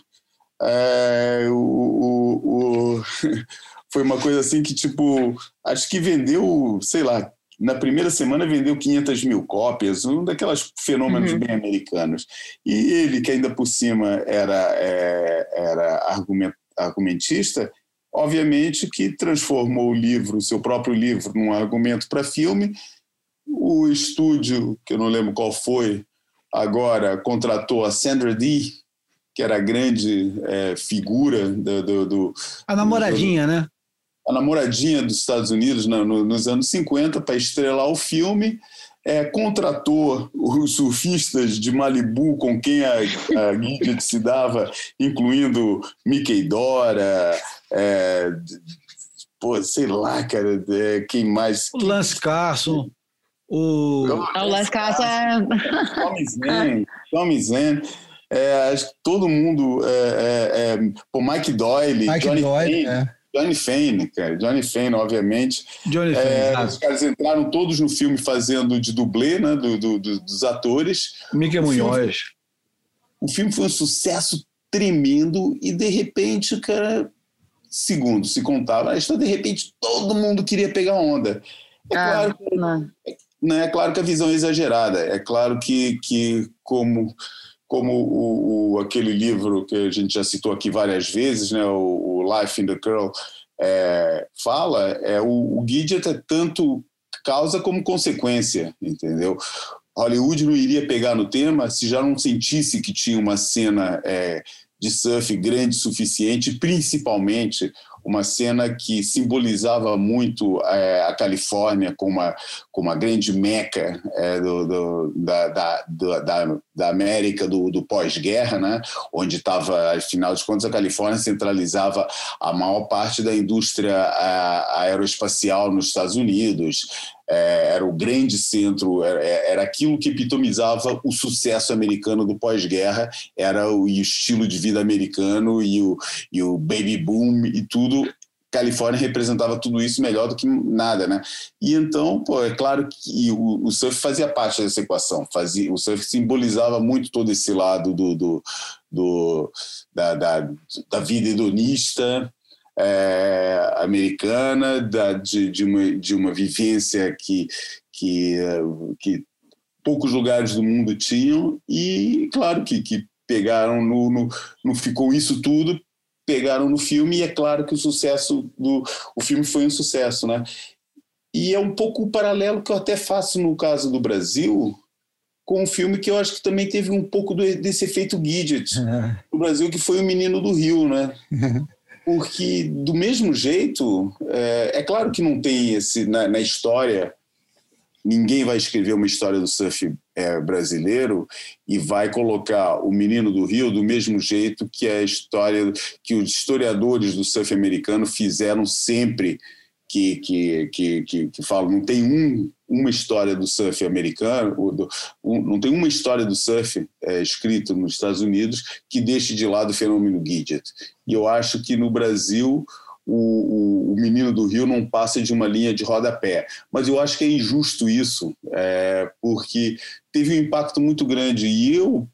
É, o, o, o, <laughs> foi uma coisa assim que, tipo, acho que vendeu, sei lá, na primeira semana vendeu 500 mil cópias, um daqueles fenômenos Uhum. bem americanos. E ele, que ainda por cima era, é, era argument, argumentista, obviamente que transformou o livro, o seu próprio livro, num argumento para filme. O estúdio, que eu não lembro qual foi, agora contratou a Sandra Dee, que era a grande é, figura do, do, do A namoradinha, né? a namoradinha dos Estados Unidos no- nos anos 50 para estrelar o filme. É, contratou os surfistas de Malibu com quem a, a Gidget se dava, incluindo Mickey Dora, é, pô, sei lá, cara, é, quem mais? O Lance Carson, o. O Las Casas Tommy Zen. É, todo mundo, é, é, é, pô, Mike Doyle, Mike Johnny Doyle, Fane, é. Johnny Fane, cara, Johnny Fane, obviamente. Johnny É, Fane, os caras entraram todos no filme fazendo de dublê, né, do, do- do- dos atores. Mickey o filme- Munhoz. O filme foi um sucesso tremendo e de repente, cara, segundo se contava, a história, de repente todo mundo queria pegar onda. É claro que. Né, é claro que a visão é exagerada. É claro que, que como, como o, o- aquele livro que a gente já citou aqui várias vezes, né, o, o Life in the Curl, é, fala, é, o, o Gidget é tanto causa como consequência, entendeu? Hollywood não iria pegar no tema se já não sentisse que tinha uma cena é, de surf grande o suficiente, principalmente uma cena que simbolizava muito é, a Califórnia como uma, uma grande meca é, do, do- da, da, da, da América do, do pós-guerra, né? onde estava, afinal de contas, a Califórnia centralizava a maior parte da indústria a- aeroespacial nos Estados Unidos, é, era o grande centro, era, era aquilo que epitomizava o sucesso americano do pós-guerra, era o, o estilo de vida americano e o, e o baby boom e tudo. Califórnia representava tudo isso melhor do que nada, né? E então, pô, é claro que o, o surf fazia parte dessa equação, fazia, o surf simbolizava muito todo esse lado do, do, do- da, da, da vida hedonista, é, americana, da, de, de, uma, de uma vivência que, que, que poucos lugares do mundo tinham, e claro que, que pegaram no, no, no Ficou Isso Tudo, pegaram no filme, e é claro que o sucesso do o filme foi um sucesso, né? E é um pouco o paralelo que eu até faço no caso do Brasil, com um filme que eu acho que também teve um pouco do- desse efeito Gidget <laughs> no Brasil, que foi o Menino do Rio, né? <laughs> Porque, do mesmo jeito, é, é claro que não tem esse. Na, na história, ninguém vai escrever uma história do surf é, brasileiro e vai colocar o Menino do Rio do mesmo jeito que a história que os historiadores do surf americano fizeram sempre que, que, que, que, que falam. Não tem um, uma história do surf americano, do- um- não tem uma história do surf é, escrita nos Estados Unidos que deixe de lado o fenômeno Gidget. E eu acho que no Brasil o, o, o Menino do Rio não passa de uma linha de rodapé. Mas eu acho que é injusto isso, é, porque teve um impacto muito grande. E eu,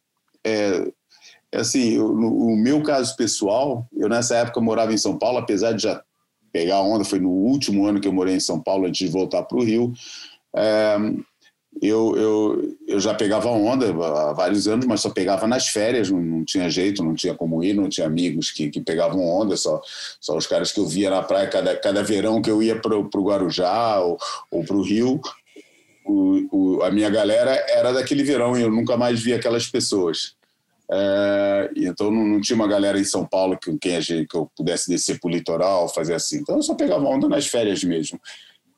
é, assim, eu- no o meu caso pessoal, eu nessa época morava em São Paulo, apesar de já pegar onda, foi no último ano que eu morei em São Paulo antes de voltar para o Rio. É, eu, eu, eu já pegava onda há vários anos, mas só pegava nas férias, não, não tinha jeito, não tinha como ir, não tinha amigos que, que pegavam onda, só, só os caras que eu via na praia cada, cada verão que eu ia para o Guarujá ou, ou para o Rio. A minha galera era daquele verão e eu nunca mais vi aquelas pessoas. É, então não, não tinha uma galera em São Paulo a gente, que eu pudesse descer para o litoral, fazer assim. Então eu só pegava onda nas férias mesmo.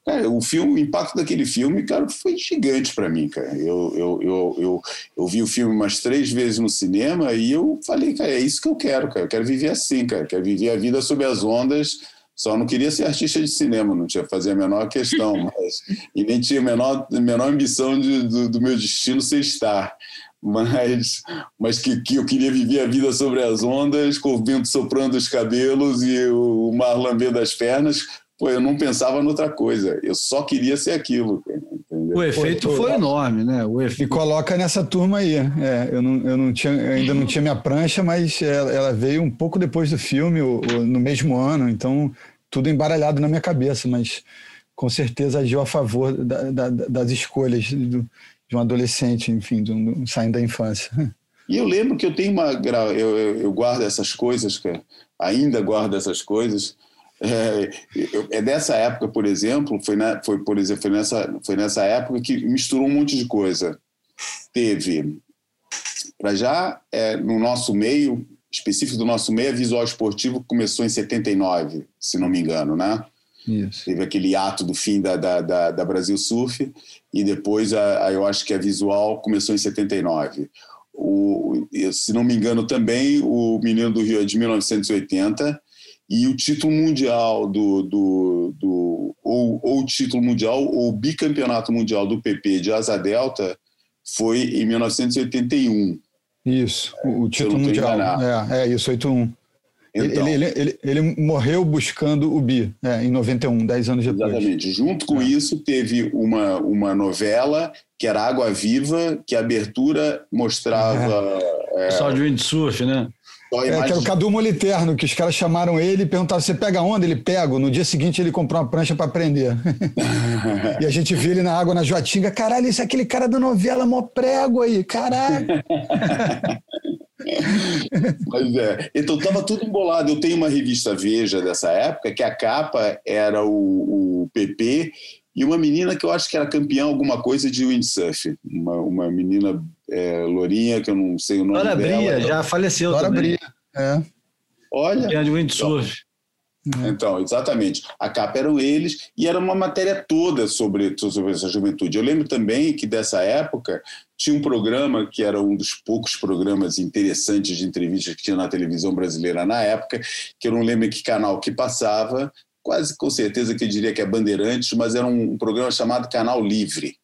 Cara, o filme, o impacto daquele filme, cara, foi gigante para mim, cara. Eu, eu, eu, eu, eu vi o filme umas três vezes no cinema e eu falei, cara, é isso que eu quero, cara. Eu quero viver assim, cara. Eu quero viver a vida sob as ondas. Só não queria ser artista de cinema, não tinha fazer a menor questão, <laughs> mas, e nem tinha a menor, a menor ambição de, do, do meu destino ser estar mas, mas que, que eu queria viver a vida sobre as ondas, com o vento soprando os cabelos e o, o mar lambendo as pernas. Pô, eu não pensava noutra coisa, eu só queria ser aquilo. entendeu? O efeito Pô, foi enorme, né? O E efeito. coloca nessa turma aí. É, eu, não, eu, não tinha, eu ainda não tinha minha prancha, mas ela, ela veio um pouco depois do filme, o- o- no mesmo ano, então tudo embaralhado na minha cabeça, mas com certeza agiu a favor da- da- das escolhas do- de um adolescente, enfim, de um- saindo da infância. <laughs> E eu lembro que eu tenho uma. Eu, eu, eu guardo essas coisas, cara. Ainda guardo essas coisas. É, eu- é dessa época, por exemplo, foi, na, foi, por exemplo foi, nessa, foi nessa época que misturou um monte de coisa. Teve, para já, é, no nosso meio, específico do nosso meio, a visual esportivo começou em 79, se não me engano, né? Isso. Teve aquele ato do fim da, da, da, da Brasil Surf e depois a, a- eu acho que a visual começou em 79. O, se não me engano também o Menino do Rio é de 1980 e o título mundial do, do, do ou, ou título mundial ou bicampeonato mundial do PP de Asa Delta foi em 1981. Isso, o, título mundial. É, é isso, 8-1. Ele, Então, ele, ele, ele morreu buscando o Bi, é, em 91, 10 anos depois. Exatamente. Junto com É. isso, teve uma, uma novela que era Água Viva, que a abertura mostrava Pessoal de windsurf, né? só É, que era o Cadu Moliterno, que os caras chamaram ele e perguntaram: você pega onda? Ele pega. No dia seguinte ele comprou uma prancha para aprender. <laughs> e a gente viu ele na água na Joatinga. Caralho, esse é aquele cara da novela, mó prego aí, caralho. <laughs> <laughs> Mas é. Então estava tudo embolado. Eu tenho uma revista Veja dessa época, que a capa era o, o PP e uma menina que eu acho que era campeã alguma coisa de windsurf. Uma, uma menina é, lourinha, que eu não sei o nome Dora dela. Bria já faleceu Bora também. abrir. É. Olha, Campeã de windsurf. Então, exatamente. A capa eram eles e era uma matéria toda sobre, sobre essa juventude. Eu lembro também que dessa época tinha um programa que era um dos poucos programas interessantes de entrevistas que tinha na televisão brasileira na época, que eu não lembro em que canal que passava, quase com certeza que eu diria que é Bandeirantes, mas era um, programa chamado Canal Livre.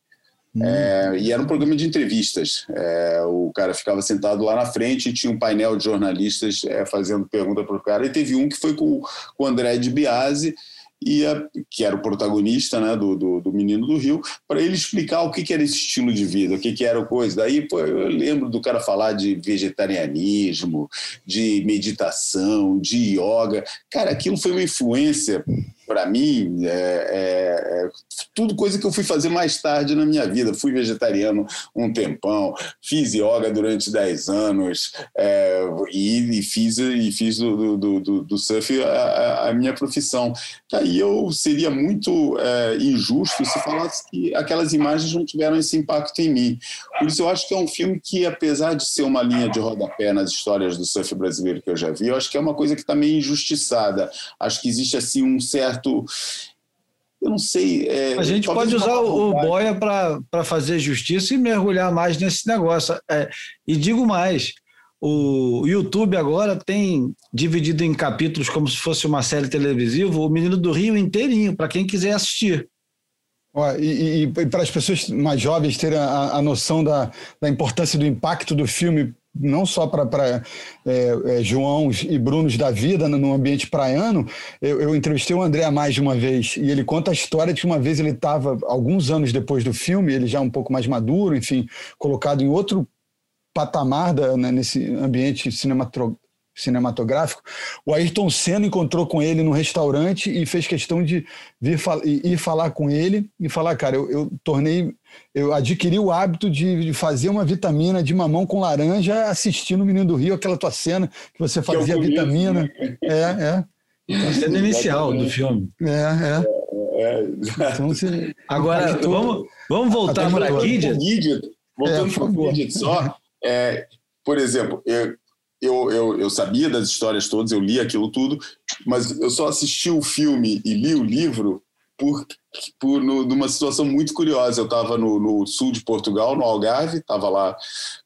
É, e era um programa de entrevistas. É, o cara ficava sentado lá na frente e tinha um painel de jornalistas é, fazendo pergunta para o cara. E teve um que foi com, com o André de Biase, e a- que era o protagonista né, do, do, do Menino do Rio, para ele explicar o que, que era esse estilo de vida, o que, que era coisa. Daí pô, eu lembro do cara falar de vegetarianismo, de meditação, de yoga. Cara, aquilo foi uma influência para mim, é, é, é tudo coisa que eu fui fazer mais tarde na minha vida. Fui vegetariano um tempão, fiz yoga durante 10 anos é, e, e fiz, e fiz do, do, do, do surf a, a- minha profissão. Aí eu seria muito é, injusto se falasse que aquelas imagens não tiveram esse impacto em mim. Por isso eu acho que é um filme que, apesar de ser uma linha de rodapé nas histórias do surf brasileiro que eu já vi, eu acho que é uma coisa que está meio injustiçada. Acho que existe assim um certo. Eu não sei. é, A gente pode usar o, Boia para fazer justiça e mergulhar mais nesse negócio. É, e digo mais: o YouTube agora tem dividido em capítulos como se fosse uma série televisiva, o Menino do Rio inteirinho, para quem quiser assistir. Ó, e, e- e para as pessoas mais jovens terem a, a noção da, da importância do impacto do filme, não só para é, é, Joãos e Brunos da vida no, no ambiente praiano, eu, eu entrevistei o André mais de uma vez e ele conta a história de que uma vez ele estava, alguns anos depois do filme, ele já um pouco mais maduro, enfim, colocado em outro patamar da, né, nesse ambiente cinematográfico cinematográfico, o Ayrton Senna encontrou com ele no restaurante e fez questão de vir fal- ir falar com ele e falar, cara, eu, eu tornei, eu adquiri o hábito de, de fazer uma vitamina de mamão com laranja assistindo o Menino do Rio, aquela tua cena que você é fazia a começo, vitamina. né? É, A cena inicial do filme. é, é, é. É, Então, você, Agora, Impactou vamos, vamos voltar a para pro Gidget, voltando É, para o. Gidget só, é, por exemplo, eu, eu, eu, eu sabia das histórias todas, eu li aquilo tudo, mas eu só assisti o filme e li o livro por, por no, numa situação muito curiosa. Eu estava no, no, sul de Portugal, no Algarve, estava lá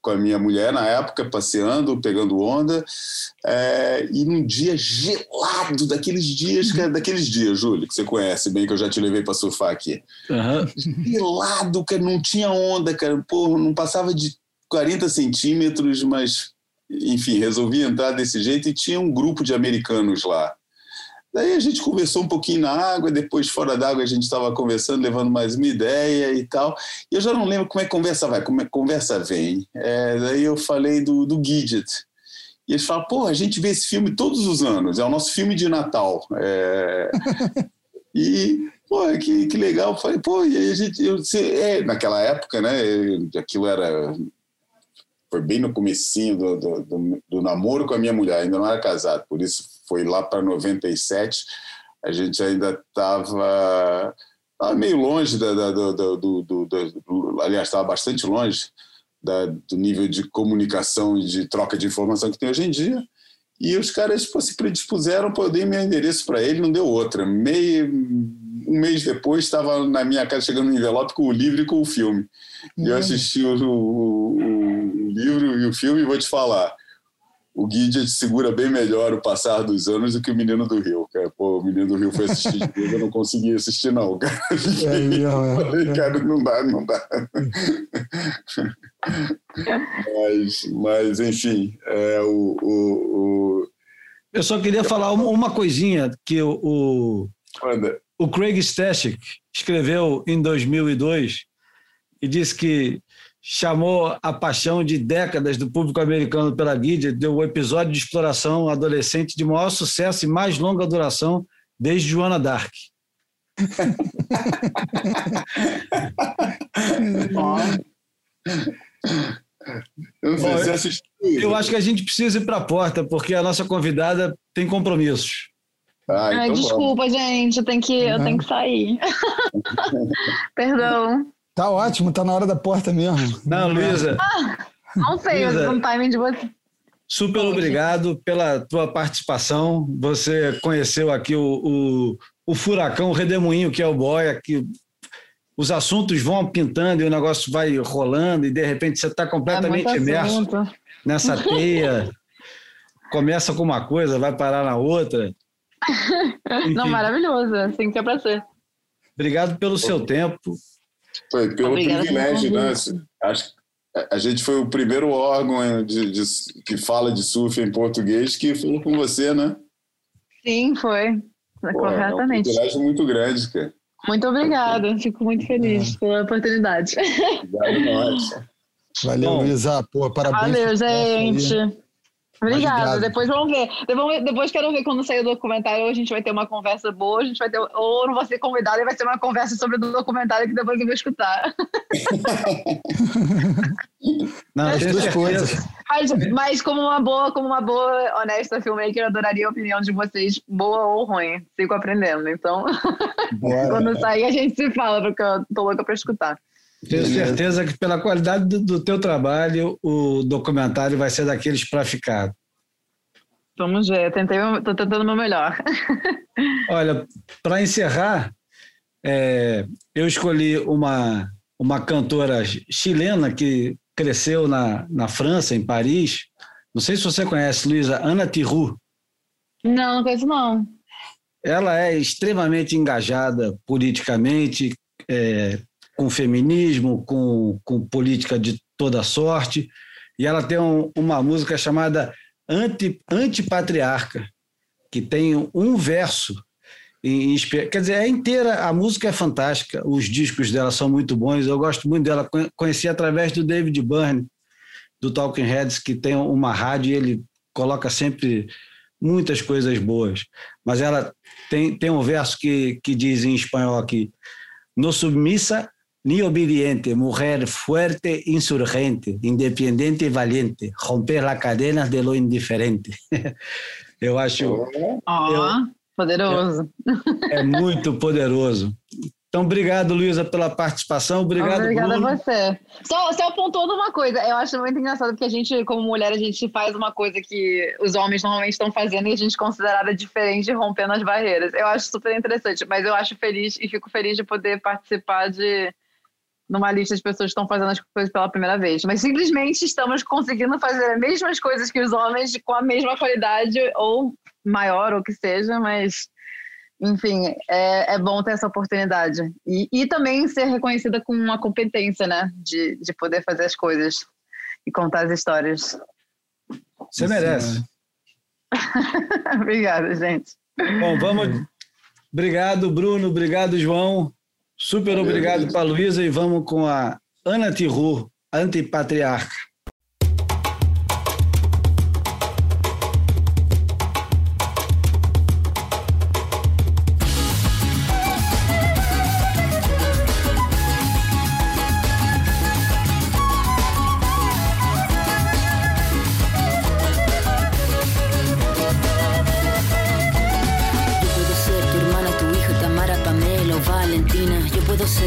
com a minha mulher na época, passeando, pegando onda, é, e num dia gelado, daqueles dias, que, é daqueles dias, Júlio, que você conhece bem, que eu já te levei para surfar aqui. Uhum. Gelado, cara, não tinha onda, cara, pô, não passava de 40 centímetros, mas, enfim, resolvi entrar desse jeito e tinha um grupo de americanos lá. Daí a gente conversou um pouquinho na água, depois fora d'água a gente estava conversando, levando mais uma ideia e tal. E eu já não lembro como é que conversa vai, como é que conversa vem. É, daí eu falei do, do Gidget. E eles falam, pô, a gente vê esse filme todos os anos, é o nosso filme de Natal. É... <laughs> e, pô, que, que legal. Eu falei, pô, e a gente. Eu, é, naquela época, né? Aquilo era. Foi bem no comecinho do, do, do, do namoro com a minha mulher, ainda não era casado, por isso foi lá para 97, a gente ainda estava meio longe da, da, do, do, do, do, aliás, estava bastante longe da, do nível de comunicação e de troca de informação que tem hoje em dia. E os caras pô, se predispuseram, pô, eu dei meu endereço para ele, não deu outra. Meio, um mês depois, estava na minha casa chegando um envelope com o livro e com o filme. E eu assisti o, o, o livro e o filme e vou te falar o Guidia segura bem melhor o passar dos anos do que o Menino do Rio. Cara. Pô, o Menino do Rio foi assistir de eu não consegui assistir, não. Cara. É, é, Falei, cara, não dá, não dá. mas, mas, enfim, é, o, o, o, Eu só queria falar uma coisinha que o, o, o Craig Stashik escreveu em 2002 e disse que chamou a paixão de décadas do público americano pela Guide, deu o episódio de exploração adolescente de maior sucesso e mais longa duração desde Joana Dark. <laughs> eu, Bom, eu acho que a gente precisa ir para a porta, porque a nossa convidada tem compromissos. Ah, então Ai, desculpa, vamos. gente, eu tenho que, eu tenho que sair. <laughs> Perdão. Tá ótimo, tá na hora da porta mesmo. Não, Luísa. Ah, não sei, Luísa, o timing de você. Super obrigado pela tua participação. Você conheceu aqui o, o, o furacão, o redemoinho que é o Boia, que os assuntos vão pintando e o negócio vai rolando e de repente você está completamente é imerso nessa teia. Começa com uma coisa, vai parar na outra. <laughs> Não, maravilhoso, assim que é para ser. Obrigado pelo seu tempo. Foi pelo Obrigada privilégio, né? Acho a gente foi o primeiro órgão de, de, que fala de surf em português que falou com você, né? Sim, foi. Pô, Corretamente. É um privilégio muito grande, cara. Muito obrigada, fico muito feliz é. pela oportunidade. Obrigado, nós. Valeu, Luísa. Pô, parabéns. Valeu, gente. Obrigada. Depois vamos ver. Depois, depois quero ver quando sair o documentário. A gente vai ter uma conversa boa. A gente vai ter, ou não vou ser convidada e vai ser uma conversa sobre o documentário que depois eu vou escutar. <laughs> não, as duas coisas. Mas, mas, como uma boa, como uma boa, honesta filmmaker, eu adoraria a opinião de vocês, boa ou ruim. Sigo aprendendo. Então, <laughs> quando sair, a gente se fala, porque eu tô louca para escutar. Tenho certeza que pela qualidade do, do teu trabalho, o documentário vai ser daqueles para ficar. Vamos ver, tô tentando o meu melhor. <laughs> Olha, para encerrar, é, eu escolhi uma, uma cantora chilena que cresceu na, na França, em Paris. Não sei se você conhece, Luísa, Ana Tiru. Não, não conheço não. Ela é extremamente engajada politicamente, é, com feminismo, com, com política de toda sorte. E ela tem um, uma música chamada Anti, Antipatriarca, que tem um verso. Em, quer dizer, é inteira, a música é fantástica, os discos dela são muito bons, eu gosto muito dela. Conheci através do David Byrne, do Talking Heads, que tem uma rádio e ele coloca sempre muitas coisas boas. Mas ela tem, tem um verso que, que diz em espanhol aqui: No submissa ni obediente, mujer fuerte, insurgente, independiente e valiente, romper las cadenas de lo indiferente. <laughs> eu acho. Oh, eu, poderoso. É, é, muito poderoso. Então, obrigado, Luísa, pela participação. Obrigado, Obrigada Bruno. a você. Só, só pontuando uma coisa, eu acho muito engraçado porque a gente, como mulher, a gente faz uma coisa que os homens normalmente estão fazendo e a gente é considerada diferente, rompendo as barreiras. Eu acho super interessante, mas eu acho feliz e fico feliz de poder participar de numa lista de pessoas que estão fazendo as coisas pela primeira vez. Mas simplesmente estamos conseguindo fazer as mesmas coisas que os homens com a mesma qualidade ou maior, ou que seja, mas enfim, é, é bom ter essa oportunidade. E, e também ser reconhecida com uma competência, né? De, de poder fazer as coisas e contar as histórias. Você merece. <laughs> Obrigada, gente. Bom, vamos. Obrigado, Bruno. Obrigado, João. Super obrigado para a Luísa e vamos com a Ana Tirru, antipatriarca.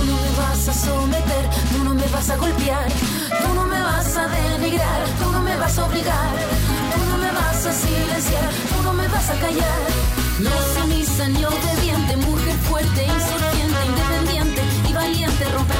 tú no me vas a someter, tú no me vas a golpear, tú no me vas a denigrar, tú no me vas a obligar, tú no me vas a silenciar, tú no me vas a callar. No sumisa ni obediente, mujer fuerte, insurgente, independiente y valiente, romper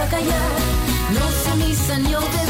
A callar. No sumisa ni obediente, mujer